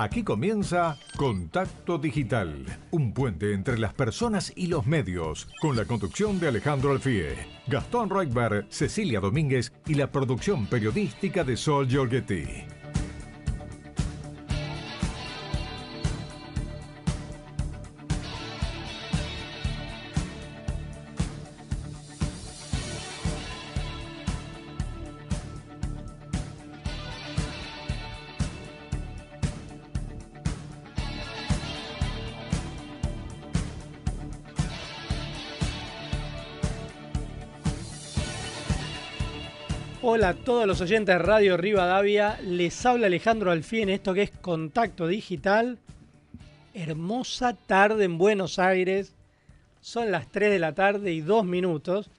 Aquí comienza Contacto Digital, un puente entre las personas y los medios, con la conducción de Alejandro Alfie, Gastón Reutberg, Cecilia Domínguez y la producción periodística de Sol Giorgetti. Todos los oyentes de Radio Rivadavia, les habla Alejandro Alfie en esto que es Contacto Digital. Hermosa tarde en Buenos Aires, son las 3 de la tarde y 2 minutos.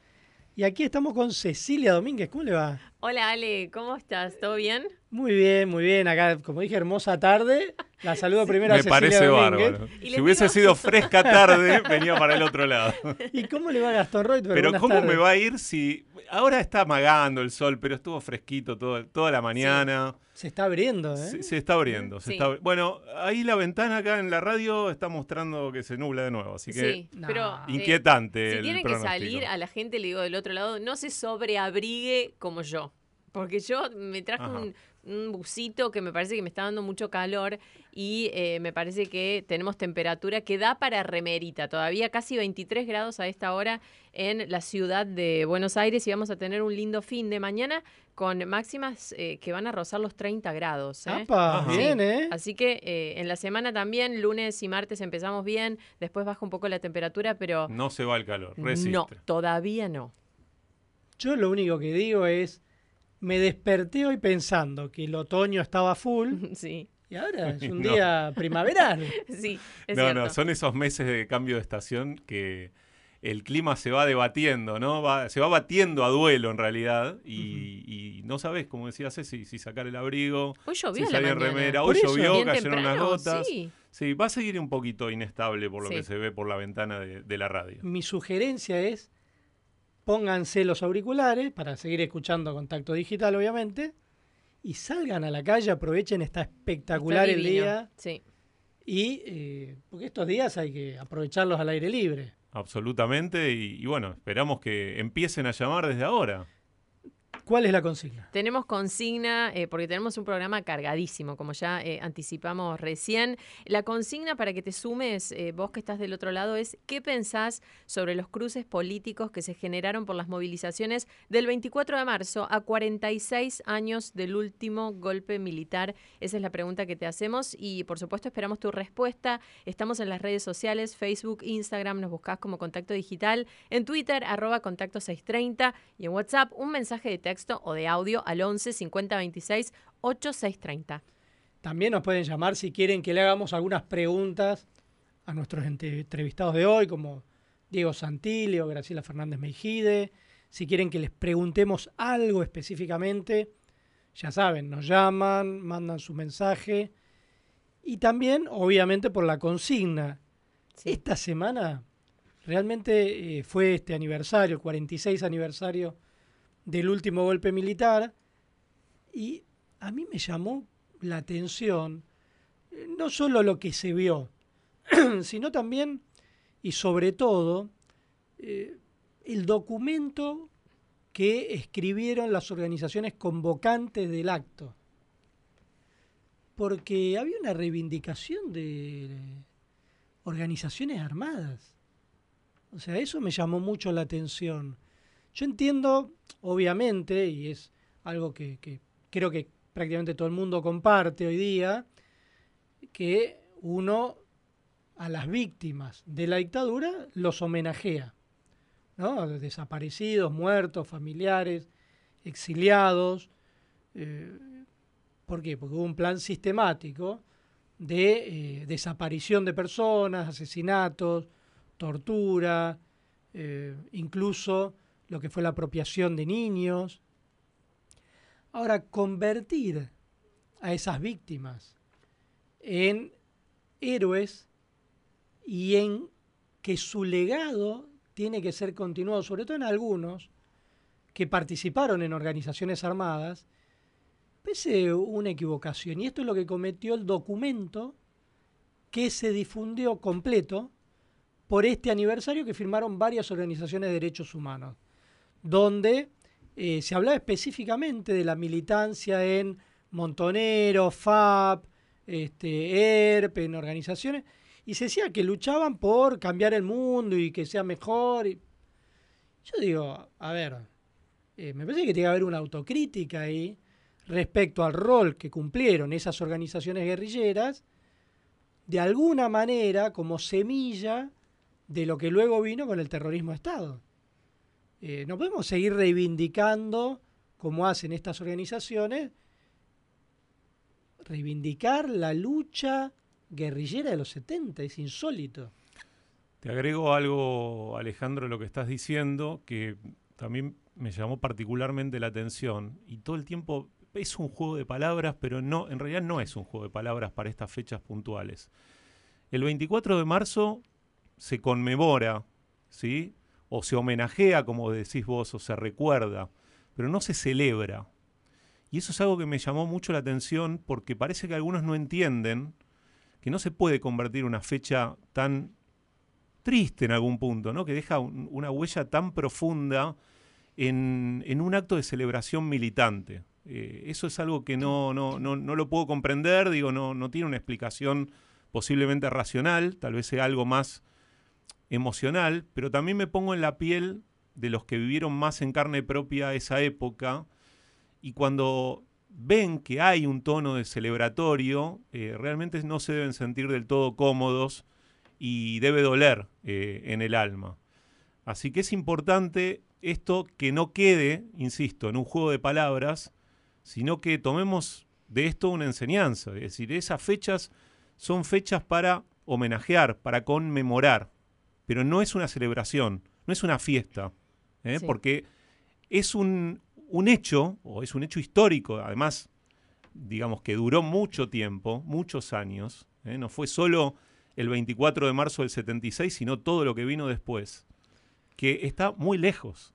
Y aquí estamos con Cecilia Domínguez, ¿cómo le va? Hola Ale, ¿cómo estás? ¿Todo bien? Muy bien, muy bien. Acá, como dije, hermosa tarde. La saludo primero a Me Cecilia parece Domínguez. bárbaro. Si hubiese digo- sido fresca tarde, venía para el otro lado. ¿Y cómo le va a Gastón Reutberg? Pero ¿cómo tardes. me va a ir si ahora está amagando el sol, pero estuvo fresquito todo, toda la mañana? Se está abriendo, ¿eh? Se, se está abriendo. se Sí. está- bueno, ahí la ventana acá en la radio está mostrando que se nubla de nuevo, así que Sí, No. pero eh, inquietante. si el tienen que salir a la gente, le digo del otro lado, no se sobreabrigue como yo. Porque yo me traje un, un busito que me parece que me está dando mucho calor y eh, me parece que tenemos temperatura que da para remerita. Todavía casi 23 grados a esta hora en la ciudad de Buenos Aires y vamos a tener un lindo fin de mañana con máximas eh, que van a rozar los 30 grados. ¿eh? ¡Apa! Bien. ¿eh? Así que eh, en la semana también, lunes y martes empezamos bien, después baja un poco la temperatura, pero No se va el calor, resiste. no, todavía no. Yo lo único que digo es, me desperté hoy pensando que el otoño estaba full Sí, y ahora es un No. día primaveral. sí, es no, cierto. no, son esos meses de cambio de estación que el clima se va debatiendo, ¿no? Va- se va batiendo a duelo en realidad y, y no sabes, como decía Ceci, si sacar el abrigo, Hoy llovió si salir remera. Por Hoy eso. llovió, Bien cayeron unas temprano, gotas. sí. Sí, va a seguir un poquito inestable por lo Sí. que se ve por la ventana de, de la radio. Mi sugerencia es, pónganse los auriculares para seguir escuchando contacto digital, obviamente, y salgan a la calle, aprovechen, está espectacular Está el día. Sí. Y eh, porque estos días hay que aprovecharlos al aire libre. Absolutamente. Y, y bueno, esperamos que empiecen a llamar desde ahora. ¿Cuál es la consigna? Tenemos consigna, eh, porque tenemos un programa cargadísimo, como ya eh, anticipamos recién. La consigna para que te sumes, eh, vos que estás del otro lado, es ¿qué pensás sobre los cruces políticos que se generaron por las movilizaciones del 24 de marzo a 46 años del último golpe militar? Esa es la pregunta que te hacemos y por supuesto esperamos tu respuesta. Estamos en las redes sociales, Facebook, Instagram, nos buscás como Contacto Digital, en Twitter, arroba Contacto 630 y en WhatsApp un mensaje de texto o de audio al 11 50 26 8630. También nos pueden llamar si quieren que le hagamos algunas preguntas a nuestros entrevistados de hoy, como Diego Santilio, Graciela Fernández Meijide. Si quieren que les preguntemos algo específicamente, ya saben, nos llaman, mandan su mensaje. Y también, obviamente, por la consigna. Sí. Esta semana realmente eh, fue este aniversario, el 46 aniversario del último golpe militar. Y a mí me llamó la atención eh, no solo lo que se vio, sino también y sobre todo eh, el documento que escribieron las organizaciones convocantes del acto. Porque había una reivindicación de organizaciones armadas. O sea, eso me llamó mucho la atención. Yo entiendo, obviamente, y es algo que, creo que prácticamente todo el mundo comparte hoy día, que uno a las víctimas de la dictadura los homenajea. ¿no? Desaparecidos, muertos, familiares, exiliados. eh, ¿Por qué? Porque hubo un plan sistemático de eh, desaparición de personas, asesinatos, tortura, eh, incluso lo que fue la apropiación de niños. Ahora, convertir a esas víctimas en héroes y en que su legado tiene que ser continuado, sobre todo en algunos que participaron en organizaciones armadas, Parece una equivocación. Y esto es lo que cometió el documento que se difundió completo por este aniversario que firmaron varias organizaciones de derechos humanos, donde eh, se hablaba específicamente de la militancia en Montonero, FAP, este, ERP, en organizaciones, y se decía que luchaban por cambiar el mundo y que sea mejor. Y yo digo, a ver, eh, me parece que tiene que haber una autocrítica ahí respecto al rol que cumplieron esas organizaciones guerrilleras, de alguna manera como semilla de lo que luego vino con el terrorismo de Estado. Eh, no podemos seguir reivindicando, como hacen estas organizaciones, reivindicar la lucha guerrillera de los 70, es insólito. Te agrego algo, Alejandro, lo que estás diciendo, que también me llamó particularmente la atención. Y todo el tiempo es un juego de palabras, pero no, en realidad no es un juego de palabras para estas fechas puntuales. El 24 de marzo se conmemora, ¿sí? O se homenajea, como decís vos, o se recuerda, pero no se celebra. Y eso es algo que me llamó mucho la atención porque parece que algunos no entienden que no se puede convertir una fecha tan triste en algún punto, ¿no? que deja una huella tan profunda en, un acto de celebración militante. Eh, eso es algo que no, no, no, no, lo puedo comprender, digo, no, no tiene una explicación posiblemente racional, tal vez sea algo más emocional, pero también me pongo en la piel de los que vivieron más en carne propia esa época y cuando ven que hay un tono de celebratorio, eh, realmente no se deben sentir del todo cómodos y debe doler eh, en el alma. Así que es importante esto que no quede, insisto, en un juego de palabras, sino que tomemos de esto una enseñanza. Es decir, esas fechas son fechas para homenajear, para conmemorar, pero no es una celebración, no es una fiesta, ¿eh? porque es un, un hecho, o es un hecho histórico, además, digamos que duró mucho tiempo, muchos años, ¿eh? no fue solo el 24 de marzo del 76, sino todo lo que vino después, que está muy lejos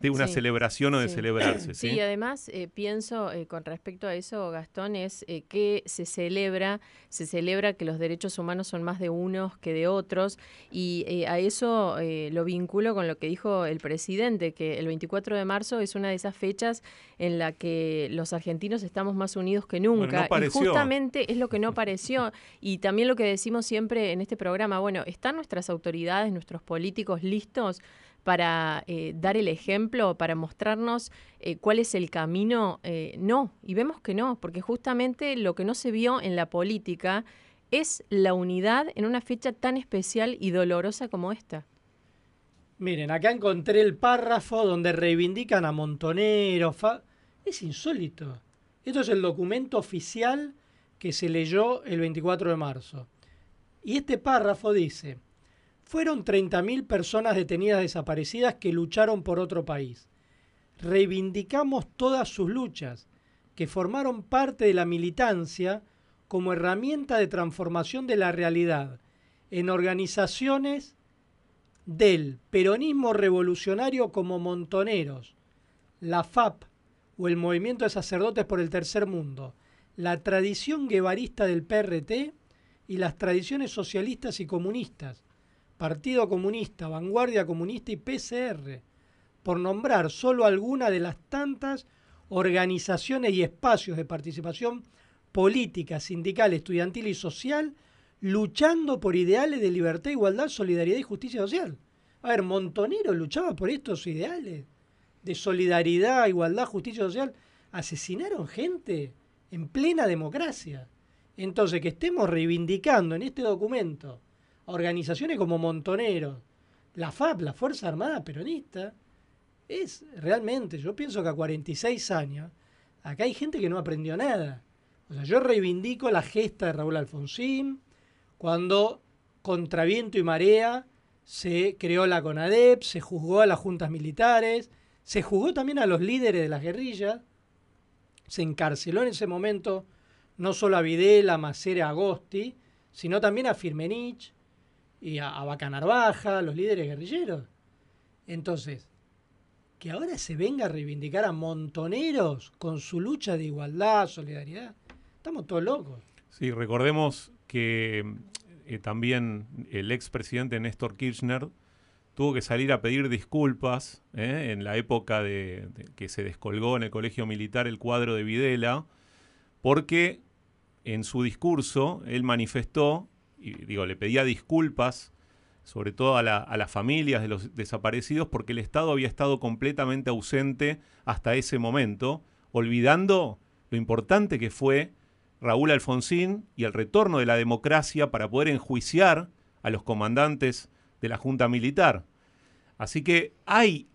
de una celebración o de celebrarse. Sí, y además eh, pienso eh, con respecto a eso, Gastón, es eh, que se celebra, se celebra que los derechos humanos son más de unos que de otros, y a eso lo vinculo con lo que dijo el presidente, que el 24 de marzo es una de esas fechas en la que los argentinos estamos más unidos que nunca. y justamente es lo que no pareció, y también lo que decimos siempre en este programa, bueno, ¿están nuestras autoridades, nuestros políticos listos? Para eh, dar el ejemplo, para mostrarnos eh, cuál es el camino, eh, no, y vemos que no, porque justamente lo que no se vio en la política es la unidad en una fecha tan especial y dolorosa como esta. Miren, acá encontré el párrafo donde reivindican a Montonero. Es insólito. Esto es el documento oficial que se leyó el 24 de marzo. Y este párrafo dice, fueron 30.000 personas detenidas desaparecidas que lucharon por otro país. Reivindicamos todas sus luchas, que formaron parte de la militancia como herramienta de transformación de la realidad en organizaciones del peronismo revolucionario como Montoneros, la FAP o el Movimiento de Sacerdotes por el Tercer Mundo, la tradición guevarista del PRT y las tradiciones socialistas y comunistas, Partido Comunista, Vanguardia Comunista y PCR, por nombrar solo alguna de las tantas organizaciones y espacios de participación política, sindical, estudiantil y social, luchando por ideales de libertad, igualdad, solidaridad y justicia social. A ver, Montonero luchaba por estos ideales de solidaridad, igualdad, justicia social. Asesinaron gente en plena democracia. Entonces, que estemos reivindicando en este documento organizaciones como Montonero, la FAP, la Fuerza Armada Peronista, es realmente, yo pienso que a 46 años, acá hay gente que no aprendió nada. O sea, yo reivindico la gesta de Raúl Alfonsín, cuando contra viento y marea se creó la CONADEP, se juzgó a las juntas militares, se juzgó también a los líderes de las guerrillas, se encarceló en ese momento no solo a Videla, Macera, Agosti, sino también a Firmenich, y a, a Bacanarvaja, los líderes guerrilleros. Entonces, que ahora se venga a reivindicar a montoneros con su lucha de igualdad, solidaridad. Estamos todos locos. Sí, recordemos que eh, también el expresidente Néstor Kirchner tuvo que salir a pedir disculpas eh, en la época de, que se descolgó en el colegio militar el cuadro de Videla, porque en su discurso él manifestó, y digo, le pedía disculpas sobre todo a, las familias de los desaparecidos, porque el Estado había estado completamente ausente hasta ese momento, olvidando lo importante que fue Raúl Alfonsín y el retorno de la democracia para poder enjuiciar a los comandantes de la Junta Militar. Así que hay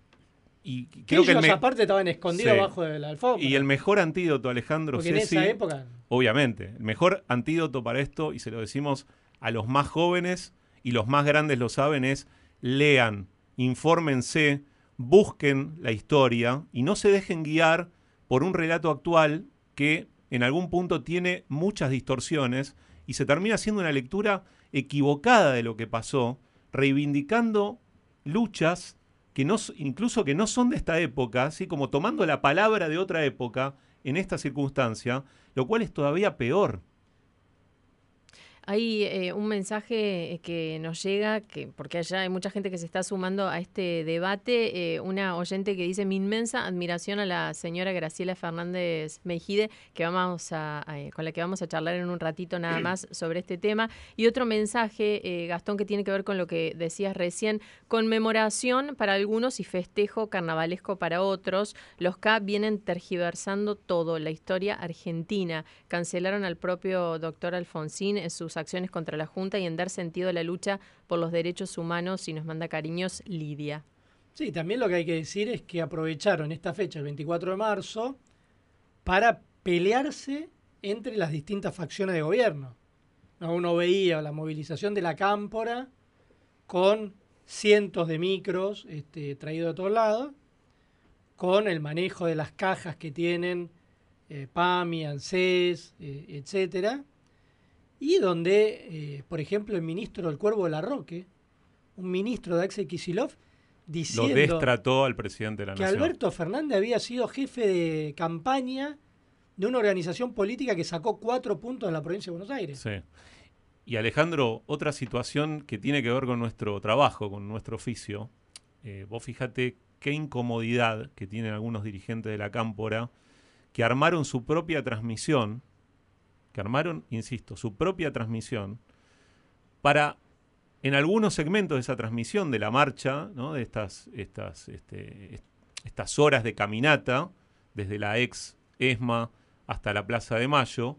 y creo que, que aparte estaban escondidos bajo de la alfombra. Y el mejor antídoto, Alejandro, Porque en esa época. Obviamente, el mejor antídoto para esto, y se lo decimos a los más jóvenes y los más grandes lo saben, es lean, infórmense, busquen la historia y no se dejen guiar por un relato actual que en algún punto tiene muchas distorsiones y se termina haciendo una lectura equivocada de lo que pasó, reivindicando luchas que no, incluso que no son de esta época, así como tomando la palabra de otra época en esta circunstancia, lo cual es todavía peor. Hay eh, un mensaje eh, que nos llega, que porque allá hay mucha gente que se está sumando a este debate, eh, una oyente que dice mi inmensa admiración a la señora Graciela Fernández Mejide, que vamos a, con la que vamos a charlar en un ratito nada más sobre este tema. Y otro mensaje, Gastón, que tiene que ver con lo que decías recién, conmemoración para algunos y festejo carnavalesco para otros. Los K vienen tergiversando todo, la historia argentina. Cancelaron al propio doctor Alfonsín en su acciones contra la Junta y en dar sentido a la lucha por los derechos humanos y nos manda cariños Lidia. Sí, también lo que hay que decir es que aprovecharon esta fecha, el 24 de marzo, para pelearse entre las distintas facciones de gobierno. Uno veía la movilización de la cámpora con cientos de micros este, traídos de todos lados, con el manejo de las cajas que tienen eh, PAMI, ANSES, eh, etcétera, y donde, eh, por ejemplo, el ministro del Cuervo de la Roque, un ministro de Axel Kisilov, diciendo Lo destrató al presidente de la que Alberto Fernández había sido jefe de campaña de una organización política que sacó cuatro puntos en la provincia de Buenos Aires. Sí. Y Alejandro, otra situación que tiene que ver con nuestro trabajo, con nuestro oficio. Eh, vos fíjate qué incomodidad que tienen algunos dirigentes de la Cámpora que armaron su propia transmisión que armaron, insisto, su propia transmisión para, en algunos segmentos de esa transmisión de la marcha, de estas, estas, este, estas horas de caminata, desde la ex ESMA hasta la Plaza de Mayo,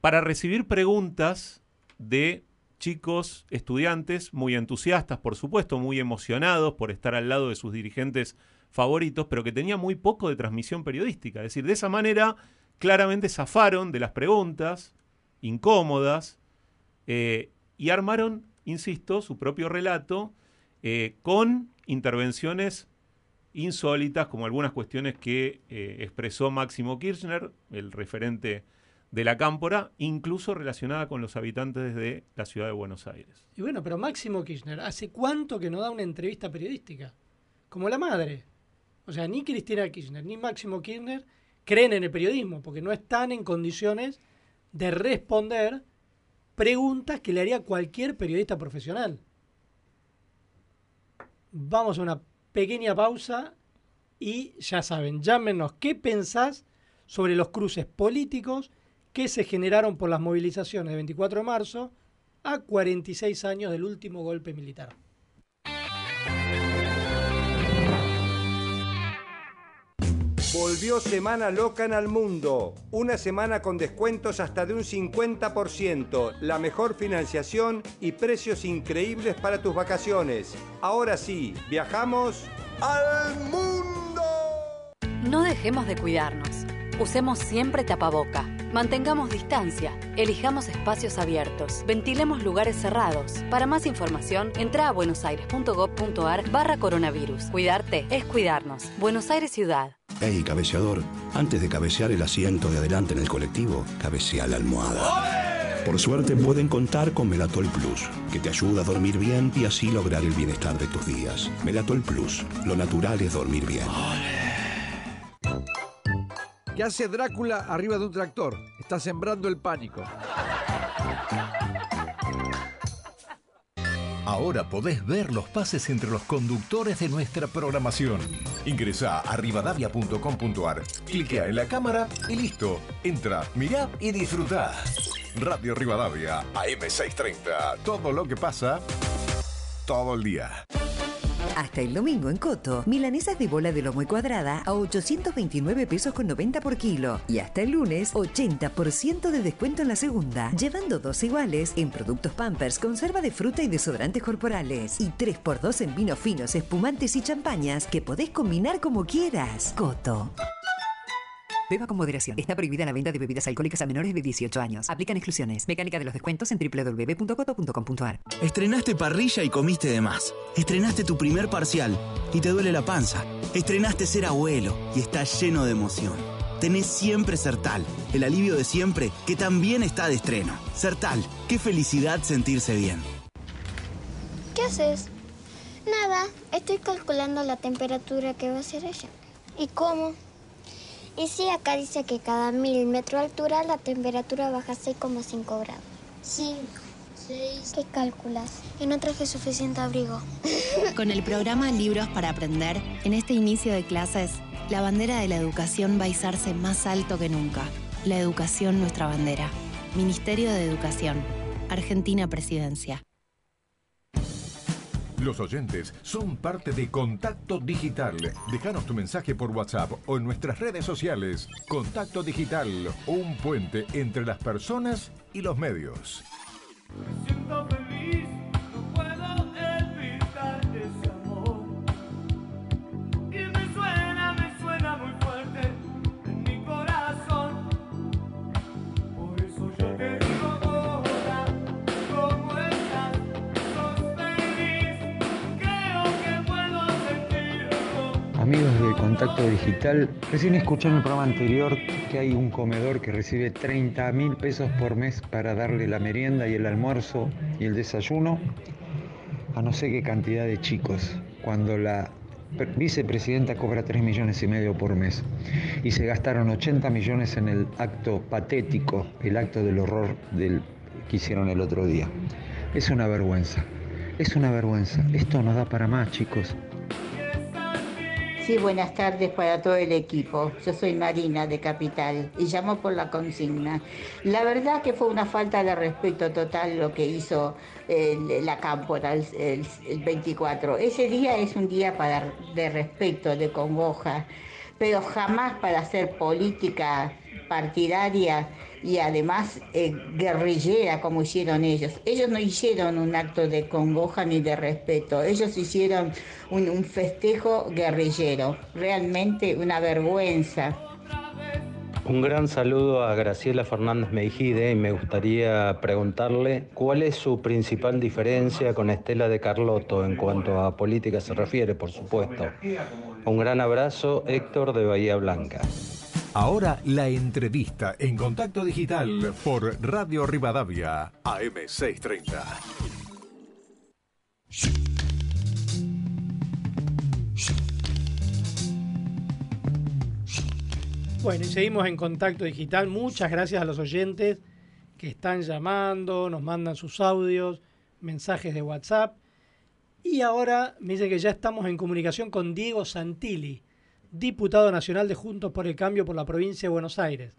para recibir preguntas de chicos, estudiantes, muy entusiastas, por supuesto, muy emocionados por estar al lado de sus dirigentes favoritos, pero que tenía muy poco de transmisión periodística. Es decir, de esa manera claramente zafaron de las preguntas incómodas eh, y armaron, insisto, su propio relato eh, con intervenciones insólitas, como algunas cuestiones que eh, expresó Máximo Kirchner, el referente de la cámpora, incluso relacionada con los habitantes de la ciudad de Buenos Aires. Y bueno, pero Máximo Kirchner, ¿hace cuánto que no da una entrevista periodística? Como la madre. O sea, ni Cristina Kirchner, ni Máximo Kirchner creen en el periodismo, porque no están en condiciones de responder preguntas que le haría cualquier periodista profesional. Vamos a una pequeña pausa y ya saben, llámenos qué pensás sobre los cruces políticos que se generaron por las movilizaciones de 24 de marzo a 46 años del último golpe militar. Volvió Semana Loca en al mundo. Una semana con descuentos hasta de un 50%, la mejor financiación y precios increíbles para tus vacaciones. Ahora sí, viajamos al mundo. No dejemos de cuidarnos. Usemos siempre tapaboca. Mantengamos distancia. Elijamos espacios abiertos. Ventilemos lugares cerrados. Para más información, entra a buenosaires.gov.ar barra coronavirus. Cuidarte es cuidarnos. Buenos Aires Ciudad. Hey, cabeceador, antes de cabecear el asiento de adelante en el colectivo, cabecea la almohada. Por suerte pueden contar con Melatol Plus, que te ayuda a dormir bien y así lograr el bienestar de tus días. Melatol Plus, lo natural es dormir bien. ¿Qué hace Drácula arriba de un tractor? Está sembrando el pánico. Ahora podés ver los pases entre los conductores de nuestra programación. Ingresa a rivadavia.com.ar, cliquea en la cámara y listo. Entra, mirá y disfruta. Radio Rivadavia, AM630. Todo lo que pasa, todo el día. Hasta el domingo en Coto, milanesas de bola de lomo y cuadrada a 829 pesos con 90 por kilo. Y hasta el lunes, 80% de descuento en la segunda, llevando dos iguales en productos Pampers, conserva de fruta y desodorantes corporales. Y 3x2 en vinos finos, espumantes y champañas que podés combinar como quieras. Coto. Beba con moderación. Está prohibida la venta de bebidas alcohólicas a menores de 18 años. Aplican exclusiones. Mecánica de los descuentos en www.coto.com.ar. Estrenaste parrilla y comiste de más. Estrenaste tu primer parcial y te duele la panza. Estrenaste ser abuelo y estás lleno de emoción. Tenés siempre Sertal, el alivio de siempre que también está de estreno. Sertal, qué felicidad sentirse bien. ¿Qué haces? Nada, estoy calculando la temperatura que va a ser ella. ¿Y cómo? Y sí, acá dice que cada mil metro de altura la temperatura baja 6,5 grados. 5, 6. ¿Qué calculas? Y no traje suficiente abrigo. Con el programa Libros para Aprender, en este inicio de clases, la bandera de la educación va a izarse más alto que nunca. La educación, nuestra bandera. Ministerio de Educación. Argentina Presidencia. Los oyentes son parte de Contacto Digital. Déjanos tu mensaje por WhatsApp o en nuestras redes sociales. Contacto Digital, un puente entre las personas y los medios. Amigos de Contacto Digital, recién escuché en el programa anterior que hay un comedor que recibe 30 mil pesos por mes para darle la merienda y el almuerzo y el desayuno a no sé qué cantidad de chicos, cuando la vicepresidenta cobra 3 millones y medio por mes y se gastaron 80 millones en el acto patético, el acto del horror que hicieron el otro día. Es una vergüenza, es una vergüenza. Esto no da para más, chicos. Sí, buenas tardes para todo el equipo. Yo soy Marina de Capital y llamo por la consigna. La verdad que fue una falta de respeto total lo que hizo la Cámpora el, el, 24. Ese día es un día para, de respeto, de congoja, pero jamás para hacer política partidaria y además eh, guerrillera como hicieron ellos. Ellos no hicieron un acto de congoja ni de respeto, ellos hicieron un, un festejo guerrillero, realmente una vergüenza. Un gran saludo a Graciela Fernández Meijide y me gustaría preguntarle cuál es su principal diferencia con Estela de Carlotto en cuanto a política se refiere, por supuesto. Un gran abrazo, Héctor de Bahía Blanca. Ahora la entrevista en Contacto Digital por Radio Rivadavia, AM630. Bueno, y seguimos en Contacto Digital. Muchas gracias a los oyentes que están llamando, nos mandan sus audios, mensajes de WhatsApp. Y ahora me dice que ya estamos en comunicación con Diego Santilli diputado nacional de Juntos por el Cambio por la provincia de Buenos Aires.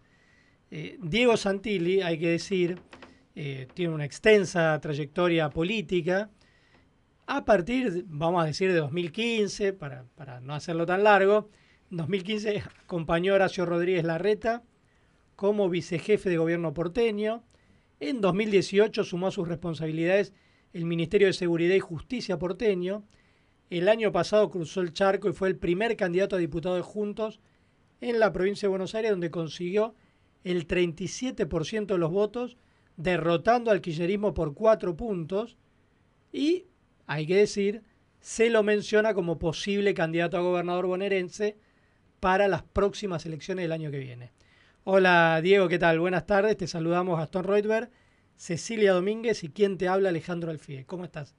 Eh, Diego Santilli, hay que decir, eh, tiene una extensa trayectoria política. A partir, vamos a decir, de 2015, para, para no hacerlo tan largo, en 2015 acompañó a Horacio Rodríguez Larreta como vicejefe de gobierno porteño. En 2018 sumó a sus responsabilidades el Ministerio de Seguridad y Justicia porteño el año pasado cruzó el charco y fue el primer candidato a diputado de Juntos en la provincia de Buenos Aires, donde consiguió el 37% de los votos, derrotando al kirchnerismo por cuatro puntos. Y, hay que decir, se lo menciona como posible candidato a gobernador bonaerense para las próximas elecciones del año que viene. Hola Diego, ¿qué tal? Buenas tardes, te saludamos Gastón Reutberg Cecilia Domínguez y quien te habla Alejandro Alfie. ¿Cómo estás?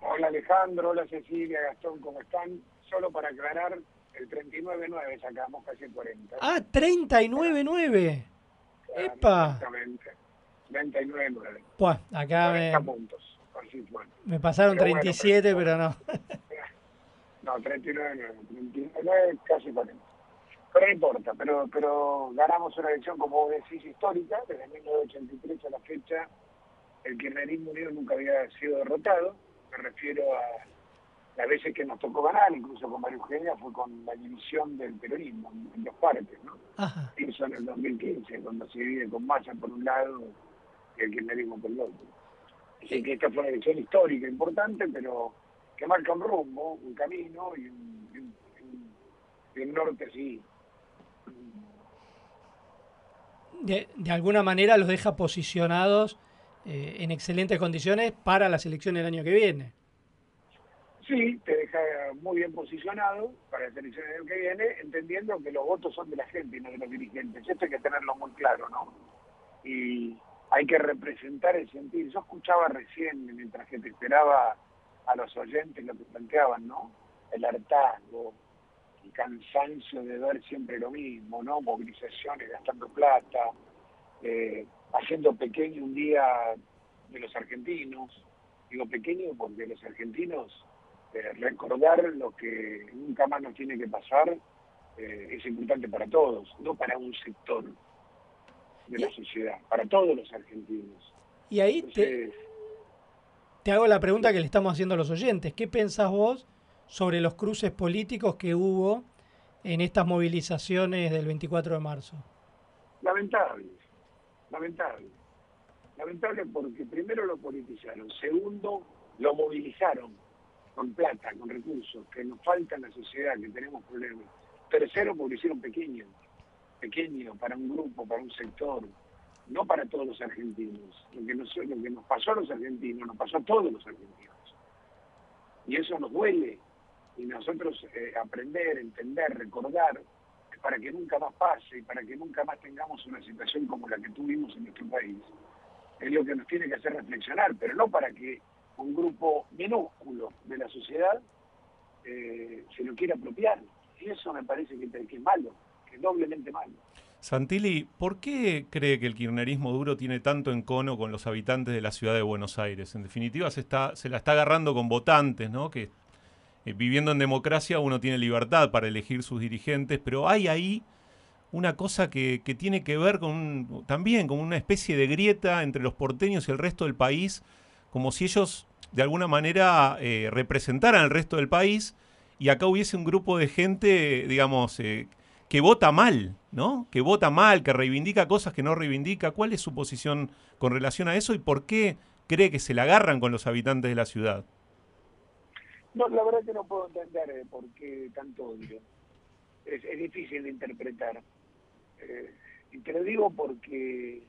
Hola Alejandro, hola Cecilia, Gastón, ¿cómo están? Solo para aclarar, el 39.9 sacamos casi el 40. Ah, 39.9. ¡Epa! Exactamente. 29.9. Pues acá me, 40 puntos. Así, bueno. me pasaron Pero bueno, 37, pero no. No, 39.9. 39, casi 40. Pero no importa, pero, pero ganamos una elección, como vos decís, histórica. Desde 1983 a la fecha, el kirchnerismo unido nunca había sido derrotado. Me refiero a las veces que nos tocó ganar, incluso con María Eugenia, fue con la división del peronismo en dos partes, ¿no? Ajá. Eso en el 2015, cuando se divide con Massa por un lado y el kirchnerismo por el otro. Así que esta fue una elección histórica importante, pero que marca un rumbo, un camino y un, y un- y un- y un norte así. De, de alguna manera los deja posicionados eh, en excelentes condiciones para las elecciones del año que viene. Sí, te deja muy bien posicionado para las elecciones del año que viene, entendiendo que los votos son de la gente y no de los dirigentes. Esto hay que tenerlo muy claro, ¿no? Y hay que representar el sentir. Yo escuchaba recién, mientras que te esperaba a los oyentes, lo que planteaban, ¿no? El hartazgo, el cansancio de ver siempre lo mismo, ¿no? Movilizaciones, gastando plata, eh, haciendo pequeño un día de los argentinos. Digo pequeño porque los argentinos eh, recordar lo que nunca más nos tiene que pasar eh, es importante para todos, no para un sector de la sociedad, para todos los argentinos. Y ahí te, te hago la pregunta que le estamos haciendo a los oyentes. ¿Qué pensás vos sobre los cruces políticos que hubo en estas movilizaciones del 24 de marzo? lamentable, lamentable. Lamentable porque primero lo politizaron, segundo lo movilizaron con plata, con recursos, que nos falta en la sociedad, que tenemos problemas. Tercero, porque lo hicieron pequeño, pequeño para un grupo, para un sector, no para todos los argentinos. Lo que nos, lo que nos pasó a los argentinos, nos pasó a todos los argentinos. Y eso nos duele. Y nosotros eh, aprender, entender, recordar, para que nunca más pase y para que nunca más tengamos una situación como la que tuvimos en nuestro país, es lo que nos tiene que hacer reflexionar, pero no para que un grupo minúsculo de la sociedad eh, se lo quiera apropiar. Y eso me parece que, es malo, que es doblemente malo. Santilli, ¿por qué cree que el kirchnerismo duro tiene tanto encono con los habitantes de la ciudad de Buenos Aires? En definitiva, se, está, se la está agarrando con votantes, ¿no? Que eh, viviendo en democracia uno tiene libertad para elegir sus dirigentes, pero hay ahí una cosa que, que tiene que ver con un- también con una especie de grieta entre los porteños y el resto del país, como si ellos de alguna manera eh, representaran al resto del país y acá hubiese un grupo de gente, digamos, eh, que vota mal, ¿no? Que vota mal, que reivindica cosas que no reivindica. ¿Cuál es su posición con relación a eso y por qué cree que se la agarran con los habitantes de la ciudad? No, la verdad que no puedo entender eh, por qué tanto odio. Es, es difícil de interpretar. Eh, y te lo digo porque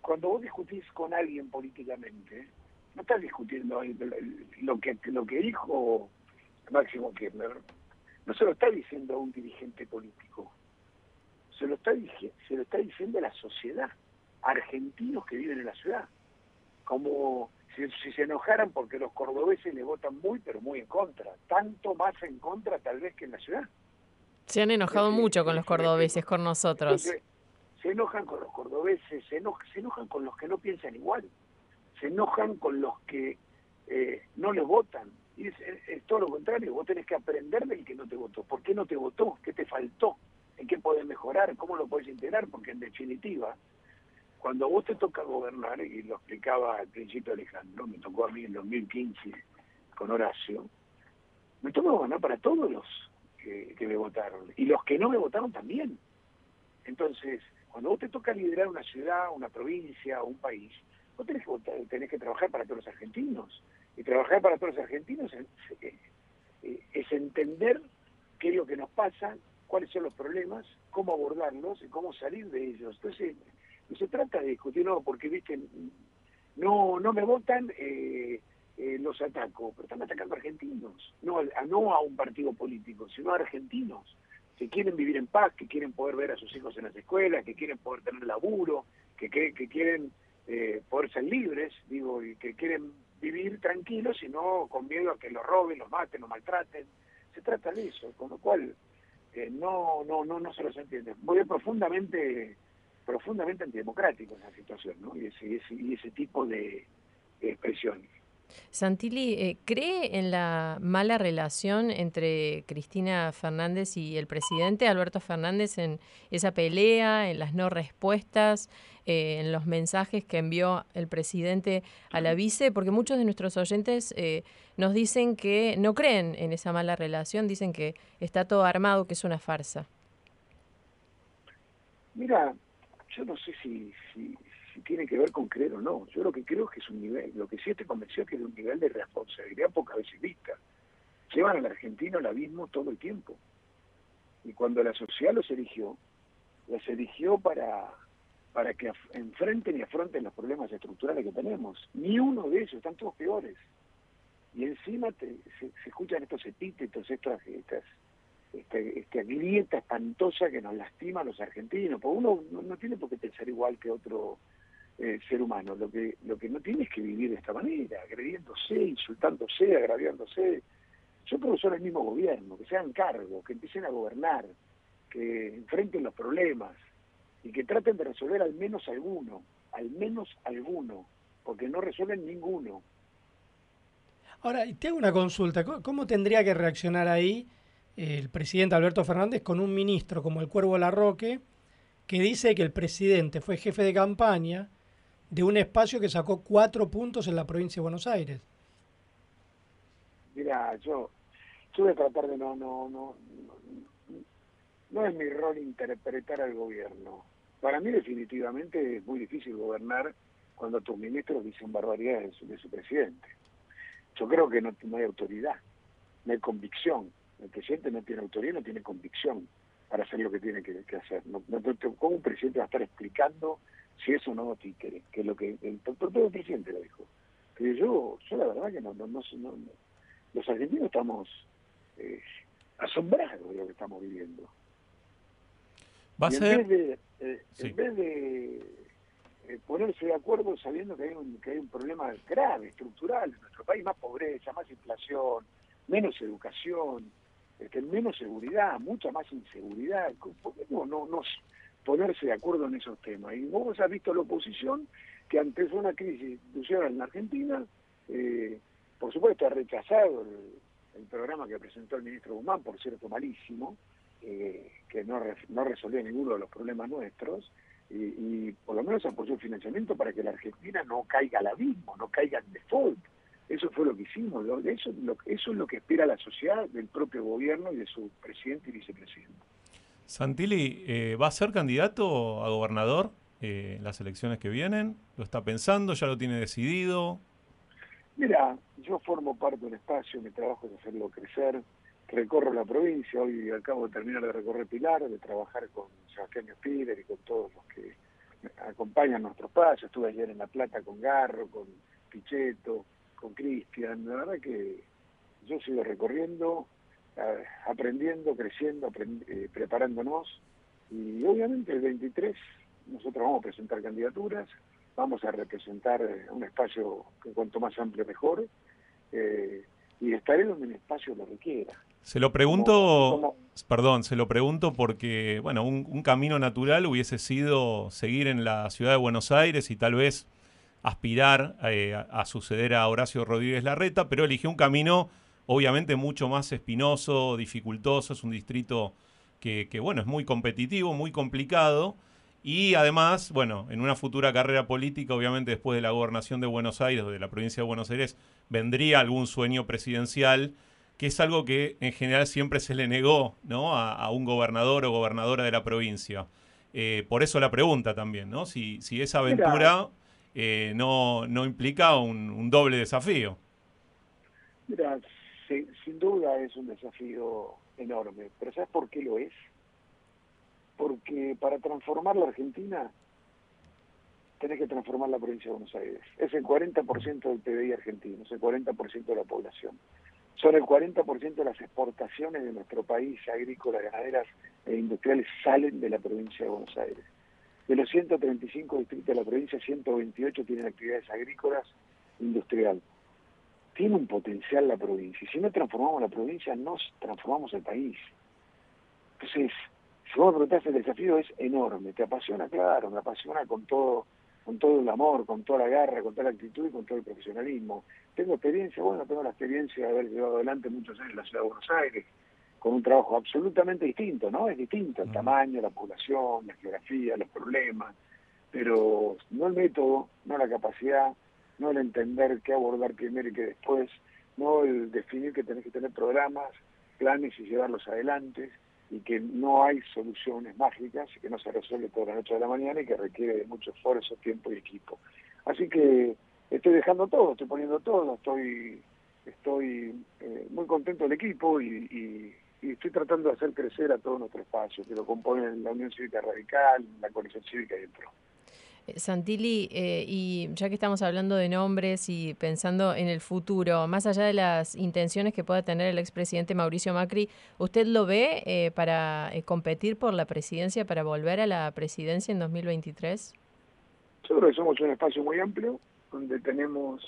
cuando vos discutís con alguien políticamente, no estás discutiendo lo que lo que dijo Máximo Kirchner, no se lo está diciendo a un dirigente político, se lo está, se lo está diciendo a la sociedad, argentinos que viven en la ciudad como si, si se enojaran porque los cordobeses le votan muy, pero muy en contra. Tanto más en contra tal vez que en la ciudad. Se han enojado mucho con los cordobeses, con nosotros. Se enojan con los cordobeses, se, eno- se enojan con los que no piensan igual, se enojan con los que eh, no les votan. Y es, es- es todo lo contrario, vos tenés que aprender del que no te votó. ¿Por qué no te votó? ¿Qué te faltó? ¿En qué podés mejorar? ¿Cómo lo podés integrar? Porque en definitiva, cuando vos te toca gobernar, y lo explicaba al principio Alejandro, me tocó a mí en 2015 con Horacio, me toca gobernar para todos los que, me votaron, y los que no me votaron también. Entonces, cuando vos te toca liderar una ciudad, una provincia un país, vos tenés que, votar- tenés que trabajar para todos los argentinos. Y trabajar para todos los argentinos es, eh, es entender qué es lo que nos pasa, cuáles son los problemas, cómo abordarlos y cómo salir de ellos. Entonces, no se trata de discutir, no, porque, viste, no no me votan, eh, eh, los ataco, pero están atacando a argentinos, no, a, no a un partido político, sino a argentinos que quieren vivir en paz, que quieren poder ver a sus hijos en las escuelas, que quieren poder tener laburo, que, que, que quieren eh, poder ser libres, digo, y que quieren vivir tranquilos y no con miedo a que los roben, los maten, los maltraten. Se trata de eso, con lo cual eh, no, no, no, no se los entiende. Voy profundamente, profundamente antidemocrático en esa situación, ¿no? Y ese, y ese tipo de expresiones. Santilli, eh, ¿cree en la mala relación entre Cristina Fernández y el presidente Alberto Fernández en esa pelea, en las no respuestas, eh, en los mensajes que envió el presidente a la vice? Porque muchos de nuestros oyentes eh, nos dicen que no creen en esa mala relación, dicen que está todo armado, que es una farsa. Mira, yo no sé si, si tiene que ver con creer o no. Yo lo que creo es que es un nivel, lo que sí estoy convencido es que es un nivel de responsabilidad pocas veces vista. Llevan al argentino al abismo todo el tiempo. Y cuando la sociedad los eligió, los eligió para, para que enfrenten y afronten los problemas estructurales que tenemos. Ni uno de ellos, están todos peores. Y encima se, escuchan estos epítetos, estas, estas esta grieta espantosa que nos lastima a los argentinos. Porque uno no, tiene por qué pensar igual que otro eh, ser humano. Lo que, lo que no tiene es que vivir de esta manera, agrediéndose, insultándose, agraviándose. Yo son el mismo gobierno, que se hagan cargo, que empiecen a gobernar, que enfrenten los problemas y que traten de resolver al menos alguno, al menos alguno, porque no resuelven ninguno. Ahora, te hago una consulta. ¿Cómo tendría que reaccionar ahí el presidente Alberto Fernández con un ministro como el Cuervo Larroque, que dice que el presidente fue jefe de campaña de un espacio que sacó cuatro puntos en la provincia de Buenos Aires. Mira, yo, yo voy a tratar de no, no, no, no, es mi rol interpretar al gobierno. Para mí definitivamente es muy difícil gobernar cuando tus ministros dicen barbaridades de su, presidente. Yo creo que no, hay autoridad, no hay convicción. El presidente no tiene autoridad, no tiene convicción para hacer lo que tiene que, hacer. No, ¿Cómo un presidente va a estar explicando si eso no títere, que es lo que el propio presidente lo dijo. Pero yo, yo la verdad que no, no, no, los argentinos estamos eh, asombrados de lo que estamos viviendo. Va a ser... En vez de, eh, en vez de eh, ponerse de acuerdo sabiendo que hay, un, que hay un problema grave, estructural en nuestro país, más pobreza, más inflación, menos educación, este, menos seguridad, mucha más inseguridad, no, no, no, ponerse de acuerdo en esos temas. Y vos has visto la oposición que ante una crisis institucional en Argentina, eh, por supuesto ha rechazado el, programa que presentó el ministro Guzmán, por cierto malísimo, eh, que no, no resolvió ninguno de los problemas nuestros, y, por lo menos apoyó el financiamiento para que la Argentina no caiga al abismo, no caiga en default. Eso fue lo que hicimos, eso, lo, eso es lo que espera la sociedad del propio gobierno y de su presidente y vicepresidente. Santilli, eh, ¿va a ser candidato a gobernador eh, en las elecciones que vienen? ¿Lo está pensando? ¿Ya lo tiene decidido? Mira, yo formo parte del espacio, mi trabajo es hacerlo crecer, recorro la provincia, hoy acabo de terminar de recorrer Pilar, de trabajar con Sebastián Spider y con todos los que acompañan nuestro espacio, estuve ayer en La Plata con Garro, con Pichetto, con Cristian, la verdad que yo sigo recorriendo, aprendiendo, creciendo, eh, preparándonos. Y obviamente el 23 nosotros vamos a presentar candidaturas, vamos a representar eh, un espacio que cuanto más amplio mejor, eh, y estaré donde el espacio lo requiera. Se lo pregunto, perdón, se lo pregunto porque, bueno, un, camino natural hubiese sido seguir en la ciudad de Buenos Aires y tal vez aspirar a, a, suceder a Horacio Rodríguez Larreta, pero eligió un camino obviamente mucho más espinoso, dificultoso, es un distrito que, bueno, es muy competitivo, muy complicado. Y además, bueno, en una futura carrera política, obviamente después de la gobernación de Buenos Aires, de la provincia de Buenos Aires, vendría algún sueño presidencial, que es algo que en general siempre se le negó ¿no? a, un gobernador o gobernadora de la provincia. Eh, por eso la pregunta también, ¿no? Si, si esa aventura eh, no, no implica un, doble desafío. Mira, sin duda es un desafío enorme, pero ¿sabes por qué lo es? Porque para transformar la Argentina tenés que transformar la provincia de Buenos Aires. Es el 40% del PBI argentino, es el 40% de la población. Son el 40% de las exportaciones de nuestro país, agrícolas, ganaderas e industriales, salen de la provincia de Buenos Aires. De los 135 distritos de la provincia, 128 tienen actividades agrícolas industrial. Tiene un potencial la provincia. Y si no transformamos la provincia, no transformamos el país. Entonces, si vos me preguntás, el desafío es enorme. ¿Te apasiona? Claro, me apasiona con todo con todo el amor, con toda la garra, con toda la actitud y con todo el profesionalismo. Tengo experiencia, bueno, tengo la experiencia de haber llevado adelante muchos años en la ciudad de Buenos Aires, con un trabajo absolutamente distinto, ¿no? Es distinto el tamaño, la población, la geografía, los problemas, pero no el método, no la capacidad, no el entender qué abordar primero y qué después, no el definir que tenés que tener programas, planes y llevarlos adelante, y que no hay soluciones mágicas y que no se resuelve toda la noche de la mañana y que requiere de mucho esfuerzo, tiempo y equipo. Así que estoy dejando todo, estoy poniendo todo, estoy estoy eh, muy contento del equipo y, estoy tratando de hacer crecer a todo nuestro espacio, que lo componen la Unión Cívica Radical, la Coalición Cívica y el PRO. Eh, Santilli, eh, y ya que estamos hablando de nombres y pensando en el futuro, más allá de las intenciones que pueda tener el expresidente Mauricio Macri, ¿usted lo ve eh, para competir por la presidencia, para volver a la presidencia en 2023? Yo creo que somos un espacio muy amplio, donde tenemos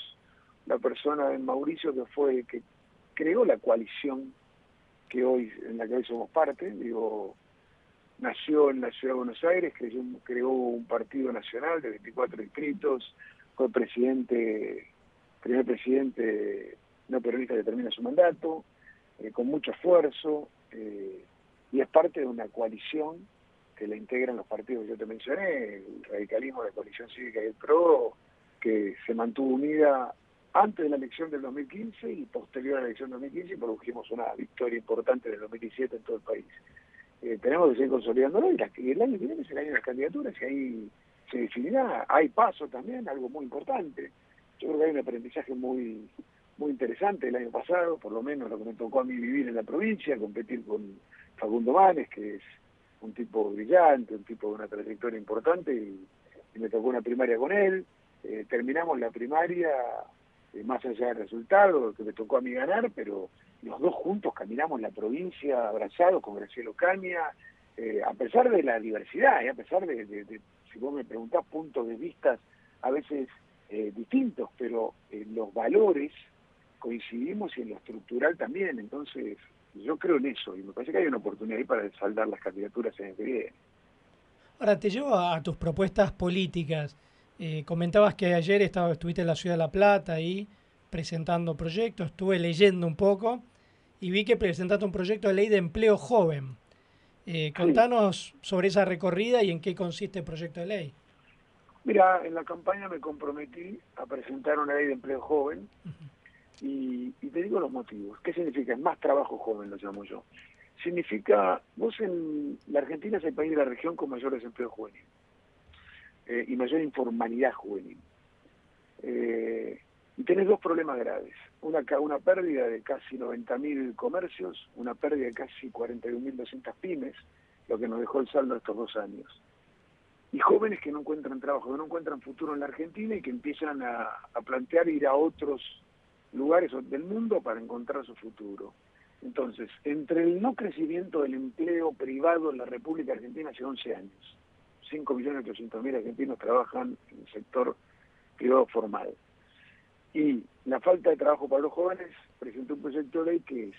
la persona de Mauricio que fue que creó la coalición que hoy en la que hoy somos parte, digo, nació en la ciudad de Buenos Aires, creó, creó un partido nacional de 24 distritos, fue presidente, primer presidente no peronista que termina su mandato, eh, con mucho esfuerzo, eh, y es parte de una coalición que la integran los partidos que yo te mencioné, el radicalismo, la coalición cívica y el PRO, que se mantuvo unida antes de la elección del 2015 y posterior a la elección del 2015 y produjimos una victoria importante en el 2017 en todo el país. Eh, tenemos que seguir consolidándolo y, el año que viene es el año de las candidaturas y ahí se definirá. Hay paso también, algo muy importante. Yo creo que hay un aprendizaje muy muy interesante el año pasado, por lo menos lo que me tocó a mí vivir en la provincia, competir con Facundo Manes, que es un tipo brillante, un tipo de una trayectoria importante, y, me tocó una primaria con él. Eh, terminamos la primaria, más allá del resultado, que me tocó a mí ganar, pero los dos juntos caminamos la provincia abrazados con Graciela Caña, eh, a pesar de la diversidad, y a pesar de, si vos me preguntás, puntos de vista a veces eh, distintos, pero en los valores coincidimos y en lo estructural también, entonces yo creo en eso y me parece que hay una oportunidad ahí para saldar las candidaturas en el que viene. Ahora te llevo a tus propuestas políticas. Eh, comentabas que ayer estaba, estuviste en la ciudad de La Plata y presentando proyectos, estuve leyendo un poco y vi que presentaste un proyecto de ley de empleo joven. Eh, contanos sobre esa recorrida y en qué consiste el proyecto de ley. Mira, en la campaña me comprometí a presentar una ley de empleo joven y, te digo los motivos. ¿Qué significa? Es más trabajo joven, lo llamo yo. Significa, vos en la Argentina es el país de la región con mayor desempleo juvenil eh, y mayor informalidad juvenil. Eh, y tenés dos problemas graves. Una, una pérdida de casi 90.000 comercios, una pérdida de casi 41.200 pymes, lo que nos dejó el saldo estos dos años. Y jóvenes que no encuentran trabajo, que no encuentran futuro en la Argentina y que empiezan a, plantear ir a otros lugares del mundo para encontrar su futuro. Entonces, entre el no crecimiento del empleo privado en la República Argentina hace 11 años, 5.800.000 argentinos trabajan en el sector privado formal. Y la falta de trabajo para los jóvenes, presentó un proyecto de ley que es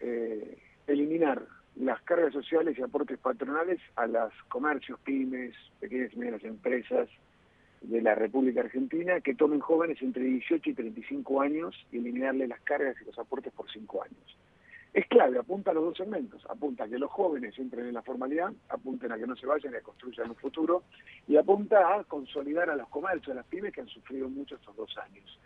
eh, eliminar las cargas sociales y aportes patronales a los comercios, pymes, pequeñas y medianas empresas de la República Argentina que tomen jóvenes entre 18 y 35 años y eliminarle las cargas y los aportes por 5 años es clave, apunta a los dos segmentos, apunta a que los jóvenes entren en la formalidad, apunten a que no se vayan y a construyan un futuro, y apunta a consolidar a los comercios, a las pymes que han sufrido mucho estos dos años.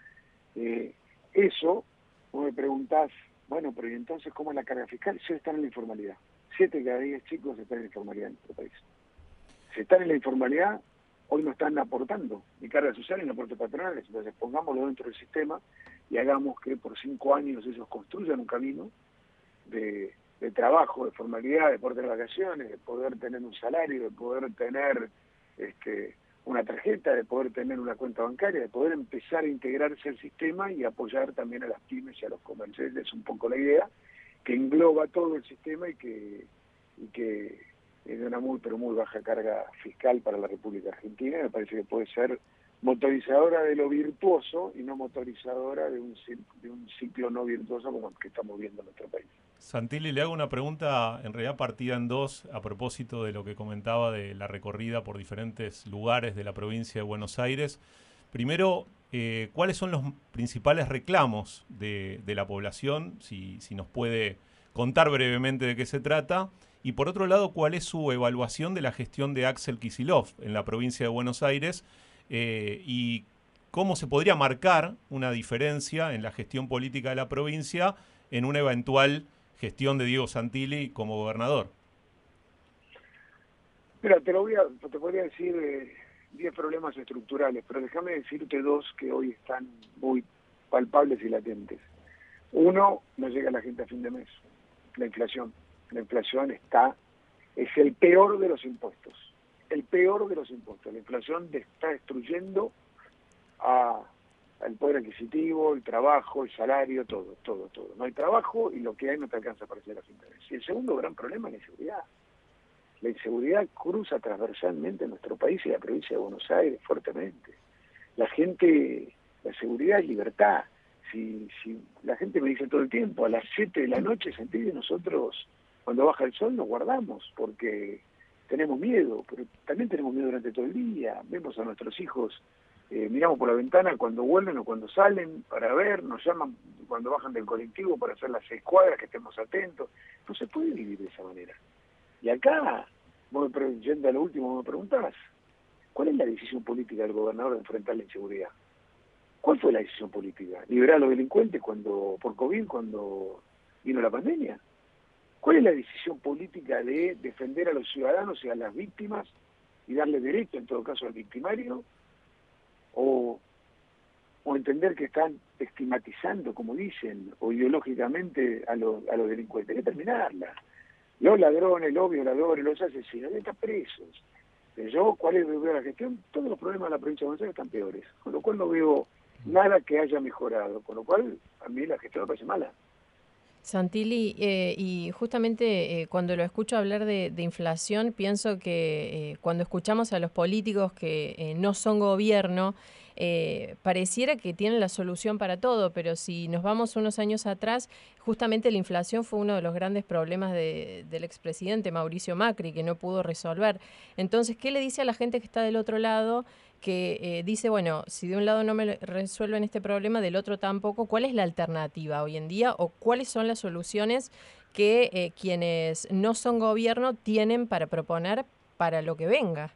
Eh, eso, vos me preguntás, bueno, pero ¿y entonces cómo es la carga fiscal? Si están en la informalidad. Siete cada diez chicos están en la informalidad en nuestro país. Si están en la informalidad, hoy no están aportando ni carga social ni aportes patronales. Entonces pongámoslo dentro del sistema y hagamos que por cinco años ellos construyan un camino de, trabajo, de formalidad, de poder tener vacaciones, de poder tener un salario, de poder tener este, una tarjeta, de poder tener una cuenta bancaria, de poder empezar a integrarse al sistema y apoyar también a las pymes y a los comerciantes. Es un poco la idea, que engloba todo el sistema y que, y que y de una muy, pero muy baja carga fiscal para la República Argentina. Me parece que puede ser motorizadora de lo virtuoso y no motorizadora de un, de un ciclo no virtuoso como el que estamos viendo en nuestro país. Santilli, le hago una pregunta en realidad partida en dos a propósito de lo que comentaba de la recorrida por diferentes lugares de la provincia de Buenos Aires. Primero, eh, ¿cuáles son los principales reclamos de, la población? Si, si nos puede contar brevemente de qué se trata. Y por otro lado, ¿cuál es su evaluación de la gestión de Axel Kisilov en la provincia de Buenos Aires? Eh, y cómo se podría marcar una diferencia en la gestión política de la provincia en una eventual gestión de Diego Santilli como gobernador. Mira, te lo voy a, te podría decir 10 problemas estructurales, pero déjame decirte dos que hoy están muy palpables y latentes. Uno, no llega la gente a fin de mes, la inflación. La inflación está, es el peor de los impuestos, el peor de los impuestos. La inflación está destruyendo a el poder adquisitivo, el trabajo, el salario, todo, todo, todo. No hay trabajo y lo que hay no te alcanza para hacer las intereses. Y el segundo gran problema es la inseguridad. La inseguridad cruza transversalmente nuestro país y la provincia de Buenos Aires fuertemente. La gente, la seguridad es libertad. Si, si la gente me dice todo el tiempo, a las 7 de la noche, sentí nosotros cuando baja el sol nos guardamos porque tenemos miedo, pero también tenemos miedo durante todo el día. Vemos a nuestros hijos eh, miramos por la ventana cuando vuelven o cuando salen para ver, nos llaman cuando bajan del colectivo para hacer las seis cuadras, que estemos atentos. No se puede vivir de esa manera. Y acá, vos me, yendo a lo último, me preguntabas, ¿cuál es la decisión política del gobernador de enfrentar la inseguridad? ¿Cuál fue la decisión política? ¿Liberar a los delincuentes cuando, por COVID cuando vino la pandemia? ¿Cuál es la decisión política de defender a los ciudadanos y a las víctimas y darle derecho, en todo caso, al victimario? o, entender que están estigmatizando, como dicen, o ideológicamente a los, a los delincuentes. Hay que terminarla. Los ladrones, los violadores, los asesinos, están presos. Yo, ¿cuál es la gestión? Todos los problemas de la provincia de Buenos Aires están peores, con lo cual no veo nada que haya mejorado, con lo cual a mí la gestión me parece mala. Santilli, eh, y justamente eh, cuando lo escucho hablar de, inflación, pienso que eh, cuando escuchamos a los políticos que no son gobierno, pareciera que tienen la solución para todo, pero si nos vamos unos años atrás, justamente la inflación fue uno de los grandes problemas del expresidente Mauricio Macri, que no pudo resolver. Entonces, ¿qué le dice a la gente que está del otro lado? que eh, dice, bueno, si de un lado no me resuelven este problema, del otro tampoco, ¿cuál es la alternativa hoy en día o cuáles son las soluciones que eh, quienes no son gobierno tienen para proponer para lo que venga?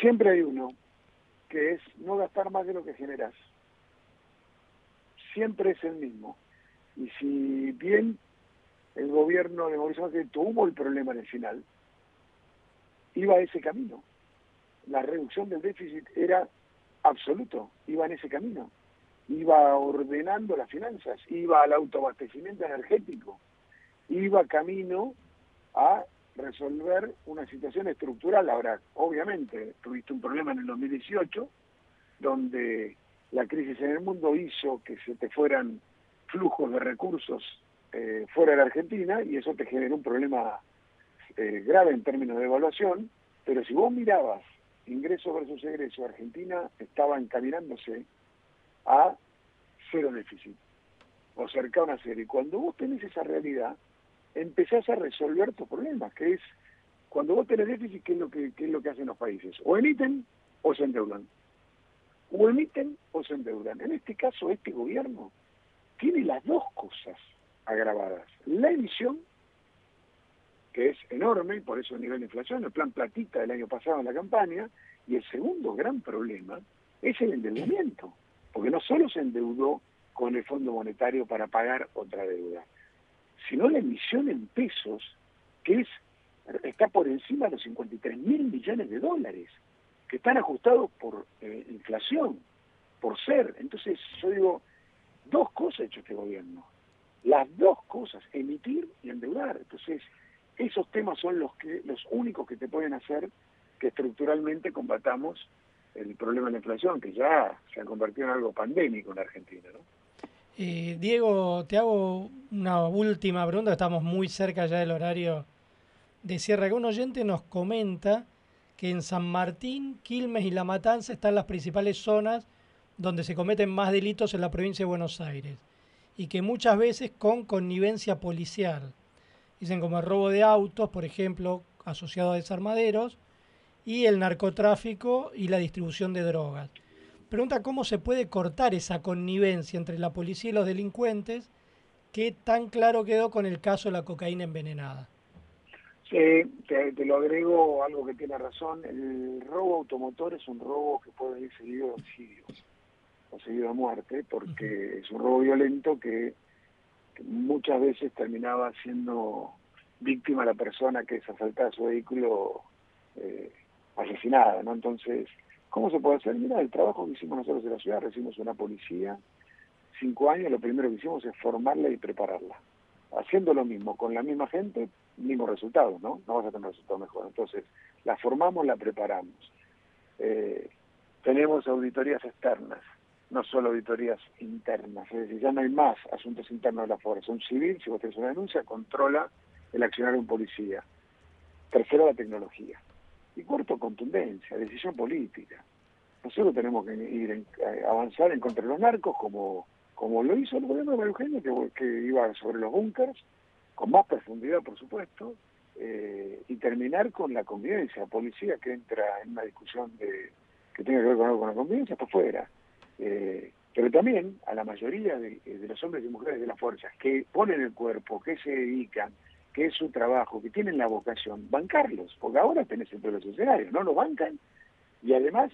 Siempre hay uno, es no gastar más de lo que generas. Siempre es el mismo. Y si bien el gobierno de Mauricio Macri tuvo el problema en el final, iba a ese camino la reducción del déficit era absoluto, iba en ese camino, iba ordenando las finanzas, iba al autoabastecimiento energético, iba camino a resolver una situación estructural. Ahora, obviamente, tuviste un problema en el 2018, donde la crisis en el mundo hizo que se te fueran flujos de recursos eh, fuera de Argentina y eso te generó un problema eh, grave en términos de evaluación, pero si vos mirabas ingreso versus egreso, Argentina estaba encaminándose a cero déficit, o cercano a cero. Y cuando vos tenés esa realidad, empezás a resolver tus problemas, que es, cuando vos tenés déficit, ¿qué es lo que, qué es lo que hacen los países? O emiten o se endeudan. O emiten o se endeudan. En este caso, este gobierno tiene las dos cosas agravadas. La emisión que es enorme, por eso el nivel de inflación, el plan platita del año pasado en la campaña, y el segundo gran problema es el endeudamiento, porque no solo se endeudó con el Fondo Monetario para pagar otra deuda, sino la emisión en pesos, que es está por encima de los 53 mil millones de dólares, que están ajustados por eh, inflación, por ser. Entonces, yo digo, dos cosas ha hecho este gobierno. Las dos cosas, emitir y endeudar. Entonces, esos temas son los que los únicos que te pueden hacer que estructuralmente combatamos el problema de la inflación, que ya se ha convertido en algo pandémico en Argentina. ¿no? Eh, Diego, te hago una última pregunta, estamos muy cerca ya del horario de Sierra, que un oyente nos comenta que en San Martín, Quilmes y La Matanza están las principales zonas donde se cometen más delitos en la provincia de Buenos Aires y que muchas veces con connivencia policial. Dicen como el robo de autos, por ejemplo, asociado a desarmaderos, y el narcotráfico y la distribución de drogas. Pregunta cómo se puede cortar esa connivencia entre la policía y los delincuentes, que tan claro quedó con el caso de la cocaína envenenada. Sí, te, te, lo agrego algo que tiene razón. El robo automotor es un robo que puede ir seguido de homicidio o seguido de muerte, porque es un robo violento que, que, muchas veces terminaba siendo víctima la persona que es asaltada a su vehículo eh, asesinada, ¿no? Entonces, ¿cómo se puede hacer? Mira, el trabajo que hicimos nosotros en la ciudad, recibimos una policía, cinco años, lo primero que hicimos es formarla y prepararla. Haciendo lo mismo, con la misma gente, mismos resultados, ¿no? No vas a tener resultados mejores. Entonces, la formamos, la preparamos. Eh, tenemos auditorías externas, no solo auditorías internas, es decir, ya no hay más asuntos internos de la fuerza. Un civil, si vos tenés una denuncia, controla el accionar de un policía. Tercero, la tecnología. Y cuarto, contundencia, decisión política. Nosotros tenemos que ir en, avanzar en contra de los narcos como, como lo hizo el gobierno de Eugenio, que, iba sobre los búnkers, con más profundidad, por supuesto, eh, y terminar con la convivencia. policía que entra en una discusión de, que tenga que ver con con la convivencia, está fuera. Eh, pero también a la mayoría de, de, los hombres y mujeres de las fuerzas que ponen el cuerpo, que se dedican, que es su trabajo, que tienen la vocación, bancarlos, porque ahora tenés en todos los escenarios, no lo bancan y además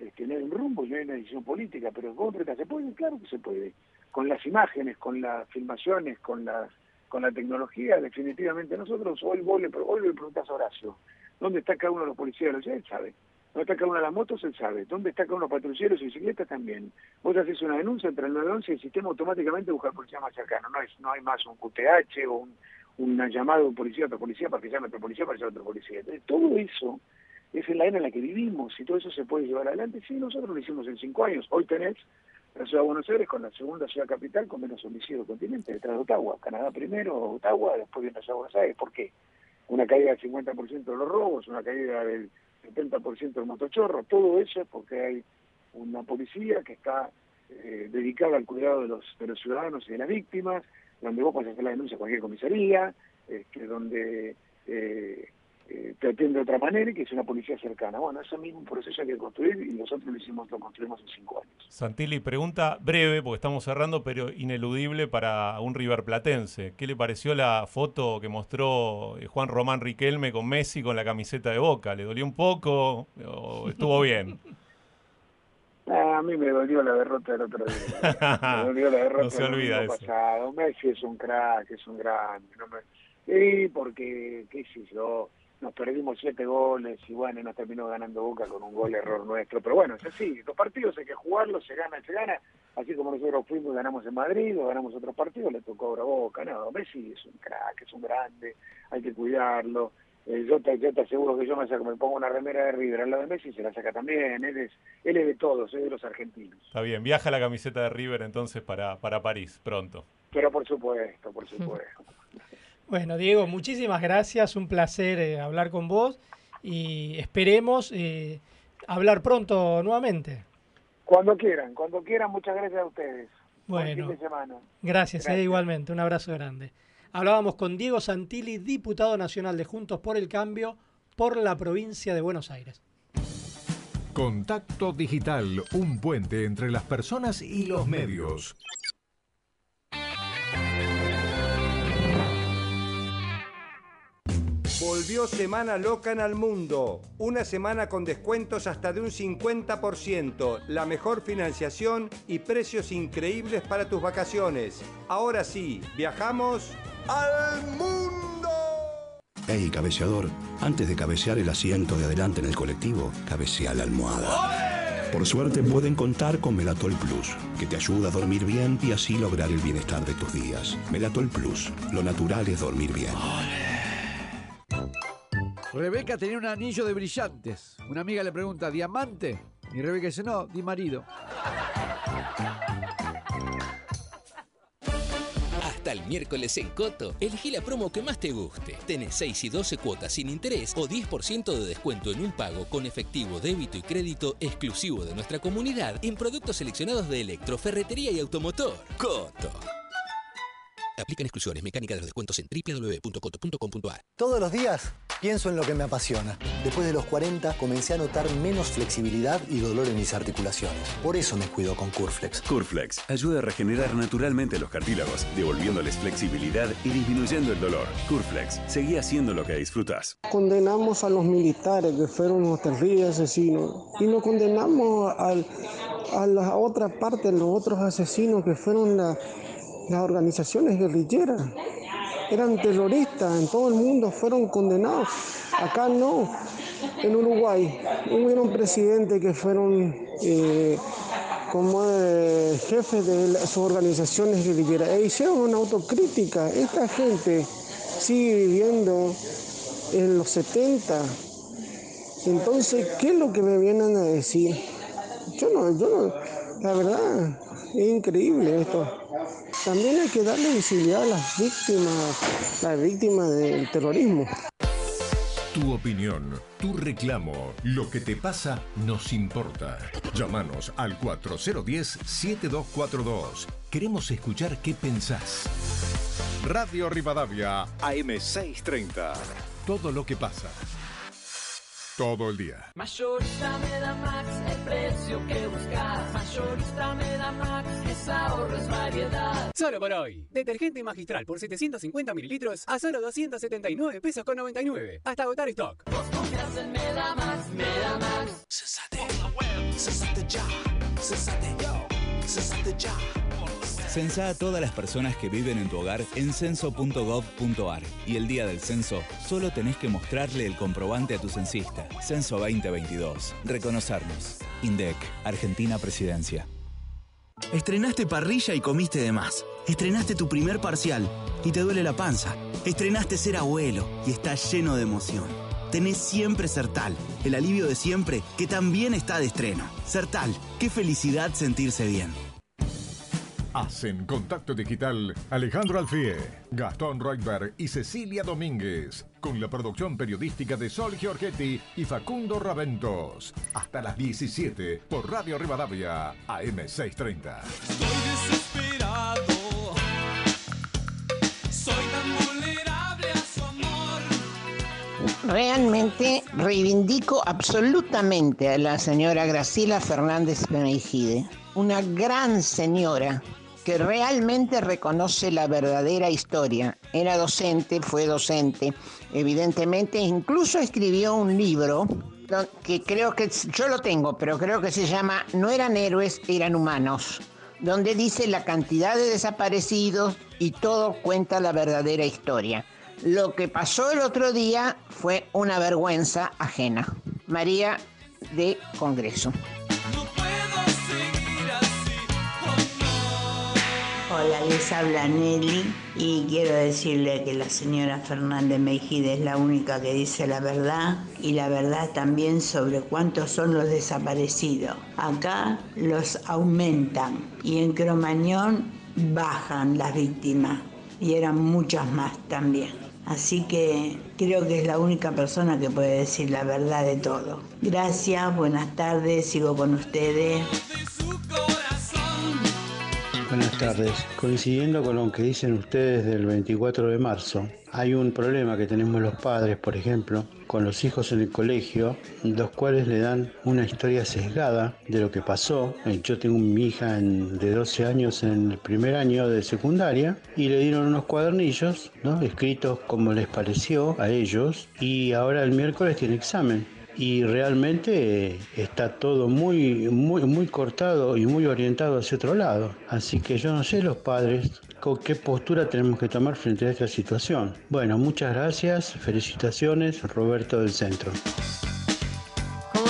este, no hay un rumbo, no hay una decisión política, pero contra ¿se puede? Claro que se puede. Con las imágenes, con las filmaciones, con las con la tecnología, definitivamente nosotros, hoy vos le, hoy le preguntás a Horacio, ¿dónde está cada uno de los policías? Él sabe. ¿Dónde está cada una de las motos? Él sabe. ¿Dónde está cada uno de los patrulleros y bicicletas? También. Vos haces una denuncia entre el 911 y el sistema automáticamente busca al policía más cercano. No, es, no hay más un QTH o un, una llamada de un policía a otro policía para que llame a otro policía para que llame a otro policía. Entonces, todo eso es en la era en la que vivimos y todo eso se puede llevar adelante. Sí, nosotros lo hicimos en cinco años. Hoy tenés la ciudad de Buenos Aires con la segunda ciudad capital con menos homicidio del continente, detrás de Ottawa. Canadá primero, Ottawa, después viene la ciudad de Buenos Aires. ¿Por qué? Una caída del 50% de los robos, una caída del 70% del motochorro, todo eso es porque hay una policía que está eh, dedicada al cuidado de los, de los ciudadanos y de las víctimas, donde vos podés hacer la denuncia a cualquier comisaría, este, donde eh, eh, te atiende de otra manera y que es una policía cercana. Bueno, ese mismo proceso hay que construir y nosotros lo hicimos, lo construimos en cinco años. Santilli, pregunta breve, porque estamos cerrando, pero ineludible para un River Platense. ¿Qué le pareció la foto que mostró eh, Juan Román Riquelme con Messi con la camiseta de Boca? ¿Le dolió un poco o estuvo bien? Ah, a mí me dolió la derrota del otro día. me dolió la derrota no se olvida del pasado. Messi es un crack, es un grande. No me... Sí, porque, qué sé yo, nos perdimos siete goles y bueno, nos terminó ganando Boca con un gol error nuestro. Pero bueno, es así, los partidos hay que jugarlos, se gana, se gana. Así como nosotros fuimos y ganamos en Madrid o ganamos otros partidos, le tocó ahora a Boca. No, Messi es un crack, es un grande, hay que cuidarlo. Eh, yo, te, yo te aseguro que yo me, saco, me pongo una remera de River al lado de Messi y se la saca también. Él es, él es de todos, es de los argentinos. Está bien, viaja la camiseta de River entonces para, para París pronto. Pero por supuesto, por supuesto. Bueno, Diego, muchísimas gracias, un placer eh, hablar con vos y esperemos eh, hablar pronto nuevamente. Cuando quieran, cuando quieran, muchas gracias a ustedes. Bueno, fin de semana. gracias, Eh, igualmente, un abrazo grande. Hablábamos con Diego Santilli, diputado nacional de Juntos por el Cambio por la provincia de Buenos Aires. Contacto Digital, un puente entre las personas y los medios. Volvió Semana Loca en al Mundo. Una semana con descuentos hasta de un 50%, la mejor financiación y precios increíbles para tus vacaciones. Ahora sí, viajamos al mundo. Hey, cabeceador, antes de cabecear el asiento de adelante en el colectivo, cabecea la almohada. Por suerte pueden contar con Melatol Plus, que te ayuda a dormir bien y así lograr el bienestar de tus días. Melatol Plus, lo natural es dormir bien. Rebeca tenía un anillo de brillantes. Una amiga le pregunta, ¿diamante? Y Rebeca dice, no, di marido. Hasta Digital miércoles en Coto, elegí la promo que más te guste. Tenés 6 y 12 cuotas sin interés o 10% de descuento en un pago con efectivo, débito y crédito exclusivo de nuestra comunidad en productos seleccionados de electro, ferretería y automotor. Coto. Aplican exclusiones. Mecánica de los descuentos en www.coto.com.ar. Todos los días pienso en lo que me apasiona. Después de los 40 comencé a notar menos flexibilidad y dolor en mis articulaciones. Por eso me cuido con Curflex. Curflex ayuda a regenerar naturalmente los cartílagos, devolviéndoles flexibilidad y disminuyendo el dolor. Curflex, seguí haciendo lo que disfrutas. Condenamos a los militares que fueron los terribles asesinos y no condenamos al- a la otra parte, los otros asesinos que fueron la- las organizaciones guerrilleras. Eran terroristas, en todo el mundo fueron condenados. Acá no. En Uruguay hubieron presidentes que fueron eh, como eh, jefes de sus organizaciones guerrilleras e hicieron una autocrítica. Esta gente sigue viviendo en los 70. Entonces, ¿qué es lo que me vienen a decir? Yo no, yo no, la verdad, es increíble esto. También hay que darle visibilidad a las víctimas, las víctimas del terrorismo. Tu opinión, tu reclamo, lo que te pasa nos importa. Llámanos al 4010-7242. Queremos escuchar qué pensás. Radio Rivadavia, AM630. Todo lo que pasa. Todo el día. Mayorista Max, el precio que buscas. Mayorista Max, es ahorro, es variedad. Solo por hoy. Detergente magistral por 750 mililitros a solo 279 pesos con 99. Hasta agotar stock. Confías en Medamax, Medamax. Cesate. Cesate ya. Cesate yo. Cesate ya. Censa a todas las personas que viven en tu hogar en censo.gov.ar y el día del censo solo tenés que mostrarle el comprobante a tu censista. Censo 2022. Reconocernos. INDEC, Argentina Presidencia. Estrenaste parrilla y comiste de más. Estrenaste tu primer parcial y te duele la panza. Estrenaste ser abuelo y estás lleno de emoción. Tenés siempre Sertal, el alivio de siempre que también está de estreno. Sertal, qué felicidad sentirse bien. Hacen contacto digital Alejandro Alfie, Gastón Reutberg y Cecilia Domínguez, con la producción periodística de Sol Giorgetti y Facundo Raventos. Hasta las 17 por Radio Rivadavia, AM630. Desesperado. Soy tan vulnerable a su amor. Realmente reivindico absolutamente a la señora Graciela Fernández Benejide, una gran señora que realmente reconoce la verdadera historia. Era docente, fue docente, evidentemente, incluso escribió un libro que creo que yo lo tengo, pero creo que se llama No eran héroes, eran humanos, donde dice la cantidad de desaparecidos y todo cuenta la verdadera historia. Lo que pasó el otro día fue una vergüenza ajena. María de Congreso. Hola, les habla Nelly y quiero decirle que la señora Fernández Mejide es la única que dice la verdad y la verdad también sobre cuántos son los desaparecidos. Acá los aumentan y en Cromañón bajan las víctimas y eran muchas más también. Así que creo que es la única persona que puede decir la verdad de todo. Gracias, buenas tardes, sigo con ustedes. Buenas tardes. Coincidiendo con lo que dicen ustedes del 24 de marzo, hay un problema que tenemos los padres, por ejemplo, con los hijos en el colegio, los cuales le dan una historia sesgada de lo que pasó. Eh, Yo tengo mi hija en- de 12 años en el primer año de secundaria y le dieron unos cuadernillos, ¿no? escritos como les pareció a ellos y ahora el miércoles tiene examen y realmente eh, está todo muy, muy, muy cortado y muy orientado hacia otro lado. Así que yo no sé los padres con qué postura tenemos que tomar frente a esta situación. Bueno, muchas gracias, felicitaciones, Roberto del Centro.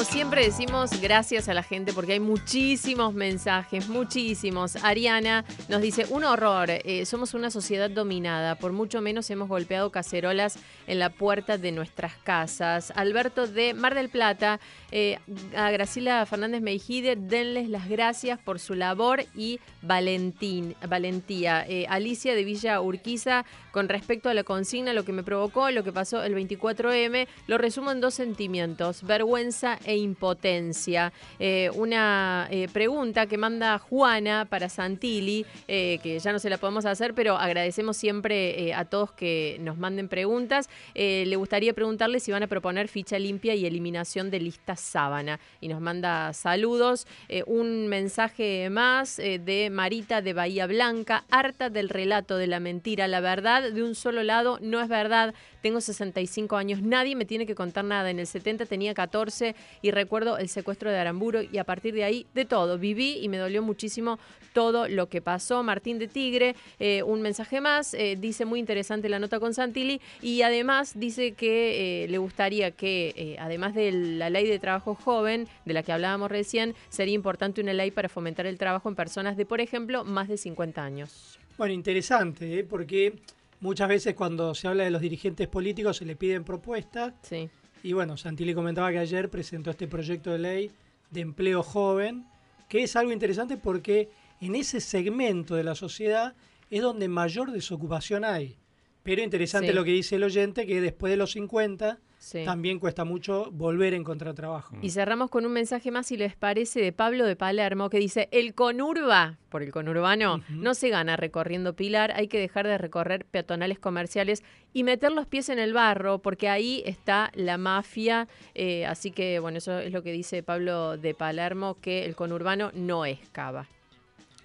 Siempre decimos gracias a la gente porque hay muchísimos mensajes, muchísimos. Ariana nos dice, un horror, eh, somos una sociedad dominada, por mucho menos hemos golpeado cacerolas en la puerta de nuestras casas. Alberto de Mar del Plata, eh, a Graciela Fernández Meijide, denles las gracias por su labor y valentín, valentía. Eh, Alicia de Villa Urquiza, con respecto a la consigna, lo que me provocó, lo que pasó el 24M, lo resumo en dos sentimientos, vergüenza e impotencia. Eh, una eh, pregunta que manda Juana para Santilli, eh, que ya no se la podemos hacer, pero agradecemos siempre a todos que nos manden preguntas. le gustaría preguntarle si van a proponer ficha limpia y eliminación de lista sábana. Y nos manda saludos. un mensaje más de Marita de Bahía Blanca, harta del relato de la mentira. La verdad de un solo lado no es verdad. Tengo 65 años, nadie me tiene que contar nada. En el 70 tenía 14 y recuerdo el secuestro de Aramburo y a partir de ahí de todo. Viví y me dolió muchísimo todo lo que pasó. Martín de Tigre, eh, un mensaje más, eh, dice muy interesante la nota con Santilli y además dice que eh, le gustaría que, además de la ley de trabajo joven, de la que hablábamos recién, sería importante una ley para fomentar el trabajo en personas de, por ejemplo, más de 50 años. Bueno, interesante, porque muchas veces cuando se habla de los dirigentes políticos se le piden propuestas. Sí. Y bueno, Santilli comentaba que ayer presentó este proyecto de ley de empleo joven, que es algo interesante porque en ese segmento de la sociedad es donde mayor desocupación hay. Pero interesante lo que dice el oyente, que después de los 50 también cuesta mucho volver a encontrar trabajo. Y cerramos con un mensaje más, si les parece, de Pablo de Palermo, que dice, el conurba, por el conurbano, no se gana recorriendo Pilar, hay que dejar de recorrer peatonales comerciales y meter los pies en el barro, porque ahí está la mafia. Eh, así que, bueno, eso es lo que dice Pablo de Palermo, que el conurbano no es cava.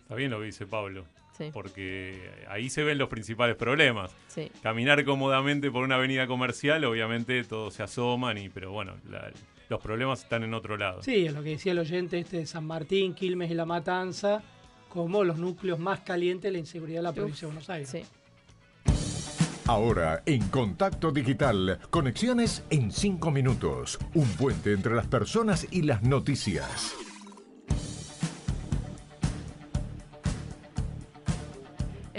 Está bien lo que dice Pablo porque ahí se ven los principales problemas. Caminar cómodamente por una avenida comercial, obviamente todos se asoman, y pero bueno, los problemas están en otro lado. Sí, es lo que decía el oyente este de San Martín, Quilmes y La Matanza, como los núcleos más calientes de la inseguridad de la provincia de Buenos Aires. Ahora, en Contacto Digital, conexiones en 5 minutos. Un puente entre las personas y las noticias.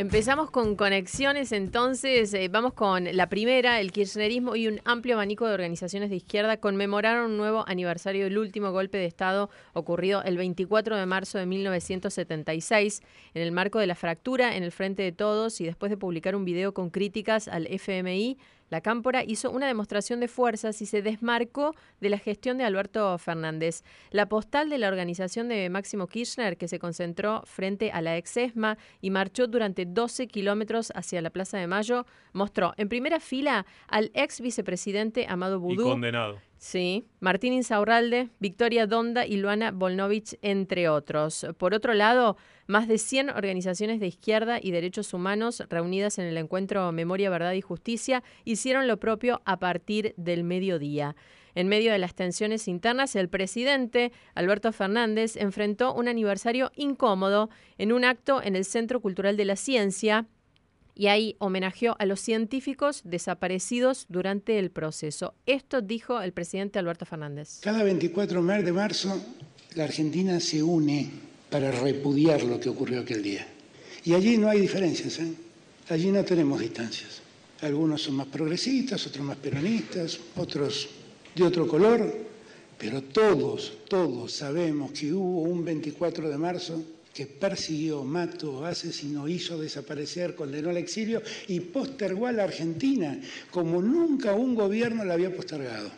Empezamos con conexiones, entonces eh, vamos con la primera, el kirchnerismo y un amplio abanico de organizaciones de izquierda conmemoraron un nuevo aniversario del último golpe de Estado ocurrido el 24 de marzo de 1976 en el marco de la fractura en el Frente de Todos y después de publicar un video con críticas al FMI la Cámpora hizo una demostración de fuerzas y se desmarcó de la gestión de Alberto Fernández. La postal de la organización de Máximo Kirchner, que se concentró frente a la ex ESMA y marchó durante 12 kilómetros hacia la Plaza de Mayo, mostró en primera fila al ex vicepresidente Amado Boudou. Y condenado. Sí, Martín Insaurralde, Victoria Donda y Luana Volnovich, entre otros. Por otro lado, más de 100 organizaciones de izquierda y derechos humanos reunidas en el encuentro Memoria, Verdad y Justicia hicieron lo propio a partir del mediodía. En medio de las tensiones internas, el presidente, Alberto Fernández, enfrentó un aniversario incómodo en un acto en el Centro Cultural de la Ciencia, y ahí homenajeó a los científicos desaparecidos durante el proceso. Esto dijo el presidente Alberto Fernández. Cada 24 de marzo la Argentina se une para repudiar lo que ocurrió aquel día. Y allí no hay diferencias, ¿eh? allí no tenemos distancias. Algunos son más progresistas, otros más peronistas, otros de otro color, pero todos, todos sabemos que hubo un 24 de marzo que persiguió, mató, asesinó, hizo desaparecer, condenó al exilio y postergó a la Argentina como nunca un gobierno la había postergado.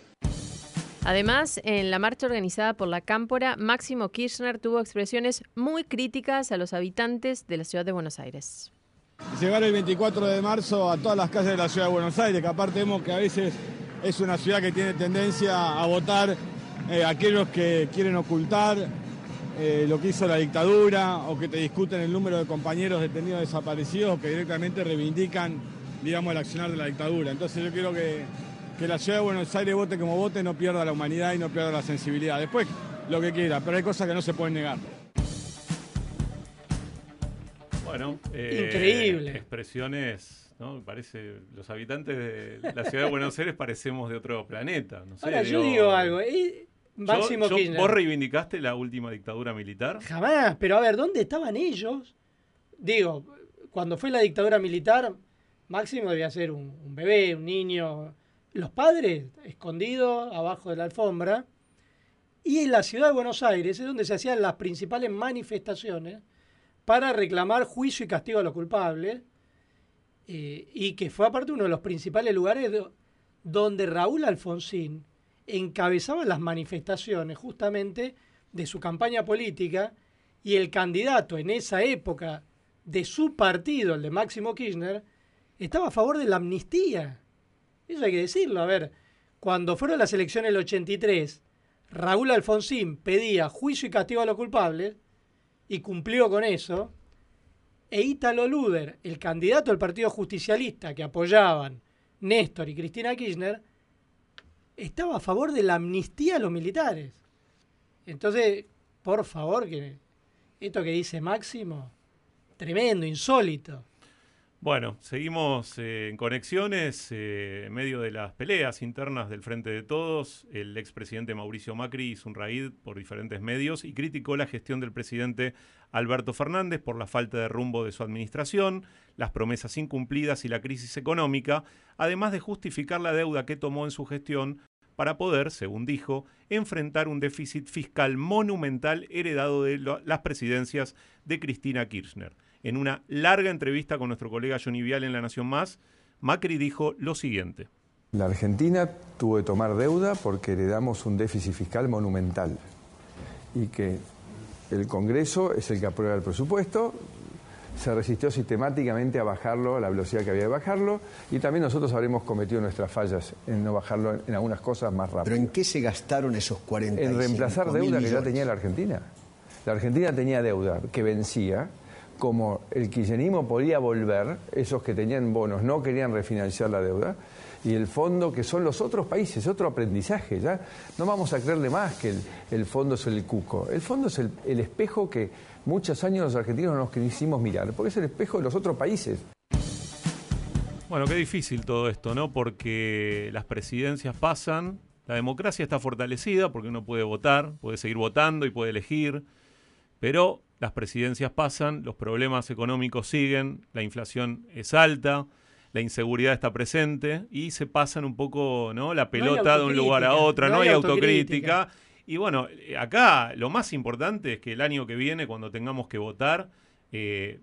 Además, en la marcha organizada por la Cámpora, Máximo Kirchner tuvo expresiones muy críticas a los habitantes de la ciudad de Buenos Aires. Llegar el 24 de marzo a todas las calles de la ciudad de Buenos Aires, que aparte vemos que a veces es una ciudad que tiene tendencia a votar eh, aquellos que quieren ocultar eh, lo que hizo la dictadura o que te discuten el número de compañeros detenidos desaparecidos que directamente reivindican, digamos, el accionar de la dictadura. Entonces yo quiero que, que la ciudad de Buenos Aires vote como vote, no pierda la humanidad y no pierda la sensibilidad. Después, lo que quiera, pero hay cosas que no se pueden negar. Bueno, eh, increíble. Expresiones, ¿no? Parece, los habitantes de la ciudad de Buenos Aires parecemos de otro planeta. No sé, Ahora, yo digo algo. Eh, Máximo Yo- yo-. ¿Vos reivindicaste la última dictadura militar? Jamás, pero a ver, ¿dónde estaban ellos? Digo, cuando fue la dictadura militar, Máximo debía ser un, un bebé, un niño. Los padres escondidos abajo de la alfombra. Y en la ciudad de Buenos Aires es donde se hacían las principales manifestaciones para reclamar juicio y castigo a los culpables. eh, y que fue aparte uno de los principales lugares do- donde Raúl Alfonsín encabezaba las manifestaciones justamente de su campaña política y el candidato en esa época de su partido, el de Máximo Kirchner, estaba a favor de la amnistía. Eso hay que decirlo. A ver, cuando fueron las elecciones del 83, Raúl Alfonsín pedía juicio y castigo a los culpables y cumplió con eso. E Ítalo Luder, el candidato del Partido Justicialista que apoyaban Néstor y Cristina Kirchner, estaba a favor de la amnistía a los militares. Entonces, por favor, que esto que dice Máximo, tremendo, insólito. Bueno, seguimos eh, en conexiones eh, en medio de las peleas internas del Frente de Todos. El expresidente Mauricio Macri hizo un raid por diferentes medios y criticó la gestión del presidente Alberto Fernández por la falta de rumbo de su administración, las promesas incumplidas y la crisis económica, además de justificar la deuda que tomó en su gestión para poder, según dijo, enfrentar un déficit fiscal monumental heredado de las presidencias de Cristina Kirchner. En una larga entrevista con nuestro colega Johnny Vial en La Nación Más, Macri dijo lo siguiente. La Argentina tuvo que tomar deuda porque heredamos un déficit fiscal monumental y que el Congreso es el que aprueba el presupuesto, se resistió sistemáticamente a bajarlo a la velocidad que había de bajarlo y también nosotros habremos cometido nuestras fallas en no bajarlo en algunas cosas más rápido. ¿Pero en qué se gastaron esos 40 En reemplazar deuda que ya tenía la Argentina. La Argentina tenía deuda que vencía, como el kirchnerismo podía volver, esos que tenían bonos no querían refinanciar la deuda, y el fondo que son los otros países, otro aprendizaje, ya no vamos a creerle más que el, el fondo es el cuco, el fondo es el, el espejo que muchos años los argentinos no nos quisimos mirar, porque es el espejo de los otros países. Bueno, qué difícil todo esto, ¿no? Porque las presidencias pasan, la democracia está fortalecida porque uno puede votar, puede seguir votando y puede elegir, pero las presidencias pasan, los problemas económicos siguen, la inflación es alta, la inseguridad está presente y se pasan un poco, ¿no? La pelota de un lugar a otro, no, no hay hay autocrítica. autocrítica. Y bueno, eh, acá lo más importante es que el año que viene, cuando tengamos que votar, eh,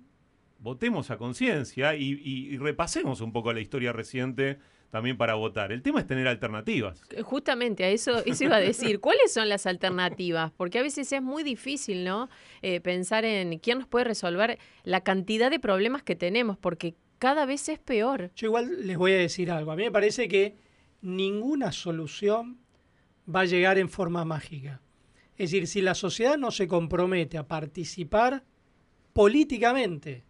votemos a conciencia y, y- y repasemos un poco la historia reciente también para votar. El tema es tener alternativas. Justamente a eso, eso iba a decir. ¿Cuáles son las alternativas? Porque a veces es muy difícil, ¿no? Eh, pensar en quién nos puede resolver la cantidad de problemas que tenemos, porque cada vez es peor. Yo igual les voy a decir algo. A mí me parece que ninguna solución va a llegar en forma mágica. Es decir, si la sociedad no se compromete a participar políticamente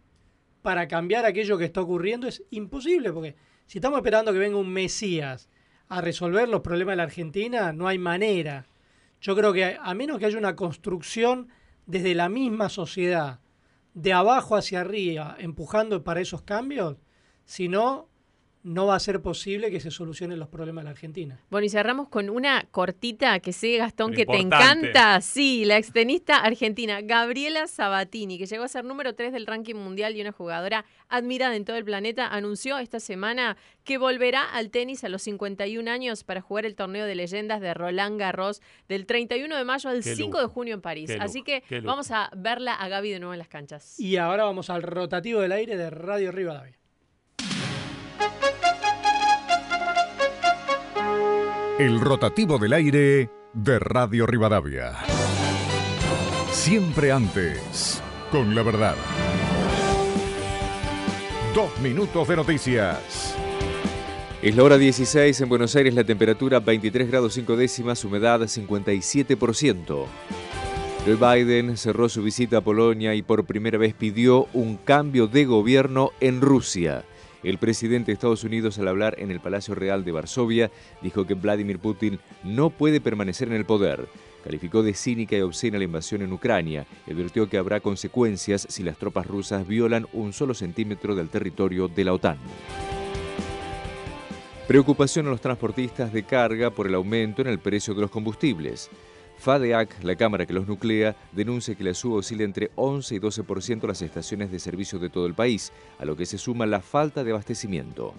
para cambiar aquello que está ocurriendo, es imposible, porque si estamos esperando que venga un Mesías a resolver los problemas de la Argentina, no hay manera. Yo creo que a menos que haya una construcción desde la misma sociedad, de abajo hacia arriba, empujando para esos cambios, si no, no va a ser posible que se solucionen los problemas de la Argentina. Bueno, y cerramos con una cortita que sé, Gastón, que te encanta. Sí, la extenista argentina Gabriela Sabatini, que llegó a ser número 3 del ranking mundial y una jugadora admirada en todo el planeta, anunció esta semana que volverá al tenis a los 51 años para jugar el torneo de leyendas de Roland Garros del 31 de mayo al Qué 5 lujo. de junio en París. Qué lujo, Así que qué lujo. vamos a verla a Gaby de nuevo en las canchas. Y ahora vamos al rotativo del aire de Radio Rivadavia. El rotativo del aire de Radio Rivadavia. Siempre antes, con la verdad. Dos minutos de noticias. Es la hora 16 en Buenos Aires, la temperatura 23 grados 5 décimas, humedad 57%. Joe Biden cerró su visita a Polonia y por primera vez pidió un cambio de gobierno en Rusia. El presidente de Estados Unidos al hablar en el Palacio Real de Varsovia dijo que Vladimir Putin no puede permanecer en el poder. Calificó de cínica y obscena la invasión en Ucrania y advirtió que habrá consecuencias si las tropas rusas violan un solo centímetro del territorio de la OTAN. Preocupación a los transportistas de carga por el aumento en el precio de los combustibles. FADEAC, la cámara que los nuclea, denuncia que la suba oscila entre 11 y 12% las estaciones de servicio de todo el país, a lo que se suma la falta de abastecimiento.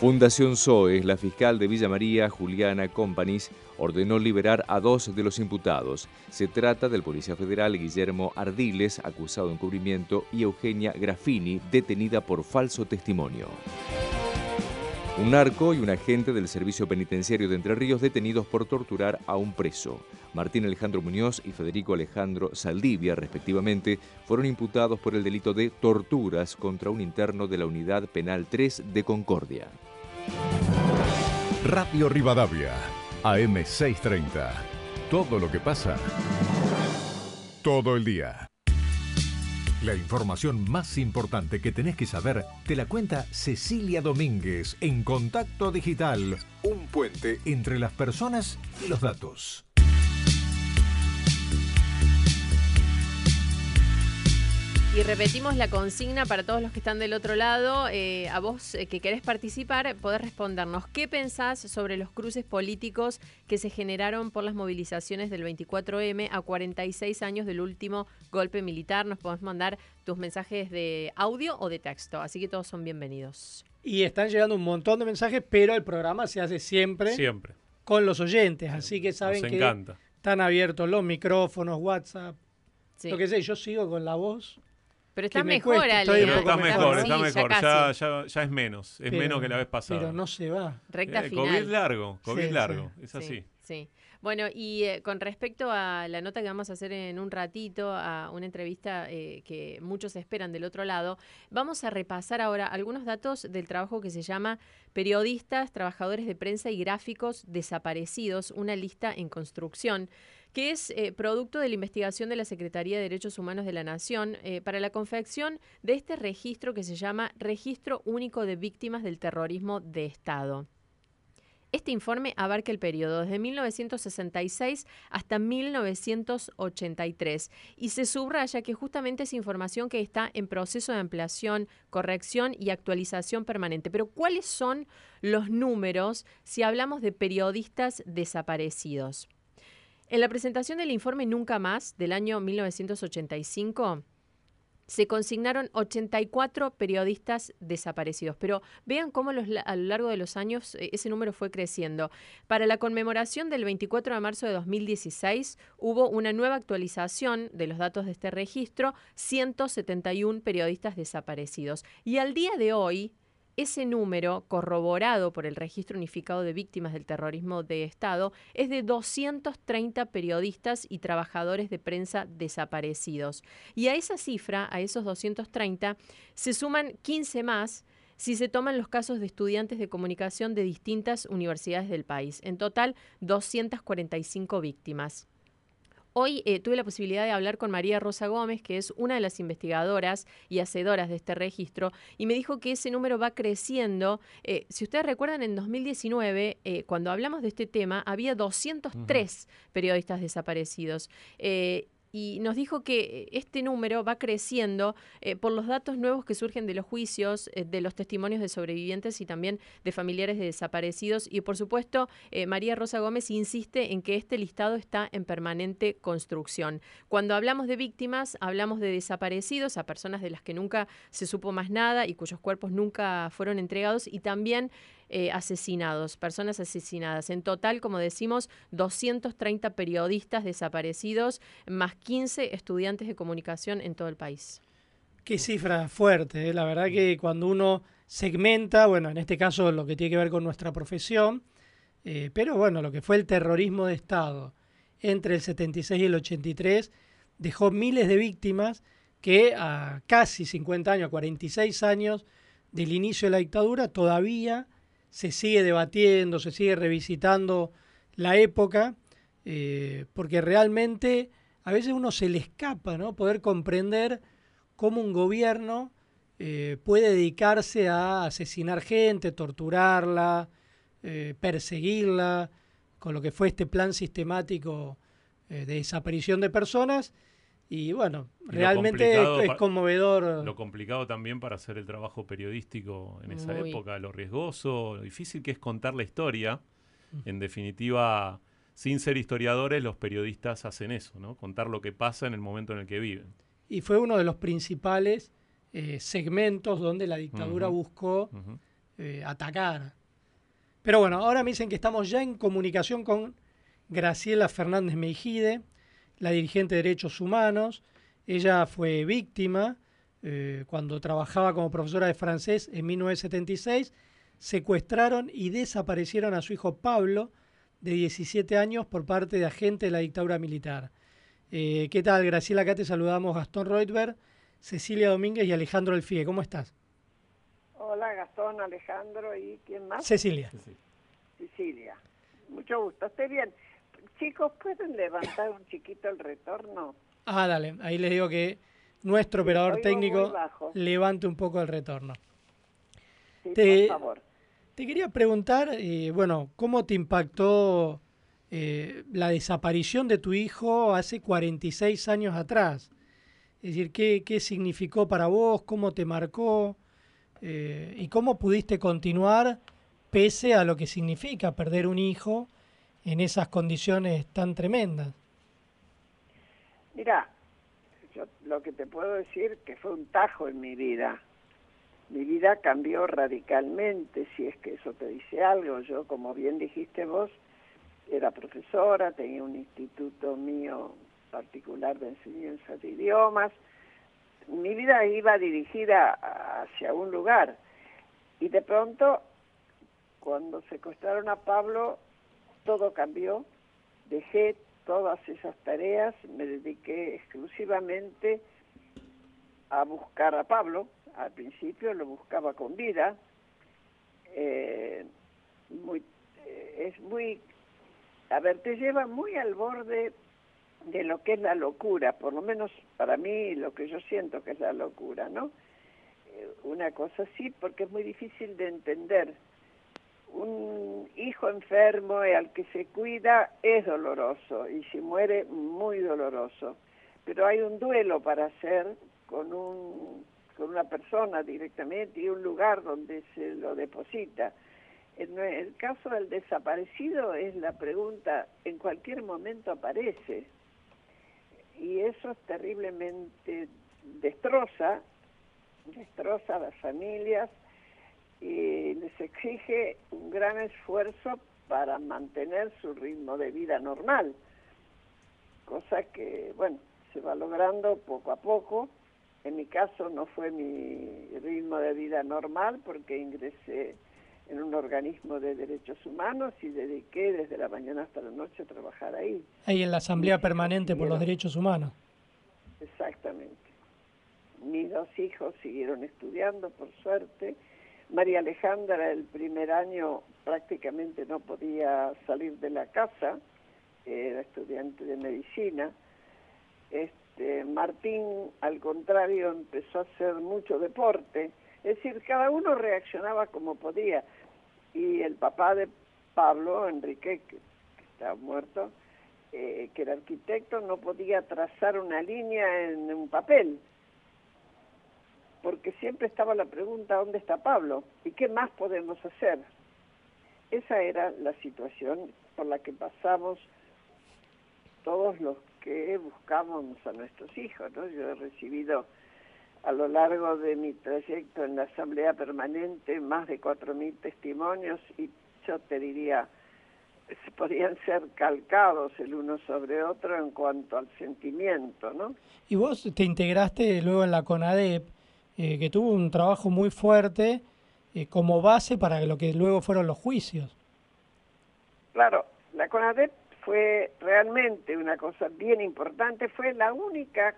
Fundación SOE, la fiscal de Villa María, Juliana Companies, ordenó liberar a dos de los imputados. Se trata del policía federal Guillermo Ardiles, acusado de encubrimiento, y Eugenia Graffini, detenida por falso testimonio. Un narco y un agente del Servicio Penitenciario de Entre Ríos detenidos por torturar a un preso. Martín Alejandro Muñoz y Federico Alejandro Saldivia, respectivamente, fueron imputados por el delito de torturas contra un interno de la Unidad Penal 3 de Concordia. Radio Rivadavia, AM630. Todo lo que pasa. Todo el día. La información más importante que tenés que saber te la cuenta Cecilia Domínguez en Contacto Digital, un puente entre las personas y los datos. Y repetimos la consigna para todos los que están del otro lado. Eh, a vos eh, que querés participar, podés respondernos qué pensás sobre los cruces políticos que se generaron por las movilizaciones del 24M a 46 años del último golpe militar. Nos podés mandar tus mensajes de audio o de texto, así que todos son bienvenidos. Y están llegando un montón de mensajes, pero el programa se hace siempre, Siempre. con los oyentes, así que saben Nos que encanta. están abiertos los micrófonos, WhatsApp. Sí. Lo que sé, yo sigo con la voz. Pero está me mejor, cuesta, Ale. Pero está mejor, está Sí, mejor. ya Ya, ya, ya es menos. Es Pero- menos que la vez pasada. Pero no se va. Recta Eh, final. COVID largo, COVID Sí, largo. sí. Es Sí, así. Sí. Bueno, y eh, con respecto a la nota que vamos a hacer en un ratito, a una entrevista eh, que muchos esperan del otro lado, vamos a repasar ahora algunos datos del trabajo que se llama Periodistas, Trabajadores de Prensa y Gráficos Desaparecidos, una lista en construcción que es eh, producto de la investigación de la Secretaría de Derechos Humanos de la Nación eh, para la confección de este registro que se llama Registro Único de Víctimas del Terrorismo de Estado. Este informe abarca el periodo desde 1966 hasta 1983 y se subraya que justamente es información que está en proceso de ampliación, corrección y actualización permanente. Pero ¿cuáles son los números si hablamos de periodistas desaparecidos? En la presentación del informe Nunca Más del año 1985, se consignaron 84 periodistas desaparecidos, pero vean cómo a lo largo de los años eh, ese número fue creciendo. Para la conmemoración del 24 de marzo de 2016 hubo una nueva actualización de los datos de este registro, 171 periodistas desaparecidos. Y al día de hoy, ese número, corroborado por el Registro Unificado de Víctimas del Terrorismo de Estado, es de 230 periodistas y trabajadores de prensa desaparecidos. Y a esa cifra, a esos 230, se suman 15 más si se toman los casos de estudiantes de comunicación de distintas universidades del país. En total, 245 víctimas. Hoy eh, tuve la posibilidad de hablar con María Rosa Gómez, que es una de las investigadoras y hacedoras de este registro, y me dijo que ese número va creciendo. Eh, si ustedes recuerdan, en 2019, eh, cuando hablamos de este tema, había 203 periodistas desaparecidos. Eh, y nos dijo que este número va creciendo eh, por los datos nuevos que surgen de los juicios, eh, de los testimonios de sobrevivientes y también de familiares de desaparecidos. Y por supuesto, eh, María Rosa Gómez insiste en que este listado está en permanente construcción. Cuando hablamos de víctimas, hablamos de desaparecidos, a personas de las que nunca se supo más nada y cuyos cuerpos nunca fueron entregados, y también eh, asesinados, personas asesinadas. En total, como decimos, 230 periodistas desaparecidos, más 15 estudiantes de comunicación en todo el país. Qué cifra fuerte, ¿eh? la verdad que cuando uno segmenta, bueno, en este caso lo que tiene que ver con nuestra profesión, eh, pero bueno, lo que fue el terrorismo de Estado entre el 76 y el 83 dejó miles de víctimas que a casi 50 años, 46 años del inicio de la dictadura, todavía se sigue debatiendo, se sigue revisitando la época, eh, porque realmente a veces uno se le escapa, ¿no? Poder comprender cómo un gobierno eh, puede dedicarse a asesinar gente, torturarla, eh, perseguirla, con lo que fue este plan sistemático de desaparición de personas. Y bueno, Y realmente complicado es, es conmovedor. Lo complicado también para hacer el trabajo periodístico en esa Muy. época, lo riesgoso, lo difícil que es contar la historia. En definitiva, sin ser historiadores, los periodistas hacen eso, ¿no? Contar lo que pasa en el momento en el que viven. Y fue uno de los principales eh, segmentos donde la dictadura buscó eh, atacar. Pero bueno, ahora me dicen que estamos ya en comunicación con Graciela Fernández Meijide, la dirigente de Derechos Humanos. Ella fue víctima eh, cuando trabajaba como profesora de francés en 1976. Secuestraron y desaparecieron a su hijo Pablo, de 17 años, por parte de agentes de la dictadura militar. Eh, ¿Qué tal, Graciela? Acá te saludamos Gastón Reutberg, Cecilia Domínguez y Alejandro Elfie. ¿Cómo estás? Hola Gastón, Alejandro y ¿quién más? Cecilia. Cecilia. Mucho gusto, estoy bien. Chicos, ¿pueden levantar un chiquito el retorno? Ah, dale, ahí les digo que nuestro operador técnico levante un poco el retorno. Sí, Te- por favor. Te quería preguntar, eh, bueno, ¿cómo te impactó eh, la desaparición de tu hijo hace 46 años atrás? Es decir, ¿qué, qué significó para vos? ¿Cómo te marcó? Eh, ¿Y cómo pudiste continuar pese a lo que significa perder un hijo en esas condiciones tan tremendas? Mira, yo lo que te puedo decir que fue un tajo en mi vida. Mi vida cambió radicalmente, si es que eso te dice algo. Yo, como bien dijiste vos, era profesora, tenía un instituto mío particular de enseñanza de idiomas. Mi vida iba dirigida hacia un lugar. Y de pronto, cuando secuestraron a Pablo, todo cambió. Dejé todas esas tareas, me dediqué exclusivamente a buscar a Pablo. Al principio lo buscaba con vida. Eh, muy, eh, es muy, a ver, te lleva muy al borde de lo que es la locura, por lo menos para mí lo que yo siento que es la locura, ¿no? Eh, una cosa así, porque es muy difícil de entender. Un hijo enfermo y al que se cuida es doloroso y si muere muy doloroso, pero hay un duelo para hacer con un con una persona directamente y un lugar donde se lo deposita. En el caso del desaparecido es la pregunta, en cualquier momento aparece y eso terriblemente destroza, destroza a las familias y les exige un gran esfuerzo para mantener su ritmo de vida normal, cosa que, bueno, se va logrando poco a poco. En mi caso no fue mi ritmo de vida normal porque ingresé en un organismo de derechos humanos y dediqué desde la mañana hasta la noche a trabajar ahí. Ahí en la Asamblea Permanente por los Derechos Humanos. Exactamente. Mis dos hijos siguieron estudiando, por suerte. María Alejandra el primer año prácticamente no podía salir de la casa, era estudiante de medicina. Este, Martín, al contrario, empezó a hacer mucho deporte. Es decir, cada uno reaccionaba como podía. Y el papá de Pablo, Enrique, que, que está muerto, eh, que era arquitecto, no podía trazar una línea en un papel, porque siempre estaba la pregunta, ¿dónde está Pablo? ¿Y qué más podemos hacer? Esa era la situación por la que pasamos todos los que buscábamos a nuestros hijos, ¿no? Yo he recibido a lo largo de mi trayecto en la Asamblea Permanente más de 4.000 testimonios y yo te diría, se podrían ser calcados el uno sobre otro en cuanto al sentimiento, ¿no? Y vos te integraste luego en la CONADEP, eh, que tuvo un trabajo muy fuerte eh, como base para lo que luego fueron los juicios. Claro, la CONADEP fue realmente una cosa bien importante, fue la única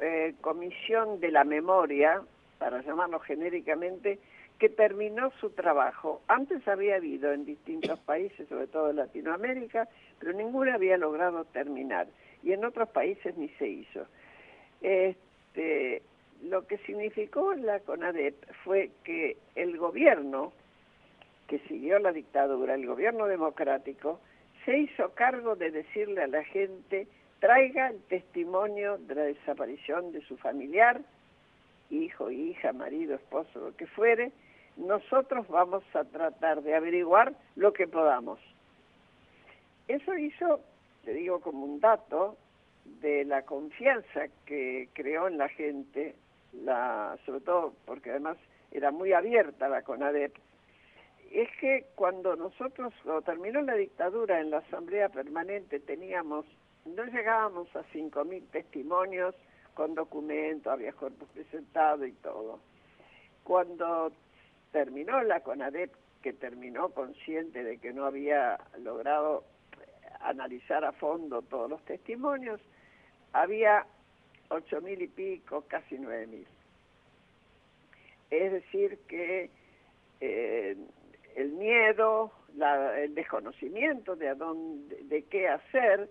eh, comisión de la memoria, para llamarlo genéricamente, que terminó su trabajo. Antes había habido en distintos países, sobre todo en Latinoamérica, pero ninguna había logrado terminar. Y en otros países ni se hizo. Este, lo que significó la CONADEP fue que el gobierno que siguió la dictadura, el gobierno democrático, se hizo cargo de decirle a la gente traiga el testimonio de la desaparición de su familiar, hijo, hija, marido, esposo, lo que fuere, nosotros vamos a tratar de averiguar lo que podamos. Eso hizo, te digo como un dato, de la confianza que creó en la gente, la, sobre todo porque además era muy abierta la CONADEP, es que cuando nosotros, cuando terminó la dictadura en la Asamblea Permanente, teníamos, no llegábamos a 5.000 testimonios con documentos, había cuerpos presentados y todo. Cuando terminó la CONADEP, que terminó consciente de que no había logrado analizar a fondo todos los testimonios, había ocho mil y pico, casi nueve mil. Es decir, que eh, el miedo, el desconocimiento de, a dónde, de qué hacer,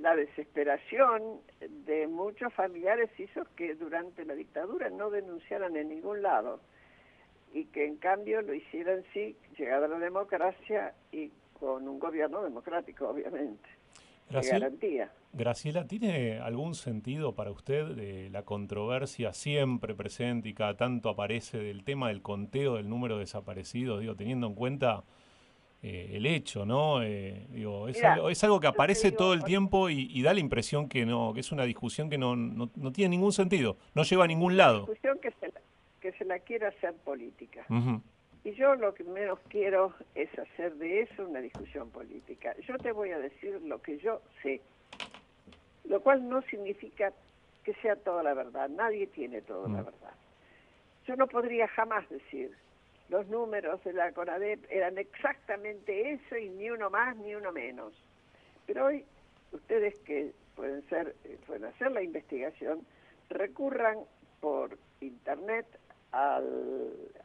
la desesperación de muchos familiares hizo que durante la dictadura no denunciaran en ningún lado y que en cambio lo hicieran sí, llegada la democracia y con un gobierno democrático, obviamente. garantía. Graciela, ¿tiene algún sentido para usted de la controversia siempre presente y cada tanto aparece del tema del conteo del número de desaparecidos, digo, teniendo en cuenta eh, el hecho, ¿no? Eh, digo, es, algo, es, algo, que aparece todo el tiempo y, da la impresión que no, que es una discusión que no, no, tiene ningún sentido, no lleva a ningún lado. Una discusión que se la, que se la quiere hacer política. Y yo lo que menos quiero es hacer de eso una discusión política. Yo te voy a decir lo que yo sé, lo cual no significa que sea toda la verdad. Nadie tiene toda la mm. verdad. Yo no podría jamás decir los números de la CONADEP eran exactamente eso y ni uno más ni uno menos. Pero hoy ustedes que pueden ser eh, pueden hacer la investigación recurran por internet a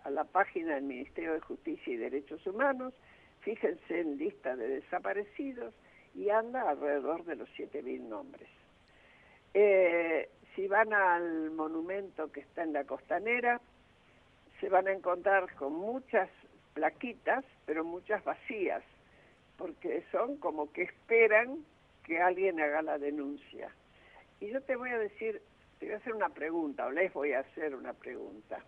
la página del Ministerio de Justicia y Derechos Humanos, fíjense en lista de desaparecidos y anda alrededor de los 7.000 nombres. Eh, si van al monumento que está en la costanera, se van a encontrar con muchas plaquitas, pero muchas vacías, porque son como que esperan que alguien haga la denuncia. Y yo te voy a decir, te voy a hacer una pregunta, o les voy a hacer una pregunta.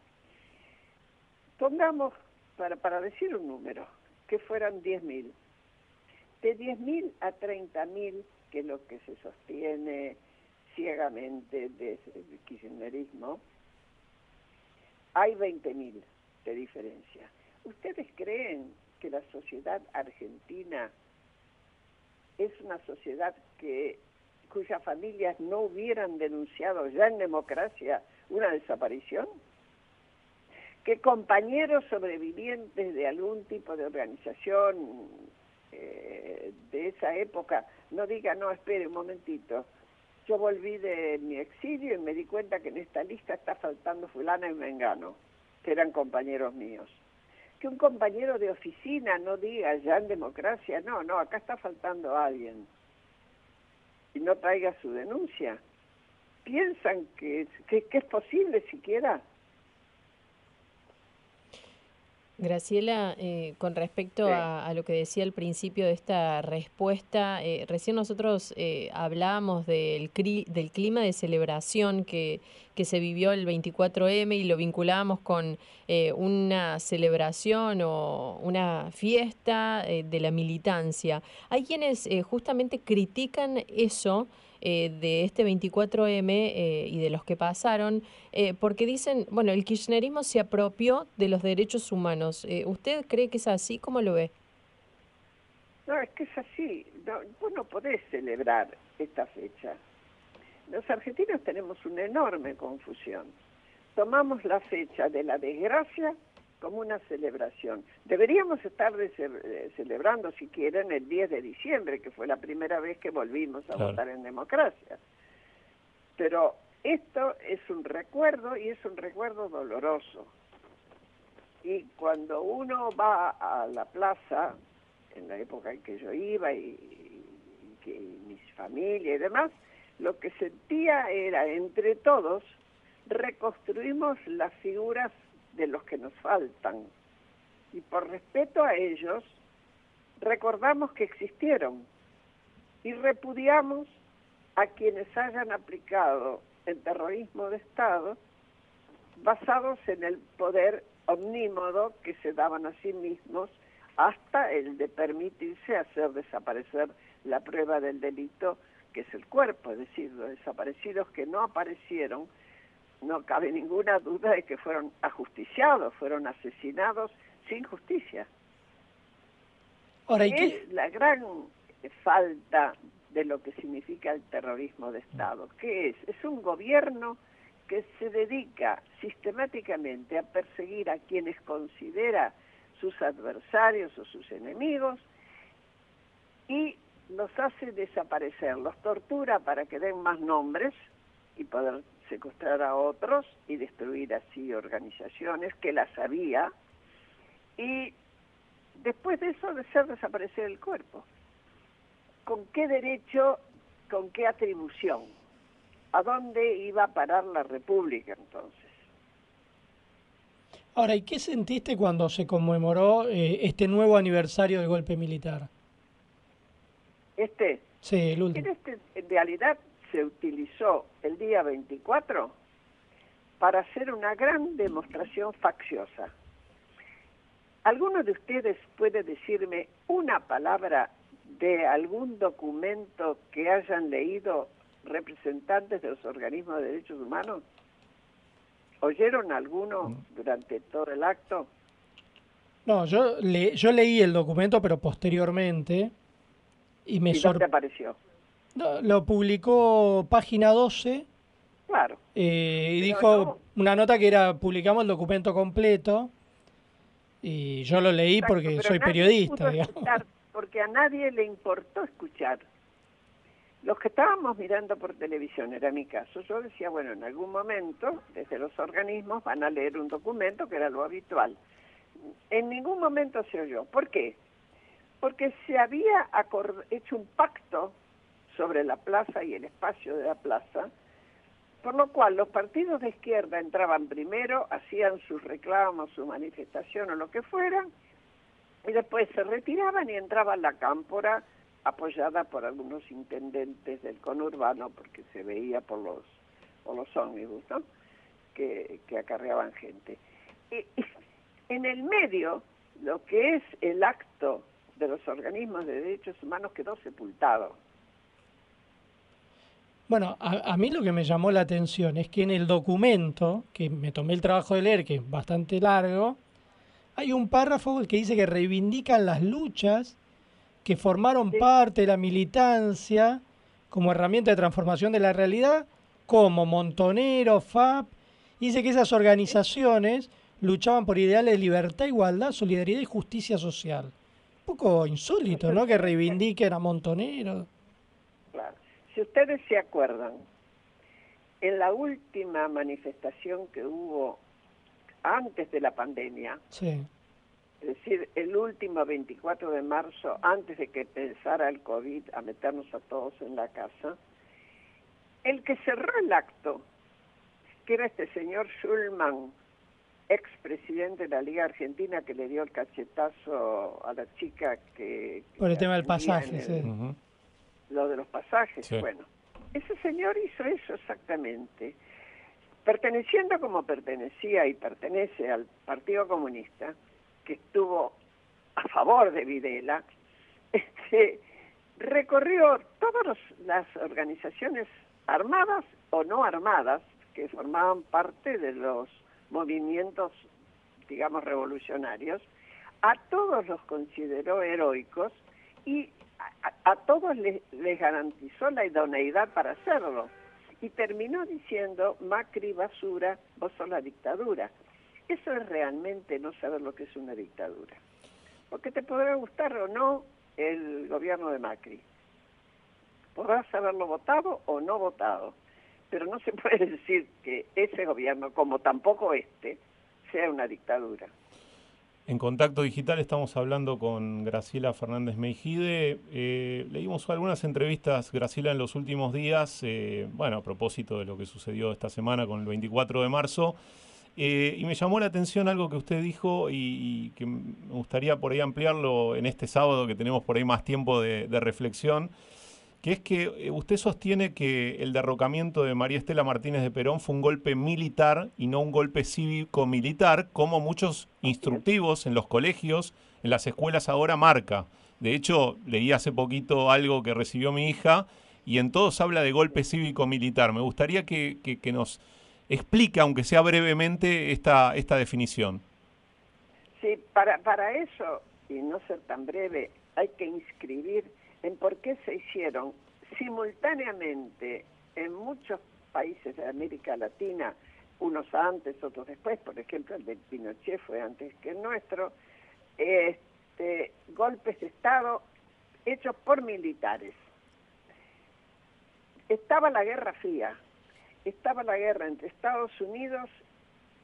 Pongamos, para, para decir un número, que fueran 10.000. De 10.000 a 30.000, que es lo que se sostiene ciegamente desde el kirchnerismo, hay 20.000 de diferencia. ¿Ustedes creen que la sociedad argentina es una sociedad que cuyas familias no hubieran denunciado ya en democracia una desaparición? que compañeros sobrevivientes de algún tipo de organización eh, de esa época no digan, no, espere un momentito, yo volví de mi exilio y me di cuenta que en esta lista está faltando fulana y mengano, que eran compañeros míos. Que un compañero de oficina no diga ya en democracia, no, no, acá está faltando alguien y no traiga su denuncia. ¿Piensan que, que es posible siquiera? Graciela, eh, con respecto a, lo que decía al principio de esta respuesta, eh, recién nosotros eh, hablábamos del, del clima de celebración que, que se vivió el 24M y lo vinculábamos con una celebración o una fiesta de la militancia. Hay quienes justamente critican eso eh, de este 24M eh, y de los que pasaron, eh, porque dicen, bueno, el kirchnerismo se apropió de los derechos humanos. ¿Usted cree que es así? ¿Cómo lo ve? No, es que es así. No, vos no podés celebrar esta fecha. Los argentinos tenemos una enorme confusión. Tomamos la fecha de la desgracia como una celebración. Deberíamos estar eh, celebrando, si quieren, el 10 de diciembre, que fue la primera vez que volvimos a votar en democracia. Pero esto es un recuerdo y es un recuerdo doloroso. Y cuando uno va a la plaza, en la época en que yo iba y, que mi familia y demás, lo que sentía era, entre todos, reconstruimos las figuras de los que nos faltan. Y por respeto a ellos, recordamos que existieron y repudiamos a quienes hayan aplicado el terrorismo de Estado basados en el poder omnímodo que se daban a sí mismos hasta el de permitirse hacer desaparecer la prueba del delito que es el cuerpo, es decir, los desaparecidos que no aparecieron, no cabe ninguna duda de que fueron ajusticiados, fueron asesinados sin justicia. Ahora, ¿y es la gran falta de lo que significa el terrorismo de Estado. ¿Qué es? Es un gobierno que se dedica sistemáticamente a perseguir a quienes considera sus adversarios o sus enemigos y los hace desaparecer, los tortura para que den más nombres y poder secuestrar a otros y destruir así organizaciones que las había y después de eso de hacer desaparecer el cuerpo. ¿Con qué derecho, con qué atribución? ¿A dónde iba a parar la República entonces? Ahora, ¿y qué sentiste cuando se conmemoró eh, este nuevo aniversario del golpe militar? Este. Sí, el último. Este, en realidad se utilizó el día 24 para hacer una gran demostración facciosa. ¿Alguno de ustedes puede decirme una palabra de algún documento que hayan leído representantes de los organismos de derechos humanos? ¿Oyeron alguno durante todo el acto? No, yo, le, yo leí el documento, pero posteriormente, y me ¿Y dónde apareció? Lo publicó Página 12. Claro. Eh, y dijo una nota que era, publicamos el documento completo, y yo lo leí Exacto, porque soy periodista, digamos. porque a nadie le importó escuchar. Los que estábamos mirando por televisión, era mi caso, yo decía, bueno, en algún momento, desde los organismos van a leer un documento que era lo habitual. En ningún momento se oyó. ¿Por qué? Porque se había hecho un pacto sobre la plaza y el espacio de la plaza, por lo cual los partidos de izquierda entraban primero, hacían sus reclamos, su manifestación o lo que fuera, y después se retiraban y entraba la cámpora apoyada por algunos intendentes del conurbano, porque se veía por los, por los ómnibus, ¿no? que, que acarreaban gente. Y, y en el medio, lo que es el acto de los organismos de derechos humanos quedó sepultado. Bueno, a, a mí lo que me llamó la atención es que en el documento, que me tomé el trabajo de leer, que es bastante largo, hay un párrafo que dice que reivindican las luchas que formaron parte de la militancia como herramienta de transformación de la realidad, como Montonero, FAP, dice que esas organizaciones luchaban por ideales de libertad, igualdad, solidaridad y justicia social. Un poco insólito, ¿no? Que reivindiquen a Montonero. Claro. Si ustedes se acuerdan, en la última manifestación que hubo antes de la pandemia, Sí. es decir, el último 24 de marzo, antes de que pensara el COVID a meternos a todos en la casa, el que cerró el acto, que era este señor Schulman, expresidente de la Liga Argentina que le dio el cachetazo a la chica que... Por el tema del pasaje, el- sí. Lo de los pasajes, Sí. bueno. Ese señor hizo eso exactamente. Perteneciendo como pertenecía y pertenece al Partido Comunista, que estuvo a favor de Videla, este, recorrió todas las organizaciones armadas o no armadas que formaban parte de los movimientos, digamos, revolucionarios, a todos los consideró heroicos y a, todos les, les garantizó la idoneidad para hacerlo. Y terminó diciendo, Macri basura, vos sos la dictadura. Eso es realmente no saber lo que es una dictadura. Porque te podrá gustar o no el gobierno de Macri. Podrás haberlo votado o no votado. Pero no se puede decir que ese gobierno, como tampoco este, sea una dictadura. En Contacto Digital estamos hablando con Graciela Fernández Meijide. Eh, leímos algunas entrevistas, Graciela, en los últimos días, eh, bueno, a propósito de lo que sucedió esta semana con el 24 de marzo. Eh, y me llamó la atención algo que usted dijo y, que me gustaría por ahí ampliarlo en este sábado que tenemos por ahí más tiempo de reflexión, que es que eh, usted sostiene que el derrocamiento de María Estela Martínez de Perón fue un golpe militar y no un golpe cívico-militar, como muchos instructivos en los colegios, en las escuelas ahora marca. De hecho, leí hace poquito algo que recibió mi hija y en todos habla de golpe cívico-militar. Me gustaría que, que, que nos explique, aunque sea brevemente, esta, esta definición. Sí, para, para eso, y no ser tan breve, hay que inscribir en por qué se hicieron simultáneamente en muchos países de América Latina, unos antes, otros después, por ejemplo el de Pinochet fue antes que el nuestro, este, golpes de Estado hechos por militares. Estaba la Guerra Fría, estaba la guerra entre Estados Unidos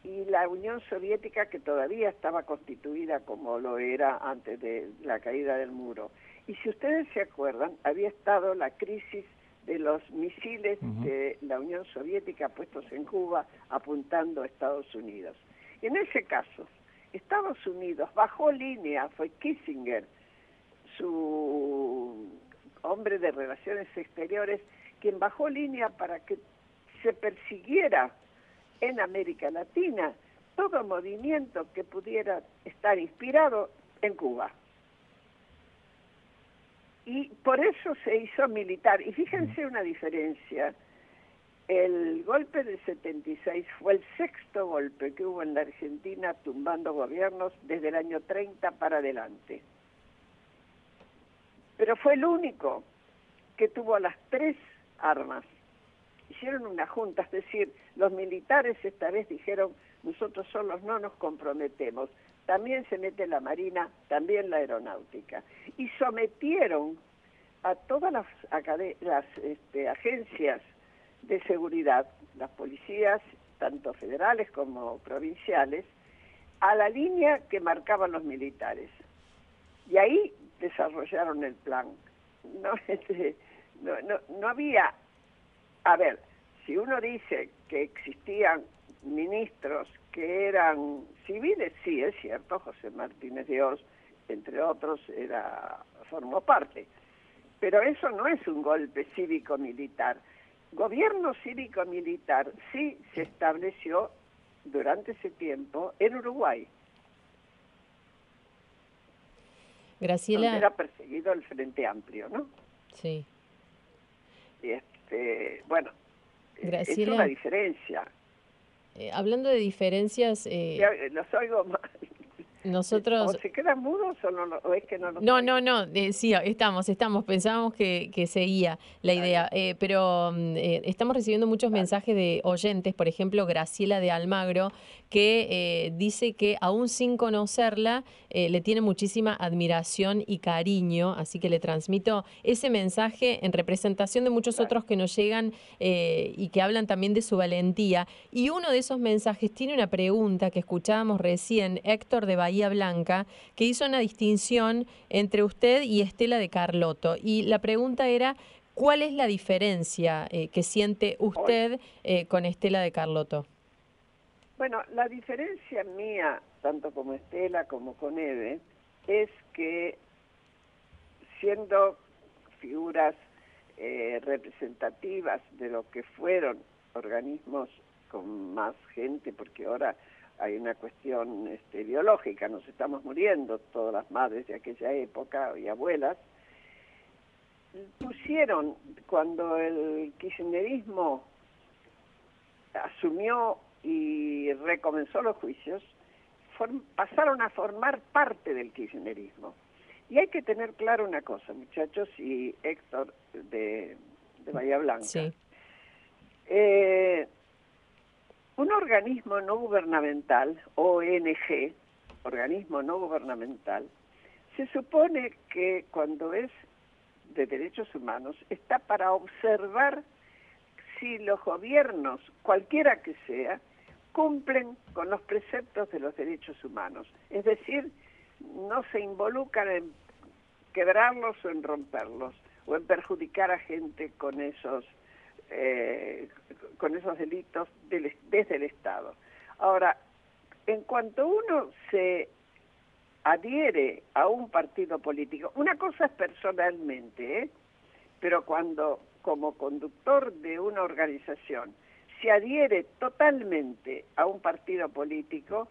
y la Unión Soviética que todavía estaba constituida como lo era antes de la caída del muro. Y si ustedes se acuerdan, había estado la crisis de los misiles de la Unión Soviética puestos en Cuba apuntando a Estados Unidos. Y en ese caso, Estados Unidos bajó línea, fue Kissinger, su hombre de relaciones exteriores, quien bajó línea para que se persiguiera en América Latina todo movimiento que pudiera estar inspirado en Cuba. Y por eso se hizo militar. Y fíjense una diferencia. El golpe del 76 fue el sexto golpe que hubo en la Argentina tumbando gobiernos desde el año 30 para adelante. Pero fue el único que tuvo las tres armas. Hicieron una junta, es decir, los militares esta vez dijeron, nosotros solos no nos comprometemos, también se mete la Marina, también la Aeronáutica. Y sometieron a todas las, este, agencias de seguridad, las policías, tanto federales como provinciales, a la línea que marcaban los militares. Y ahí desarrollaron el plan. No, este, no, no, no había, a ver, si uno dice que existían ministros que eran civiles, sí, es cierto, José Martínez Dios, entre otros, era formó parte. Pero eso no es un golpe cívico-militar. Gobierno cívico-militar sí se estableció durante ese tiempo en Uruguay. Graciela. Donde era perseguido el Frente Amplio, ¿no? Sí. Y este, bueno, Graciela, es una diferencia. Eh, hablando de diferencias... Eh, los oigo mal. Nosotros... ¿O se quedan mudos o, no, o es que no los No, no, no, eh, sí, estamos, estamos, pensábamos que, que seguía la idea, eh, pero mm, eh, estamos recibiendo muchos mensajes de oyentes, por ejemplo, Graciela de Almagro, que eh, dice que aún sin conocerla, eh, le tiene muchísima admiración y cariño, así que le transmito ese mensaje en representación de muchos otros que nos llegan eh, y que hablan también de su valentía. Y uno de esos mensajes tiene una pregunta que escuchábamos recién, Héctor de Bahía Blanca, que hizo una distinción entre usted y Estela de Carlotto. Y la pregunta era, ¿cuál es la diferencia que siente usted con Estela de Carlotto? Bueno, la diferencia mía, tanto como Estela como con Eve, es que siendo figuras eh, representativas de lo que fueron organismos con más gente, porque ahora hay una cuestión este, biológica, nos estamos muriendo todas las madres de aquella época y abuelas, pusieron cuando el kirchnerismo asumió y recomenzó los juicios, pasaron a formar parte del kirchnerismo. Y hay que tener claro una cosa, muchachos, y Héctor de, de Bahía Blanca. Sí. Eh, un organismo no gubernamental, ONG, organismo no gubernamental, se supone que cuando es de derechos humanos está para observar si los gobiernos, cualquiera que sea, cumplen con los preceptos de los derechos humanos. Es decir, no se involucran en quebrarlos o en romperlos o en perjudicar a gente con esos eh, con esos delitos del, desde el Estado. Ahora, en cuanto uno se adhiere a un partido político, una cosa es personalmente, ¿eh? pero cuando como conductor de una organización se adhiere totalmente a un partido político,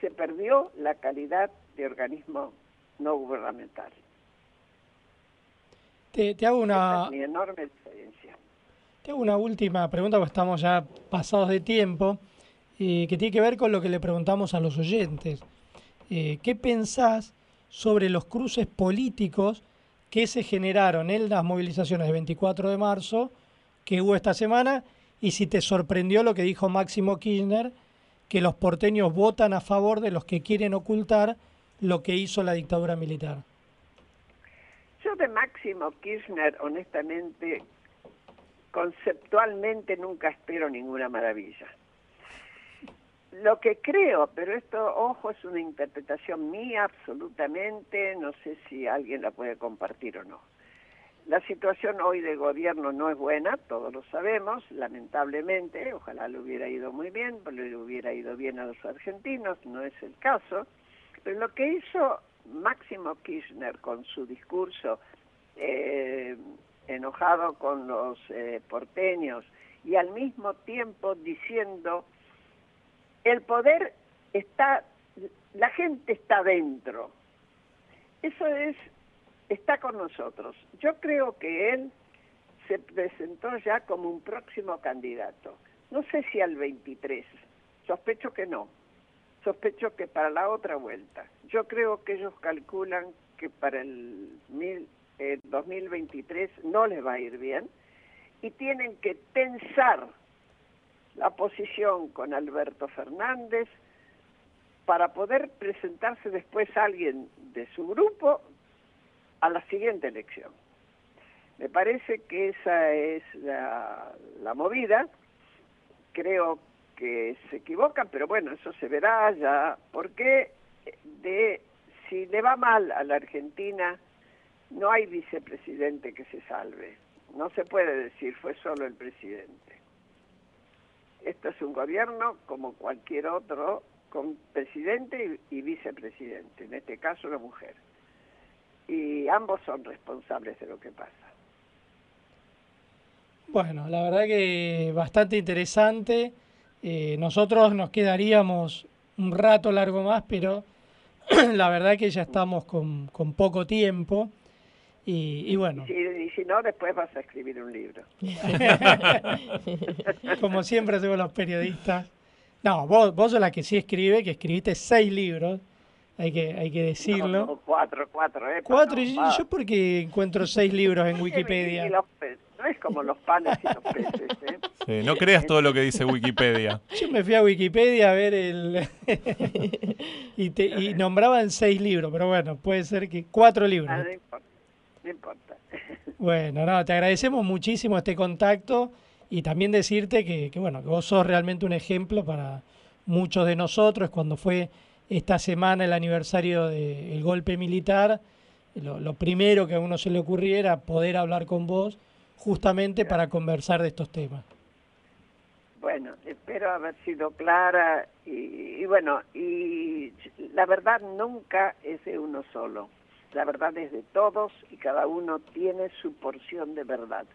se perdió la calidad de organismo no gubernamental. Te, te hago una... Es mi enorme experiencia. Te hago una última pregunta, porque estamos ya pasados de tiempo, eh, que tiene que ver con lo que le preguntamos a los oyentes. Eh, ¿Qué pensás sobre los cruces políticos que se generaron en las movilizaciones del 24 de marzo que hubo esta semana y si te sorprendió lo que dijo Máximo Kirchner, que los porteños votan a favor de los que quieren ocultar lo que hizo la dictadura militar. Yo de Máximo Kirchner, honestamente, conceptualmente nunca espero ninguna maravilla. Lo que creo, pero esto, ojo, es una interpretación mía absolutamente, no sé si alguien la puede compartir o no. La situación hoy de gobierno no es buena, todos lo sabemos, lamentablemente, ojalá le hubiera ido muy bien, le hubiera ido bien a los argentinos, no es el caso, pero lo que hizo Máximo Kirchner con su discurso eh, enojado con los eh, porteños y al mismo tiempo diciendo el poder está, la gente está dentro. Eso es, está con nosotros. Yo creo que él se presentó ya como un próximo candidato. No sé si al 23, sospecho que no, sospecho que para la otra vuelta. Yo creo que ellos calculan que para el, el 2023 no les va a ir bien y tienen que pensar la posición con Alberto Fernández para poder presentarse después a alguien de su grupo a la siguiente elección. Me parece que esa es la, la movida. Creo que se equivocan, pero bueno, eso se verá ya, porque de si le va mal a la Argentina, no hay vicepresidente que se salve. No se puede decir, fue solo el presidente. Esto es un gobierno como cualquier otro, con presidente y, vicepresidente, en este caso una mujer. Y ambos son responsables de lo que pasa. Bueno, la verdad que bastante interesante. Eh, nosotros nos quedaríamos un rato largo más, pero la verdad que ya estamos con, con poco tiempo. Y, bueno. Y si, no, después vas a escribir un libro. Como siempre hacemos los periodistas. No, vos, vos sos la que sí escribe, que escribiste seis libros. Hay que, hay que decirlo. cuatro, cuatro, ¿eh? Cuatro, y yo, porque encuentro seis libros en Wikipedia. no es como los panes y los peces, ¿eh? Sí, no creas todo lo que dice Wikipedia. Yo me fui a Wikipedia a ver el... y, te, y nombraban seis libros, pero bueno, puede ser que cuatro libros. Ah, no importa. Bueno, no, te agradecemos muchísimo este contacto y también decirte que, bueno, que vos sos realmente un ejemplo para muchos de nosotros. Cuando fue esta semana el aniversario del golpe militar, lo, primero que a uno se le ocurriera era poder hablar con vos justamente para conversar de estos temas. Bueno, espero haber sido clara y, y bueno, y la verdad nunca es de uno solo la verdad es de todos y cada uno tiene su porción de verdad.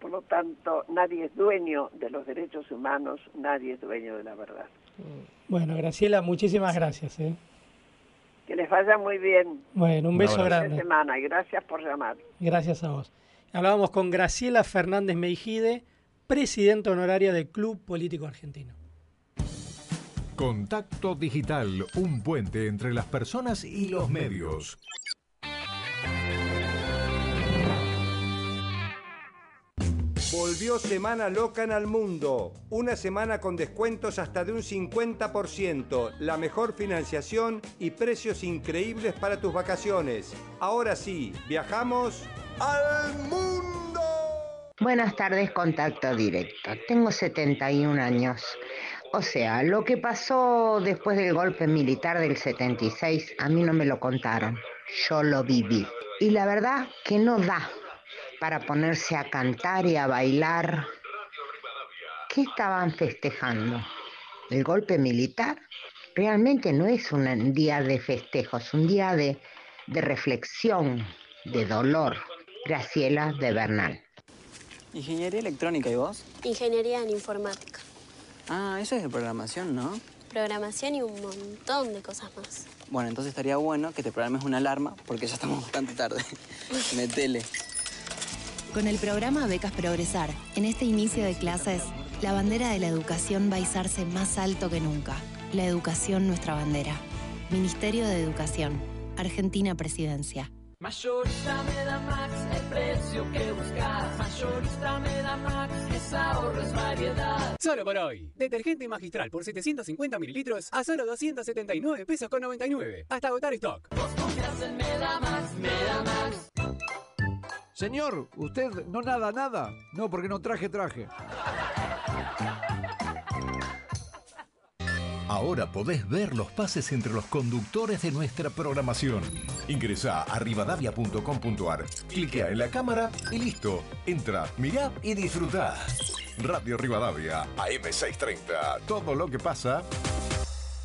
Por lo tanto, nadie es dueño de los derechos humanos, nadie es dueño de la verdad. Bueno, Graciela, muchísimas gracias. ¿eh? Que les vaya muy bien. Bueno, un beso grande. semana y gracias por llamar. Gracias a vos. Hablábamos con Graciela Fernández Meijide, presidenta honoraria del Club Político Argentino. Contacto Digital, un puente entre las personas y los medios. Volvió Semana Loca en al mundo. Una semana con descuentos hasta de un 50%, la mejor financiación y precios increíbles para tus vacaciones. Ahora sí, viajamos al mundo. Buenas tardes, contacto directo. Tengo 71 años. O sea, lo que pasó después del golpe militar del 76, a mí no me lo contaron. Yo lo viví. Y la verdad que no da para ponerse a cantar y a bailar. ¿Qué estaban festejando? ¿El golpe militar? Realmente no es un día de festejos, un día de, reflexión, de dolor. Graciela de Bernal. Ingeniería electrónica, ¿y vos? Ingeniería en informática. Ah, eso es de programación, ¿no? Programación y un montón de cosas más. Bueno, entonces estaría bueno que te programes una alarma porque ya estamos bastante tarde. Metele. Con el programa Becas Progresar, en este inicio de clases, la bandera de la educación va a izarse más alto que nunca. La educación nuestra bandera. Ministerio de Educación. Argentina Presidencia. Mayorista me da Max, el precio que buscas. Mayorista me da Max, es ahorro, es variedad. Solo por hoy. Detergente magistral por 750 mililitros a solo 279 pesos con 99. Hasta agotar stock. Vos confías en Medamax, Medamax. Señor, ¿usted no nada, nada? No, porque no traje traje. Ahora podés ver los pases entre los conductores de nuestra programación. Ingresa a rivadavia.com.ar, cliquea en la cámara y listo. Entra, mirá y disfruta. Radio Rivadavia, AM630. Todo lo que pasa,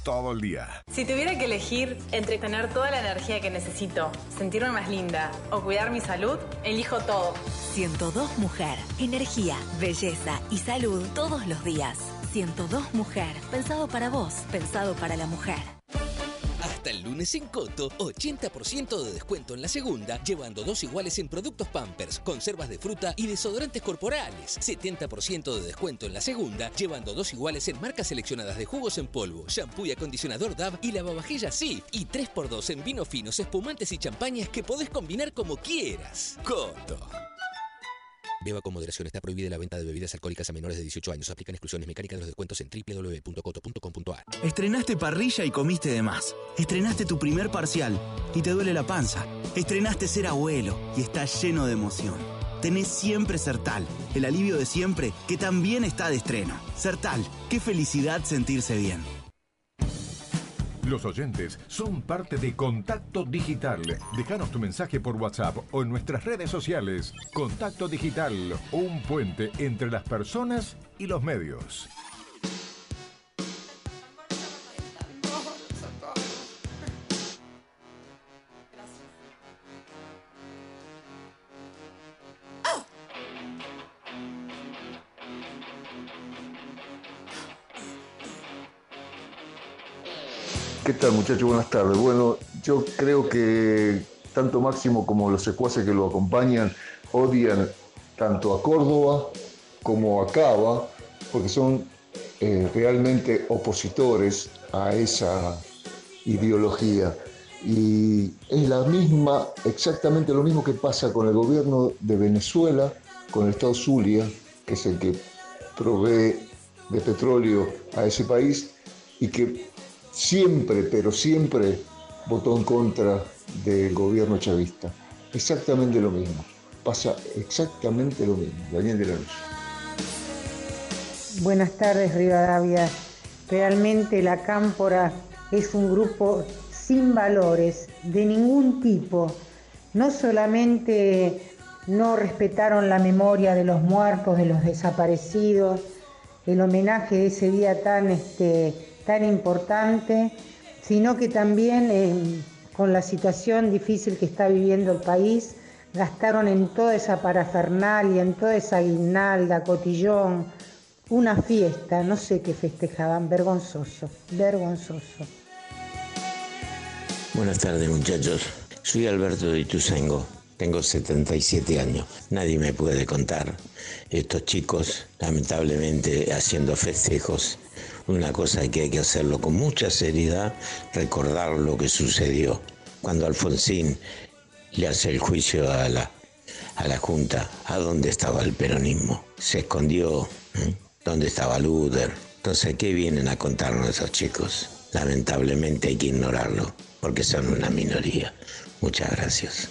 todo el día. Si tuviera que elegir entre tener toda la energía que necesito, sentirme más linda o cuidar mi salud, elijo todo. 102 Mujer. Energía, belleza y salud todos los días. 102 Mujer. Pensado para vos, pensado para la mujer. Hasta el lunes en Coto, 80% de descuento en la segunda, llevando dos iguales en productos Pampers, conservas de fruta y desodorantes corporales. 70% de descuento en la segunda, llevando dos iguales en marcas seleccionadas de jugos en polvo, shampoo y acondicionador DAV y lavavajillas Sif. Y 3x2 en vinos finos, espumantes y champañas que podés combinar como quieras. Coto. Beba con moderación. Está prohibida la venta de bebidas alcohólicas a menores de 18 años. Aplican exclusiones mecánicas de los descuentos en www.coto.com.ar. Estrenaste parrilla y comiste de más. Estrenaste tu primer parcial y te duele la panza. Estrenaste ser abuelo y estás lleno de emoción. Tenés siempre Sertal, el alivio de siempre que también está de estreno. Sertal, qué felicidad sentirse bien. Los oyentes son parte de Contacto Digital. Déjanos tu mensaje por WhatsApp o en nuestras redes sociales. Contacto Digital, un puente entre las personas y los medios. ¿Qué tal muchachos? Buenas tardes. Bueno, yo creo que tanto Máximo como los secuaces que lo acompañan odian tanto a Córdoba como a Cava, porque son eh, realmente opositores a esa ideología. Y es la misma, exactamente lo mismo que pasa con el gobierno de Venezuela, con el Estado Zulia, que es el que provee de petróleo a ese país y que siempre, pero siempre votó en contra del gobierno chavista. Exactamente lo mismo. Pasa exactamente lo mismo. Daniel de la Luz. Buenas tardes, Rivadavia. Realmente la Cámpora es un grupo sin valores de ningún tipo. No solamente no respetaron la memoria de los muertos, de los desaparecidos, el homenaje de ese día tan, este, tan importante, sino que también eh, con la situación difícil que está viviendo el país, gastaron en toda esa parafernalia, en toda esa guirnalda, cotillón, una fiesta, no sé qué festejaban, vergonzoso, vergonzoso. Buenas tardes muchachos, soy Alberto de Ituzaingó, tengo 77 años, nadie me puede contar. Estos chicos lamentablemente haciendo festejos, una cosa que hay que hacerlo con mucha seriedad, recordar lo que sucedió cuando Alfonsín le hace el juicio a la, a la Junta, a dónde estaba el peronismo, se escondió, ¿eh? dónde estaba Luder. Entonces, ¿qué vienen a contarnos esos chicos? Lamentablemente hay que ignorarlo, porque son una minoría. Muchas gracias.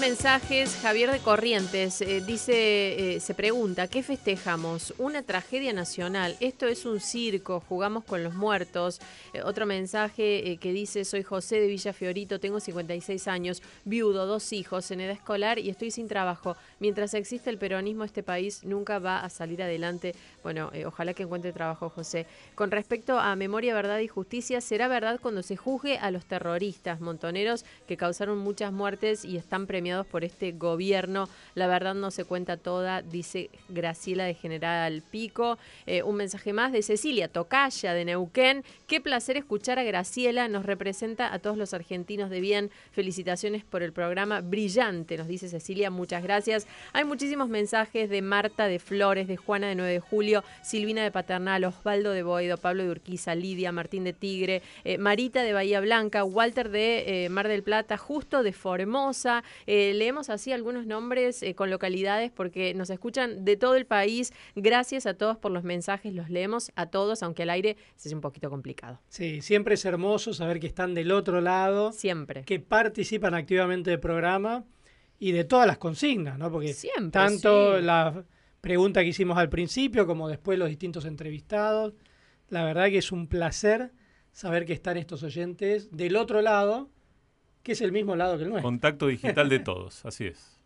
Mensajes. Javier de Corrientes eh, dice, eh, se pregunta, ¿qué festejamos? Una tragedia nacional. Esto es un circo, jugamos con los muertos. Eh, otro mensaje que dice, soy José de Villa Fiorito, tengo 56 años, viudo, dos hijos, en edad escolar y estoy sin trabajo. Mientras existe el peronismo, este país nunca va a salir adelante. Bueno, ojalá que encuentre trabajo, José. Con respecto a memoria, verdad y justicia, será verdad cuando se juzgue a los terroristas montoneros que causaron muchas muertes y están premiados por este gobierno. La verdad no se cuenta toda, dice Graciela de General Pico. Eh, un mensaje más de Cecilia Tocaya de Neuquén. Qué placer escuchar a Graciela, nos representa a todos los argentinos de bien. Felicitaciones por el programa brillante, nos dice Cecilia, muchas gracias. Hay muchísimos mensajes de Marta de Flores, de Juana de 9 de Julio, Silvina de Paternal, Osvaldo de Boido, Pablo de Urquiza, Lidia, Martín de Tigre, eh, Marita de Bahía Blanca, Walter de eh, Mar del Plata, Justo de Formosa, eh, leemos así algunos nombres con localidades porque nos escuchan de todo el país. Gracias a todos por los mensajes, los leemos a todos, aunque al aire es un poquito complicado. Sí, siempre es hermoso saber que están del otro lado. Siempre. Que participan activamente del programa y de todas las consignas, ¿no? Porque siempre, tanto la pregunta que hicimos al principio como después los distintos entrevistados. La verdad que es un placer saber que están estos oyentes del otro lado que es el mismo lado que el nuestro. Contacto digital de todos, así es.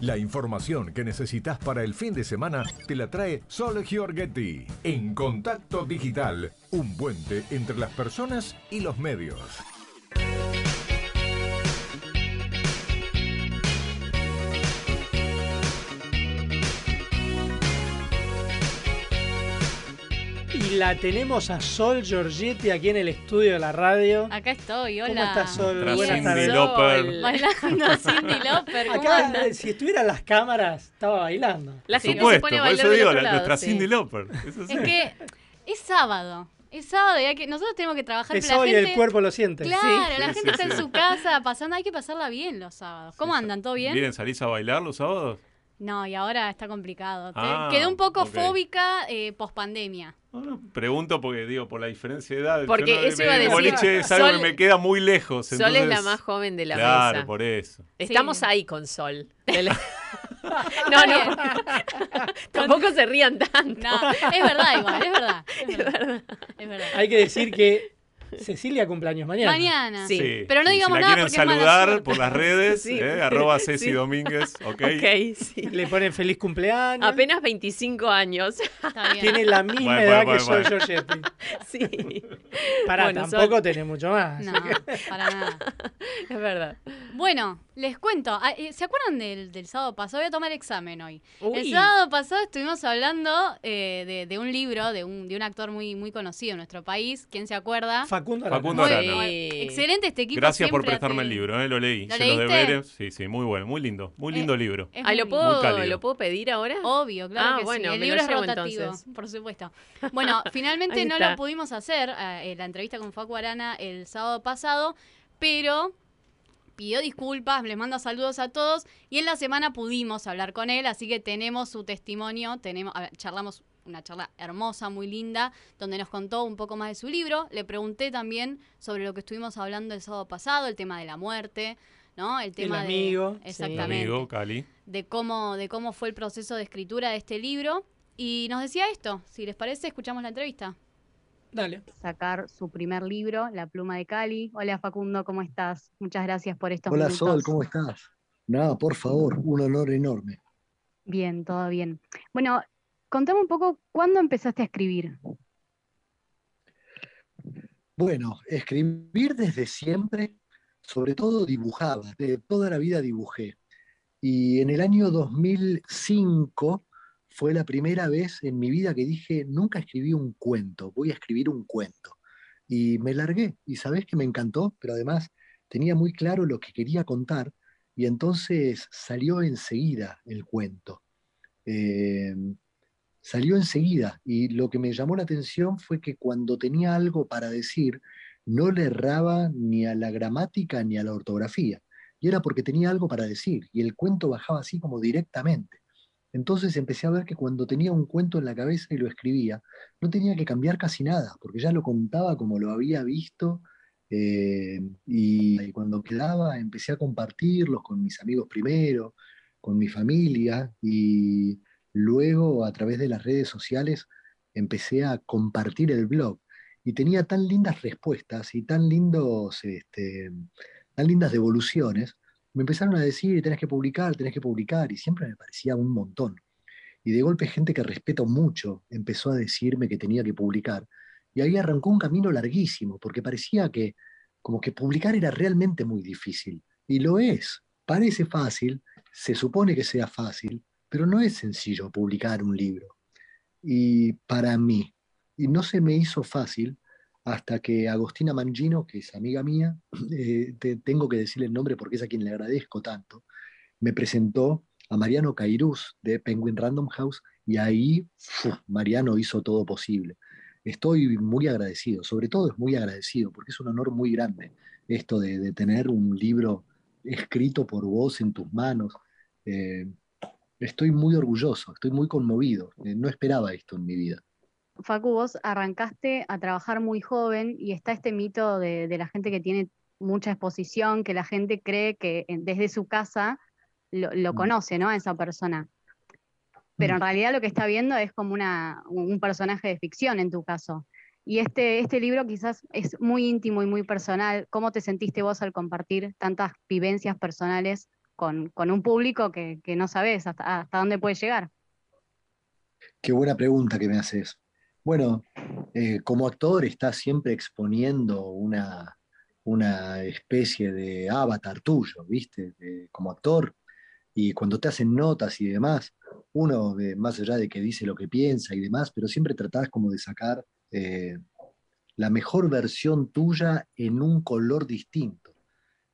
La información que necesitas para el fin de semana te la trae Sol Giorgetti en Contacto Digital, un puente entre las personas y los medios. Y la tenemos a Sol Giorgetti aquí en el estudio de la radio. Acá estoy, hola. ¿Cómo estás, Sol? Tras Buenas tardes. Bailando Cindy. ¿cómo Acá, andas? si estuvieran las cámaras, estaba bailando. La Por gente se supuesto, pone a por bailar eso digo, otro la, lado, nuestra sí. Cindy. Eso sí. Es que es sábado. Es sábado y hay que, nosotros tenemos que trabajar. Es hoy el cuerpo lo siente. Claro, Sí, la sí, gente sí, está en sí. su casa pasando. Hay que pasarla bien los sábados. ¿Cómo andan? ¿Todo bien? ¿Vienen, salís a bailar los sábados? No, y ahora está complicado. Ah, Quedé un poco fóbica eh, post pandemia. Pregunto porque, digo, por la diferencia de edad. Porque no- eso me- iba a el decir, boliche es algo Sol- que me queda muy lejos. Sol es la más joven de la claro, mesa. por eso. Estamos ahí con Sol. No, no. Tampoco se rían tanto. No, es verdad igual, es verdad. Es verdad. Es verdad. Hay que decir que Cecilia cumpleaños mañana. Mañana. Sí. Pero no digamos si la nada quieren porque es mala saludar por las redes, Sí. eh, arroba Ceci Sí. Domínguez, ok. Ok, sí. Le ponen feliz cumpleaños. Apenas 25 años. Está bien. Tiene la misma Bueno, edad bueno, que bueno. Giorgetti. Sí. Bueno, tampoco Sol- tenés mucho más. No, para nada. Es verdad. Bueno, les cuento. Ah, eh, ¿Se acuerdan del, del sábado pasado? Voy a tomar examen hoy. Uy. El sábado pasado estuvimos hablando eh, de, de un libro de un, de un actor muy, muy conocido en nuestro país. ¿Quién se acuerda? Facundo Arana. Facundo Muy- Arana. Excelente este equipo. Gracias por prestarme el libro, eh, lo leí. ¿Lo Hice los leíste? deberes. Sí, sí, muy bueno, muy lindo. Muy lindo Eh, libro. Es Ay, ¿lo puedo. ¿Lo puedo pedir ahora? Obvio, claro Ah, que bueno, sí. El me libro lo es llevo rotativo, entonces. por supuesto. Bueno, finalmente no lo pudimos hacer, eh, la entrevista con Facu Arana el sábado pasado, pero pidió disculpas, les manda saludos a todos y en la semana pudimos hablar con él, así que tenemos su testimonio, tenemos, a ver, charlamos una charla hermosa, muy linda, donde nos contó un poco más de su libro. Le pregunté también sobre lo que estuvimos hablando el sábado pasado, el tema de la muerte, ¿no? El tema de- amigo, sí. Mi Exactamente amigo, Cali. de cómo, de cómo fue el proceso de escritura de este libro. Y nos decía esto, si les parece, escuchamos la entrevista. Dale. sacar su primer libro, La pluma de Cali. Hola Facundo, ¿cómo estás? Muchas gracias por estos Hola minutos. Sol, ¿cómo estás? Nada, por favor, un honor enorme. Bien, todo bien. Bueno, contame un poco, ¿cuándo empezaste a escribir? Bueno, escribir desde siempre, sobre todo dibujaba, de toda la vida dibujé. Y en el año 2005 fue la primera vez en mi vida que dije, nunca escribí un cuento, voy a escribir un cuento. Y me largué, y sabés que me encantó, pero además tenía muy claro lo que quería contar, y entonces salió enseguida el cuento. Eh, salió enseguida, y lo que me llamó la atención fue que cuando tenía algo para decir, no le erraba ni a la gramática ni a la ortografía, y era porque tenía algo para decir, y el cuento bajaba así como directamente. Entonces empecé a ver que cuando tenía un cuento en la cabeza y lo escribía, no tenía que cambiar casi nada, porque ya lo contaba como lo había visto Eh, y, y cuando quedaba empecé a compartirlos con mis amigos primero, con mi familia y luego a través de las redes sociales empecé a compartir el blog y tenía tan lindas respuestas y tan, lindos, este, tan lindas devoluciones, me empezaron a decir, tenés que publicar, tenés que publicar, y siempre me parecía un montón. Y de golpe gente que respeto mucho empezó a decirme que tenía que publicar, y ahí arrancó un camino larguísimo, porque parecía que como que publicar era realmente muy difícil, y lo es, parece fácil, se supone que sea fácil, pero no es sencillo publicar un libro. Y para mí, y no se me hizo fácil hasta que Agostina Mangino, que es amiga mía, eh, te, tengo que decirle el nombre porque es a quien le agradezco tanto, me presentó a Mariano Cairús de Penguin Random House y ahí Mariano hizo todo posible. Estoy muy agradecido, sobre todo es muy agradecido porque es un honor muy grande esto de, de tener un libro escrito por vos en tus manos. Eh, estoy muy orgulloso, estoy muy conmovido. Eh, no esperaba esto en mi vida. Facu, vos arrancaste a trabajar muy joven y está este mito de, de la gente que tiene mucha exposición, que la gente cree que en- desde su casa lo, lo conoce, ¿no? A esa persona. Pero en realidad lo que está viendo es como una, un personaje de ficción en tu caso. Y este, este libro quizás es muy íntimo y muy personal. ¿Cómo te sentiste vos al compartir tantas vivencias personales con, un público que, no sabes hasta, dónde puede llegar? Qué buena pregunta que me haces. Bueno, eh, como actor estás siempre exponiendo una, especie de avatar tuyo, ¿viste? Como actor. Y cuando te hacen notas y demás, uno, más allá de que dice lo que piensa y demás, pero siempre tratás como de sacar eh, la mejor versión tuya en un color distinto.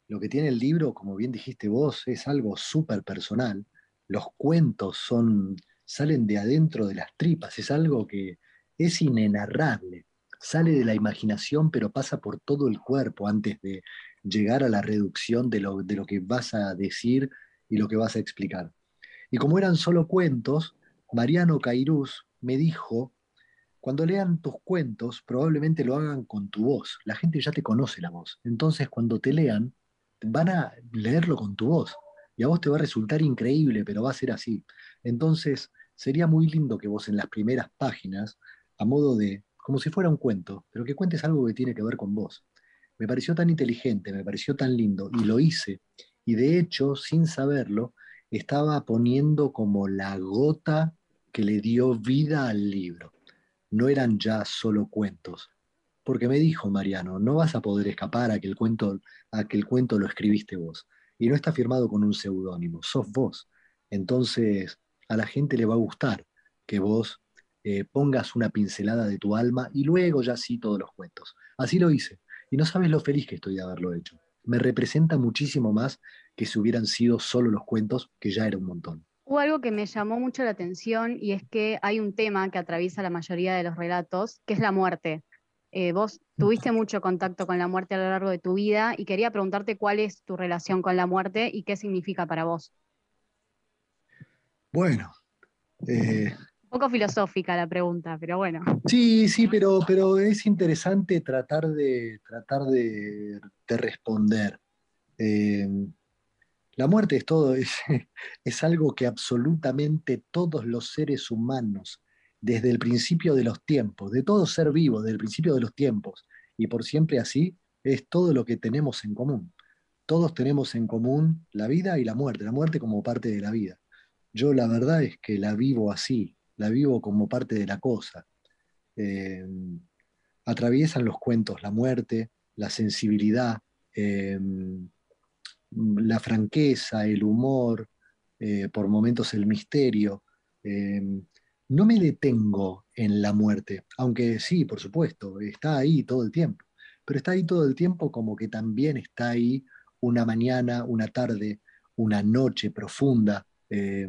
Lo que tiene el libro, como bien dijiste vos, es algo súper personal. Los cuentos son, salen de adentro de las tripas, es algo que es inenarrable. Sale de la imaginación, pero pasa por todo el cuerpo antes de llegar a la reducción de lo, de lo que vas a decir y lo que vas a explicar. Y como eran solo cuentos, Mariano Cairús me dijo, cuando lean tus cuentos, probablemente lo hagan con tu voz. La gente ya te conoce la voz. Entonces, cuando te lean, van a leerlo con tu voz. Y a vos te va a resultar increíble, pero va a ser así. Entonces, sería muy lindo que vos en las primeras páginas, a modo de, como si fuera un cuento, pero que cuentes algo que tiene que ver con vos. Me pareció tan inteligente, me pareció tan lindo, y lo hice. Y de hecho, sin saberlo, estaba poniendo como la gota que le dio vida al libro. No eran ya solo cuentos. Porque me dijo Mariano, no vas a poder escapar a que el cuento, a que el cuento lo escribiste vos. Y no está firmado con un seudónimo, sos vos. Entonces, a la gente le va a gustar que vos eh, pongas una pincelada de tu alma y luego ya sí todos los cuentos. Así lo hice. Y no sabes lo feliz que estoy de haberlo hecho. Me representa muchísimo más que si hubieran sido solo los cuentos, que ya era un montón. Hubo algo que me llamó mucho la atención y es que hay un tema que atraviesa la mayoría de los relatos, que es la muerte. Eh, vos tuviste mucho contacto con la muerte a lo largo de tu vida y quería preguntarte cuál es tu relación con la muerte y qué significa para vos. Bueno, eh, Un poco filosófica la pregunta, pero bueno. Sí, sí, pero, pero es interesante tratar de, tratar de, de responder. Eh, la muerte es todo, es, es algo que absolutamente todos los seres humanos, desde el principio de los tiempos, de todo ser vivo, desde el principio de los tiempos, y por siempre así, es todo lo que tenemos en común. Todos tenemos en común la vida y la muerte, la muerte como parte de la vida. Yo la verdad es que la vivo así, la vivo como parte de la cosa. Eh, atraviesan los cuentos la muerte, la sensibilidad, eh, la franqueza, el humor, eh, por momentos el misterio. No me detengo en la muerte, aunque sí, por supuesto, está ahí todo el tiempo, pero está ahí todo el tiempo como que también está ahí una mañana, una tarde, una noche profunda. Eh,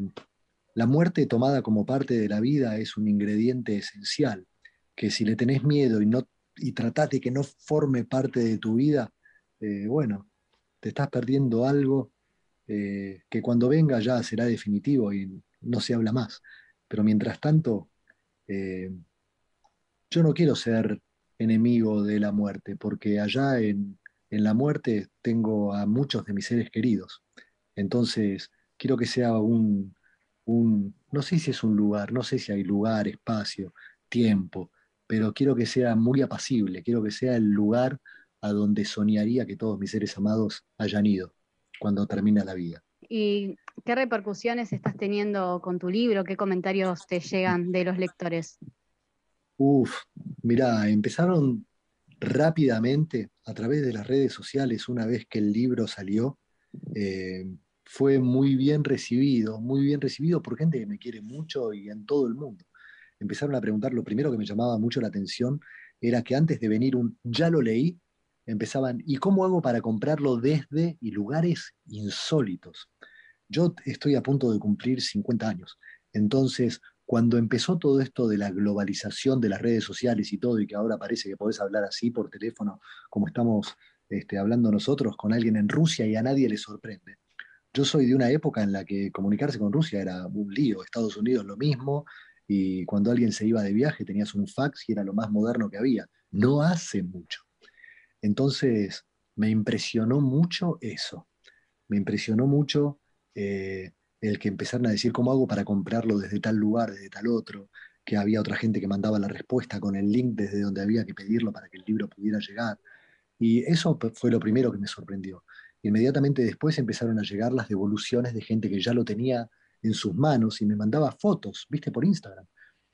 la muerte tomada como parte de la vida es un ingrediente esencial, que si le tenés miedo y, no, y de que no forme parte de tu vida, eh, bueno, te estás perdiendo algo eh, que cuando venga ya será definitivo y no se habla más. Pero mientras tanto, eh, yo no quiero ser enemigo de la muerte, porque allá en, en la muerte tengo a muchos de mis seres queridos. Entonces, quiero que sea un, un, no sé si es un lugar, no sé si hay lugar, espacio, tiempo, pero quiero que sea muy apacible, quiero que sea el lugar a donde soñaría que todos mis seres amados hayan ido cuando termina la vida. ¿Y qué repercusiones estás teniendo con tu libro? ¿Qué comentarios te llegan de los lectores? Uf, mirá, empezaron rápidamente a través de las redes sociales una vez que el libro salió. eh, fue muy bien recibido, muy bien recibido por gente que me quiere mucho y en todo el mundo. Empezaron a preguntar, lo primero que me llamaba mucho la atención era que antes de venir un ya lo leí, empezaban, ¿y cómo hago para comprarlo desde y lugares insólitos? Yo estoy a punto de cumplir 50 años, entonces cuando empezó todo esto de la globalización de las redes sociales y todo, y que ahora parece que podés hablar así por teléfono, como estamos este, hablando nosotros con alguien en Rusia y a nadie le sorprende. Yo soy de una época en la que comunicarse con Rusia era un lío, Estados Unidos lo mismo, y cuando alguien se iba de viaje tenías un fax y era lo más moderno que había. No hace mucho. Entonces, me impresionó mucho eso. Me impresionó mucho eh, el que empezaron a decir cómo hago para comprarlo desde tal lugar, desde tal otro, que había otra gente que mandaba la respuesta con el link desde donde había que pedirlo para que el libro pudiera llegar. Y eso fue lo primero que me sorprendió. Inmediatamente después empezaron a llegar las devoluciones de gente que ya lo tenía en sus manos y me mandaba fotos, viste, por Instagram.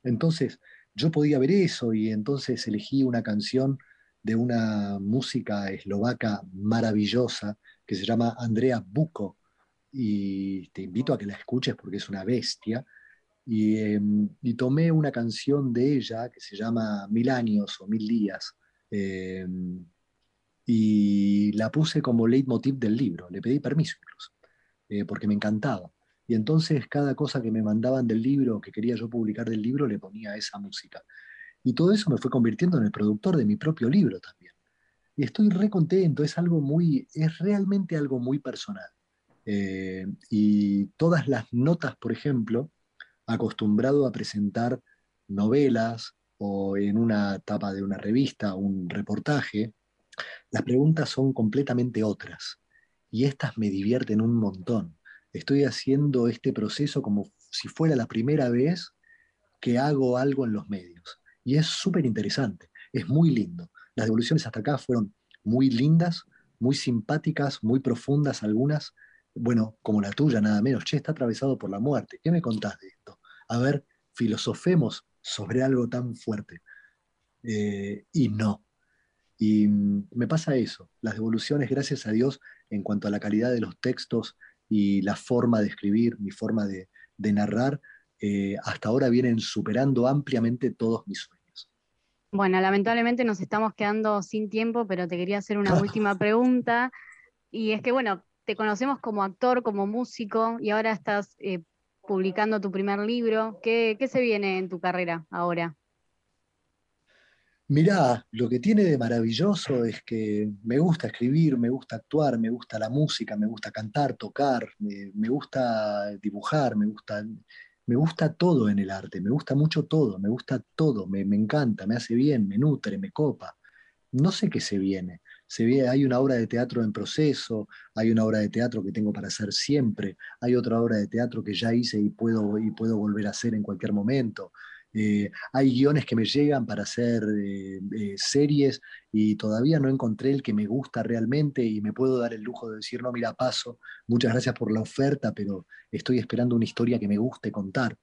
Entonces yo podía ver eso y entonces elegí una canción de una música eslovaca maravillosa que se llama Andrea Buko y te invito a que la escuches porque es una bestia. Y, eh, y tomé una canción de ella que se llama Mil años o Mil días eh, y la puse como leitmotiv del libro. Le pedí permiso incluso, eh, porque me encantaba. Y entonces cada cosa que me mandaban del libro, que quería yo publicar del libro, le ponía esa música. Y todo eso me fue convirtiendo en el productor de mi propio libro también. Y estoy re contento, es algo muy, es realmente algo muy personal. Eh, y todas las notas, por ejemplo, acostumbrado a presentar novelas o en una tapa de una revista, un reportaje, las preguntas son completamente otras. Y estas me divierten un montón. Estoy haciendo este proceso como si fuera la primera vez que hago algo en los medios. Y es súper interesante, es muy lindo. Las devoluciones hasta acá fueron muy lindas, muy simpáticas, muy profundas algunas. Bueno, como la tuya, nada menos. Che, está atravesado por la muerte. ¿Qué me contás de esto? A ver, filosofemos sobre algo tan fuerte. Eh, y no. Y mm, me pasa eso. Las devoluciones, gracias a Dios, en cuanto a la calidad de los textos y la forma de escribir, mi forma de, de narrar, eh, hasta ahora vienen superando ampliamente todos mis sueños. Bueno, lamentablemente nos estamos quedando sin tiempo, pero te quería hacer una última pregunta. Y es que, bueno, te conocemos como actor, como músico, y ahora estás eh, publicando tu primer libro. ¿Qué, se viene en tu carrera ahora? Mirá, lo que tiene de maravilloso es que me gusta escribir, me gusta actuar, me gusta la música, me gusta cantar, tocar, me, me gusta dibujar, me gusta, me gusta todo en el arte, me gusta mucho todo, me gusta todo, me, me encanta, me hace bien, me nutre, me copa. No sé qué se viene. Se viene, hay una obra de teatro en proceso, hay una obra de teatro que tengo para hacer siempre, hay otra obra de teatro que ya hice y puedo, y puedo volver a hacer en cualquier momento. Eh, hay guiones que me llegan para hacer eh, eh, series y todavía no encontré el que me gusta realmente y me puedo dar el lujo de decir, no, mira, paso, muchas gracias por la oferta, pero estoy esperando una historia que me guste contar.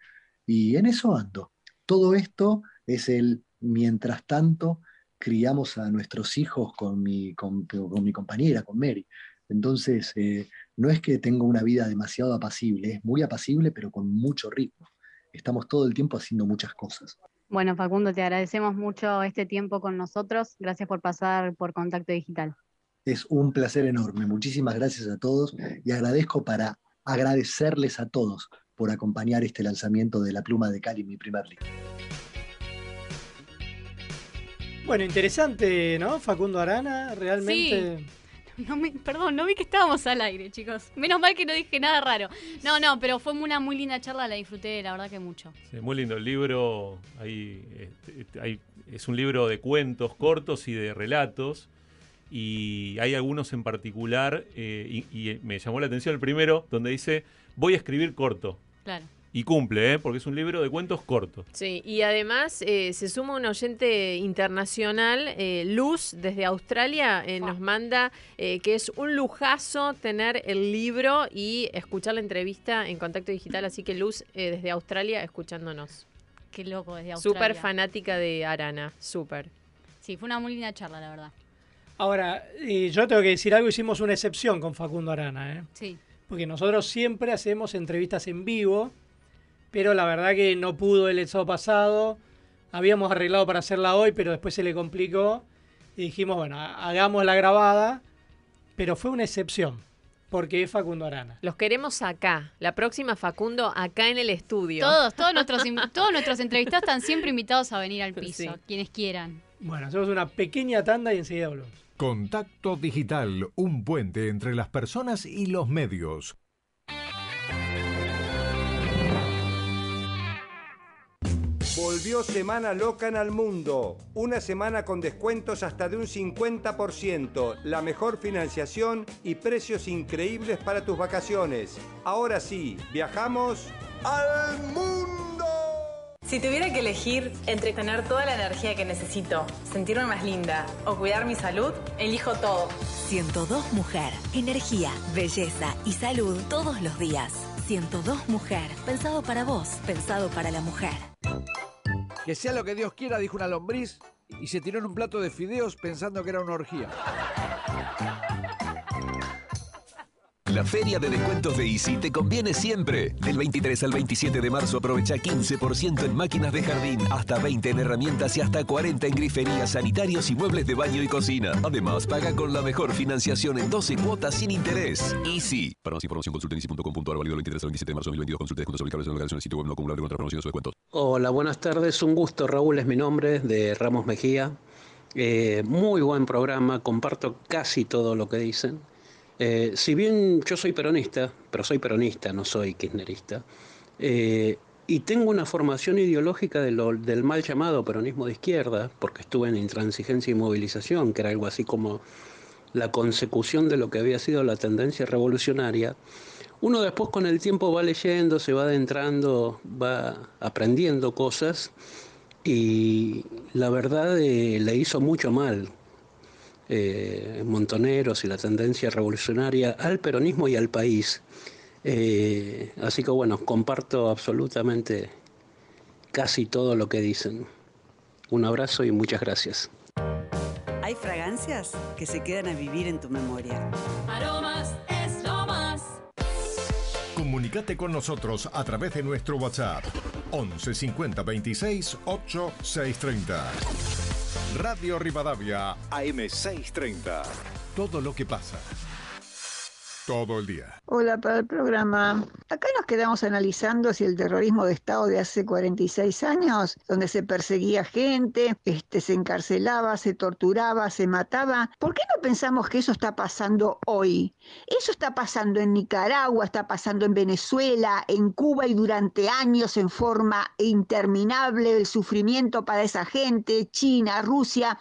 Y en eso ando. Todo esto es el mientras tanto criamos a nuestros hijos con mi, con, con mi compañera, con Mary. Entonces, eh, no es que tengo una vida demasiado apacible, es muy apacible, pero con mucho ritmo. Estamos todo el tiempo haciendo muchas cosas. Bueno, Facundo, te agradecemos mucho este tiempo con nosotros. Gracias por pasar por Contacto Digital. Es un placer enorme. Muchísimas gracias a todos y agradezco para agradecerles a todos por acompañar este lanzamiento de La Pluma de Cali, mi primer libro. Bueno, interesante, ¿no? Facundo Arana, realmente. No me- perdón, no vi que estábamos al aire, chicos. Menos mal que no dije nada raro. No, no, pero fue una muy linda charla, la disfruté, la verdad que mucho. Sí, muy lindo el libro. Ahí, este, hay- es un libro de cuentos cortos y de relatos. y hay algunos en particular, eh, y, y me llamó la atención el primero, donde dice, voy a escribir corto. Claro. Y cumple, ¿eh? porque es un libro de cuentos cortos. Sí, y además eh, se suma un oyente internacional, eh, Luz, desde Australia, eh, nos manda eh, que es un lujazo tener el libro y escuchar la entrevista en Contacto Digital. Así que Luz, eh, desde Australia, escuchándonos. Qué loco desde Australia. Súper fanática de Arana, súper. Sí, fue una muy linda charla, la verdad. Ahora, yo tengo que decir algo, hicimos una excepción con Facundo Arana, ¿eh? Sí. porque nosotros siempre hacemos entrevistas en vivo, pero la verdad que no pudo el sábado pasado, habíamos arreglado para hacerla hoy, pero después se le complicó y dijimos, bueno, ha- hagamos la grabada, pero fue una excepción, porque es Facundo Arana. Los queremos acá. La próxima, Facundo, acá en el estudio. Todos, todos nuestros, todos nuestros entrevistados están siempre invitados a venir al piso, Sí. quienes quieran. Bueno, hacemos una pequeña tanda y enseguida volvemos. Contacto Digital, un puente entre las personas y los medios. Volvió Semana Loca en al mundo. Una semana con descuentos hasta de un 50%, la mejor financiación y precios increíbles para tus vacaciones. Ahora sí, viajamos al mundo. Si tuviera que elegir entre tener toda la energía que necesito, sentirme más linda o cuidar mi salud, elijo todo. 102 Mujer. Energía, belleza y salud todos los días. 102 Mujer. Pensado para vos, pensado para la mujer. Que sea lo que Dios quiera, dijo una lombriz y se tiró en un plato de fideos pensando que era una orgía. La feria de descuentos de Easy te conviene siempre. Del 23 al 27 de marzo aprovecha 15% en máquinas de jardín, hasta 20 en herramientas y hasta 40 en griferías, sanitarios y muebles de baño y cocina. Además, paga con la mejor financiación en 12 cuotas sin interés. Easy. Para más información consulte en easy.com.ar válido del 23 al 27 de marzo de 2022. Consulte descuentos aplicables en declaración del sitio web no acumulable contra promociones o descuentos. Hola, buenas tardes. Un gusto. Raúl es mi nombre, de Ramos Mejía. Eh, muy buen programa, comparto casi todo lo que dicen. Eh, si bien yo soy peronista, pero soy peronista, no soy kirchnerista, eh, y tengo una formación ideológica del mal llamado peronismo de izquierda, porque estuve en intransigencia y movilización, que era algo así como la consecución de lo que había sido la tendencia revolucionaria, uno después con el tiempo va leyendo, se va adentrando, va aprendiendo cosas y la verdad eh, le hizo mucho mal eh, Montoneros y la tendencia revolucionaria al peronismo y al país. Eh, así que bueno, comparto absolutamente casi todo lo que dicen. Un abrazo y muchas gracias. Hay fragancias que se quedan a vivir en tu memoria. Aromas es lo más. Comunicate con nosotros a través de nuestro WhatsApp 11 50 26 8 630. Radio Rivadavia AM 630. Todo lo que pasa. Todo el día. Hola para el programa. Acá nos quedamos analizando si el terrorismo de Estado de hace 46 años, donde se perseguía gente, este, se encarcelaba, se torturaba, se mataba, ¿por qué no pensamos que eso está pasando hoy? Eso está pasando en Nicaragua, está pasando en Venezuela, en Cuba y durante años en forma interminable el sufrimiento para esa gente, China, Rusia.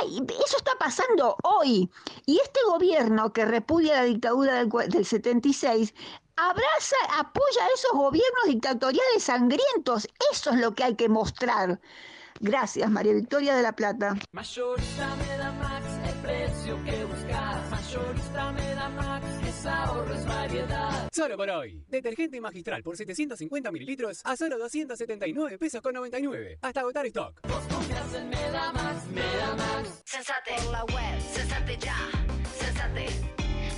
Ay, eso está pasando hoy. Y este gobierno que repudia la dictadura del, cua- del 76 abraza, apoya a esos gobiernos dictatoriales sangrientos. Eso es lo que hay que mostrar. Gracias, María Victoria de la Plata. Me da Max, el precio que buscas. Mayorista me da Max, es ahorro, es variedad. Solo por hoy. Detergente magistral por 750 mililitros a solo 279 pesos con 99. Hasta agotar stock. Confías en Medamax, Medamax. Sensate por la web, sensate ya, sensate,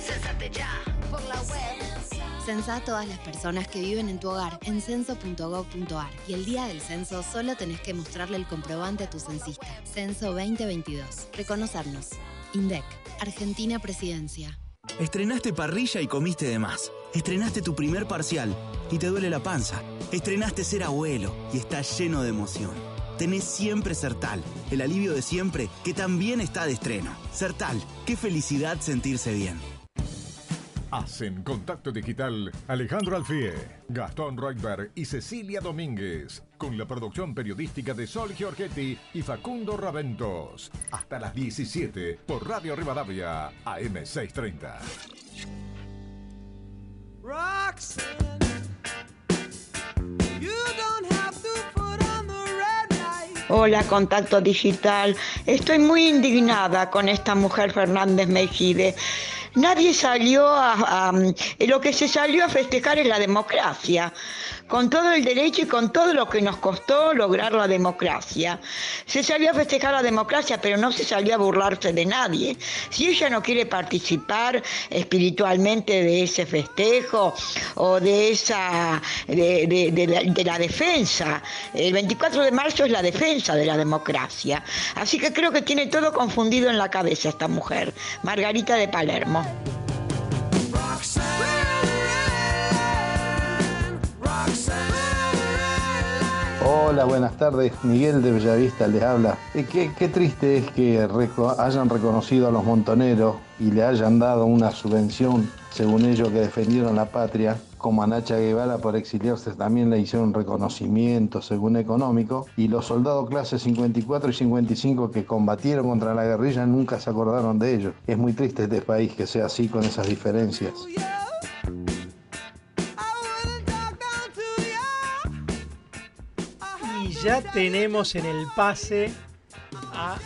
sensate ya por la web. Censá a todas las personas que viven en tu hogar en censo.gov.ar y el día del censo solo tenés que mostrarle el comprobante a tu censista. Censo 2022. Reconocernos. INDEC. Argentina Presidencia. Estrenaste parrilla y comiste de más. Estrenaste tu primer parcial y te duele la panza. Estrenaste ser abuelo y estás lleno de emoción. Tenés siempre Sertal, el alivio de siempre que también está de estreno. Sertal, qué felicidad sentirse bien. Hacen contacto digital Alejandro Alfie, Gastón Reutberg y Cecilia Domínguez, con la producción periodística de Sol Giorgetti y Facundo Raventos. Hasta las 17 por Radio Rivadavia, AM630. Hola, Contacto Digital. Estoy muy indignada con esta mujer Fernández Mejide. Nadie salió a, Lo que se salió a festejar es la democracia, con todo el derecho y con todo lo que nos costó lograr la democracia. Se salió a festejar la democracia, pero no se salió a burlarse de nadie. Si ella no quiere participar espiritualmente de ese festejo o de esa de, la defensa, el 24 de marzo es la defensa de la democracia. Así que creo que tiene todo confundido en la cabeza esta mujer, Margarita de Palermo. Hola, buenas tardes. Miguel de Bellavista les habla. Eh, Qué, qué triste es que hayan reconocido a los montoneros y le hayan dado una subvención, según ellos, que defendieron la patria. Como a Nacha Guevara por exiliarse también le hicieron reconocimiento, según económico. Y los soldados clase 54 y 55 que combatieron contra la guerrilla nunca se acordaron de ellos. Es muy triste este país que sea así con esas diferencias. Ya tenemos en el pase a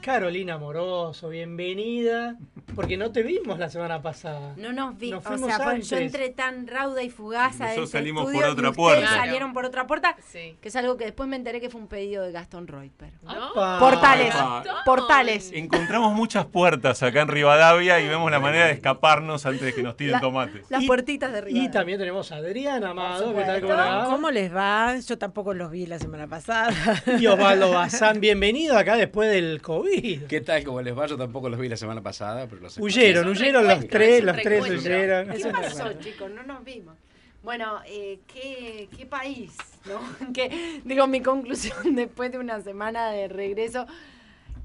Carolina Moroso. Bienvenida. Porque no te vimos la semana pasada. No nos vi, Nos o sea, fue- yo antes. entré tan rauda y fugaz a Nosotros este salimos por otra y puerta. salieron por otra puerta, Sí. que es algo que después me enteré que fue un pedido de Gastón Reutberg. Apa. Portales, Apa. portales. Encontramos muchas puertas acá en Rivadavia y vemos la manera de escaparnos antes de que nos tiren La- tomates. Las puertitas de arriba. Y también tenemos a Adriana Amado. ¿Qué tal? ¿Cómo? ¿Cómo les va? Yo tampoco los vi la semana pasada. Y Osvaldo Bazán, bienvenido acá después del COVID. ¿Qué tal? ¿Cómo les va? Yo tampoco los vi la semana pasada, pero los Huyeron, huyeron los tres, los tres huyeron. ¿Qué pasó, chicos? No nos vimos. Bueno, eh, ¿qué, qué país, ¿no? que, digo, mi conclusión después de una semana de regreso.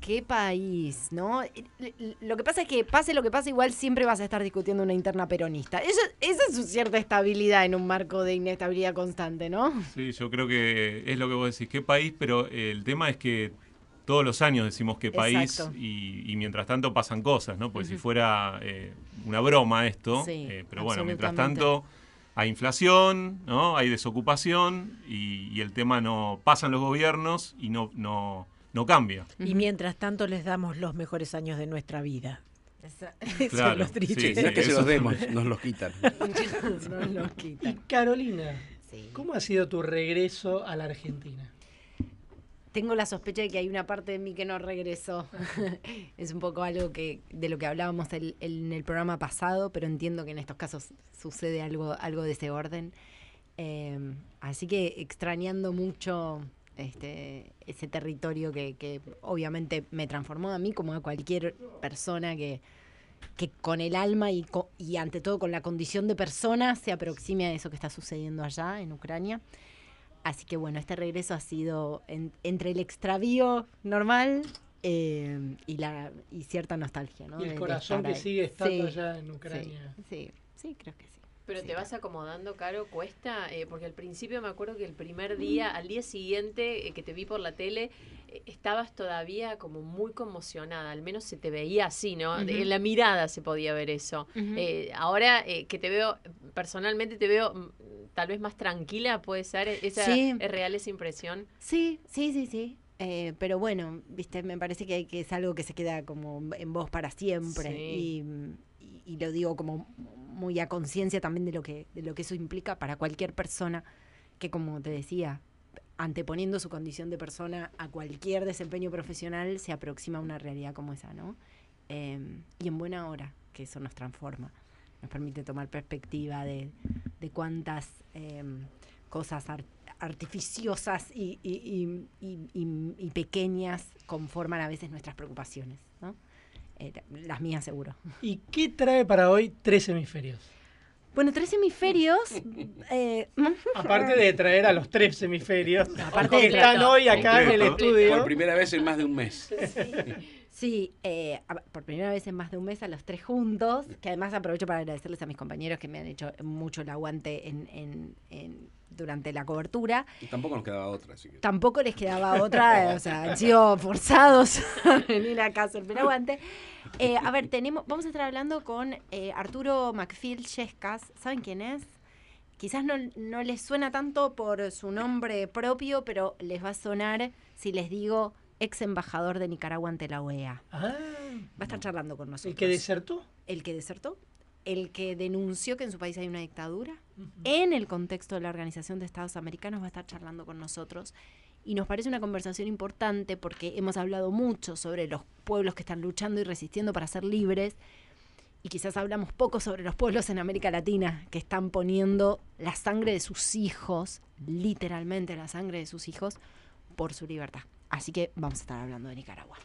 ¿Qué país, no? Lo que pasa es que, pase lo que pase, igual siempre vas a estar discutiendo una interna peronista. Eso, esa es su cierta estabilidad en un marco de inestabilidad constante, ¿no? Sí, yo creo que es lo que vos decís, qué país, pero el tema es que todos los años decimos qué país y, y mientras tanto pasan cosas, ¿no? Porque si Ujú. fuera eh, una broma esto, Sí, eh, pero bueno, mientras tanto hay inflación, ¿no? Hay desocupación y, y el tema no pasan los gobiernos y no no no cambia. Y mientras tanto les damos los mejores años de nuestra vida. Eso Claro, es lo triste. sí, No es que se los demos, nos los quitan. No nos quitan. Y Carolina, ¿cómo ha sido tu regreso a la Argentina? Tengo la sospecha de que hay una parte de mí que no regresó. es un poco algo que de lo que hablábamos el- el- en el programa pasado, pero entiendo que en estos casos sucede algo, algo de ese orden. Eh, así que extrañando mucho este, ese territorio que, que obviamente me transformó a mí como a cualquier persona que, que con el alma y, y ante todo con la condición de persona se aproxime a eso que está sucediendo allá en Ucrania. Así que bueno, este regreso ha sido en- entre el extravío normal eh, y, la, y cierta nostalgia. ¿no? Y el de- corazón que sigue estando Sí, allá en sí, Ucrania. Sí, sí, creo que sí. Pero te vas acomodando, Caro, cuesta, Eh, porque al principio me acuerdo que el primer día, al día siguiente eh, que te vi por la tele, eh, estabas todavía como muy conmocionada, al menos se te veía así, ¿no? En la mirada se podía ver eso. Ahora que te veo, personalmente te veo mm, tal vez más tranquila, puede ser, esa, Sí. ¿es real esa impresión? Sí, sí, sí, sí. Eh, pero bueno, viste, me parece que, hay- que es algo que se queda como en vos para siempre. Sí. Y, y- y lo digo como muy a conciencia también de lo que, de lo que eso implica para cualquier persona que, como te decía, anteponiendo su condición de persona a cualquier desempeño profesional, se aproxima a una realidad como esa, ¿no? Eh, y en buena hora, que eso nos transforma, nos permite tomar perspectiva de, de cuántas eh, cosas ar- artificiosas y- y- y- y pequeñas conforman a veces nuestras preocupaciones, ¿no? Eh, las mías seguro. ¿Y qué trae para hoy tres hemisferios? Bueno, tres hemisferios. eh, Aparte de traer a los tres hemisferios, Aparte que están hoy acá en el estudio. Por primera vez en más de un mes. Sí, Sí, eh, por primera vez en más de un mes a los tres juntos, que además aprovecho para agradecerles a mis compañeros que me han hecho mucho el aguante en, en- en- durante la cobertura. Y tampoco nos quedaba otra, así que. Tampoco les quedaba otra, o sea, han sido forzados a venir acá a hacer aguante. Eh, a ver, tenemos, vamos a estar hablando con eh, Arturo McField Yescas. ¿Saben quién es? Quizás no, no les suena tanto por su nombre propio, pero les va a sonar si les digo ex embajador de Nicaragua ante la OEA. Ah, Va a estar charlando con nosotros. ¿El que desertó? El que desertó. El que denunció que en su país hay una dictadura. En el contexto de la Organización de Estados Americanos va a estar charlando con nosotros. Y nos parece una conversación importante porque hemos hablado mucho sobre los pueblos que están luchando y resistiendo para ser libres. Y quizás hablamos poco sobre los pueblos en América Latina que están poniendo la sangre de sus hijos, literalmente la sangre de sus hijos, por su libertad. Así que vamos a estar hablando de Nicaragua.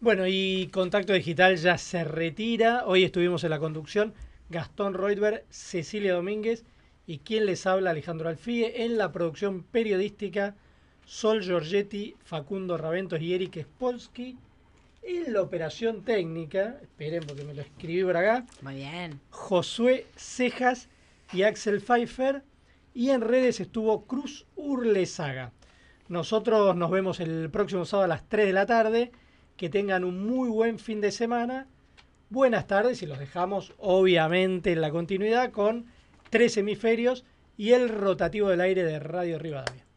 Bueno, y Contacto Digital ya se retira. Hoy estuvimos en la conducción Gastón Reutberg, Cecilia Domínguez y quien les habla Alejandro Alfie en la producción periodística Sol Giorgetti, Facundo Raventos y Eric Spolsky. En la operación técnica, esperen porque me lo escribí por acá, Muy bien. Josué Cejas y Axel Pfeiffer. Y en redes estuvo Cruz Urlesaga. Nosotros nos vemos el próximo sábado a las 3 de la tarde. Que tengan un muy buen fin de semana. Buenas tardes y los dejamos obviamente en la continuidad con tres hemisferios y el rotativo del aire de Radio Rivadavia.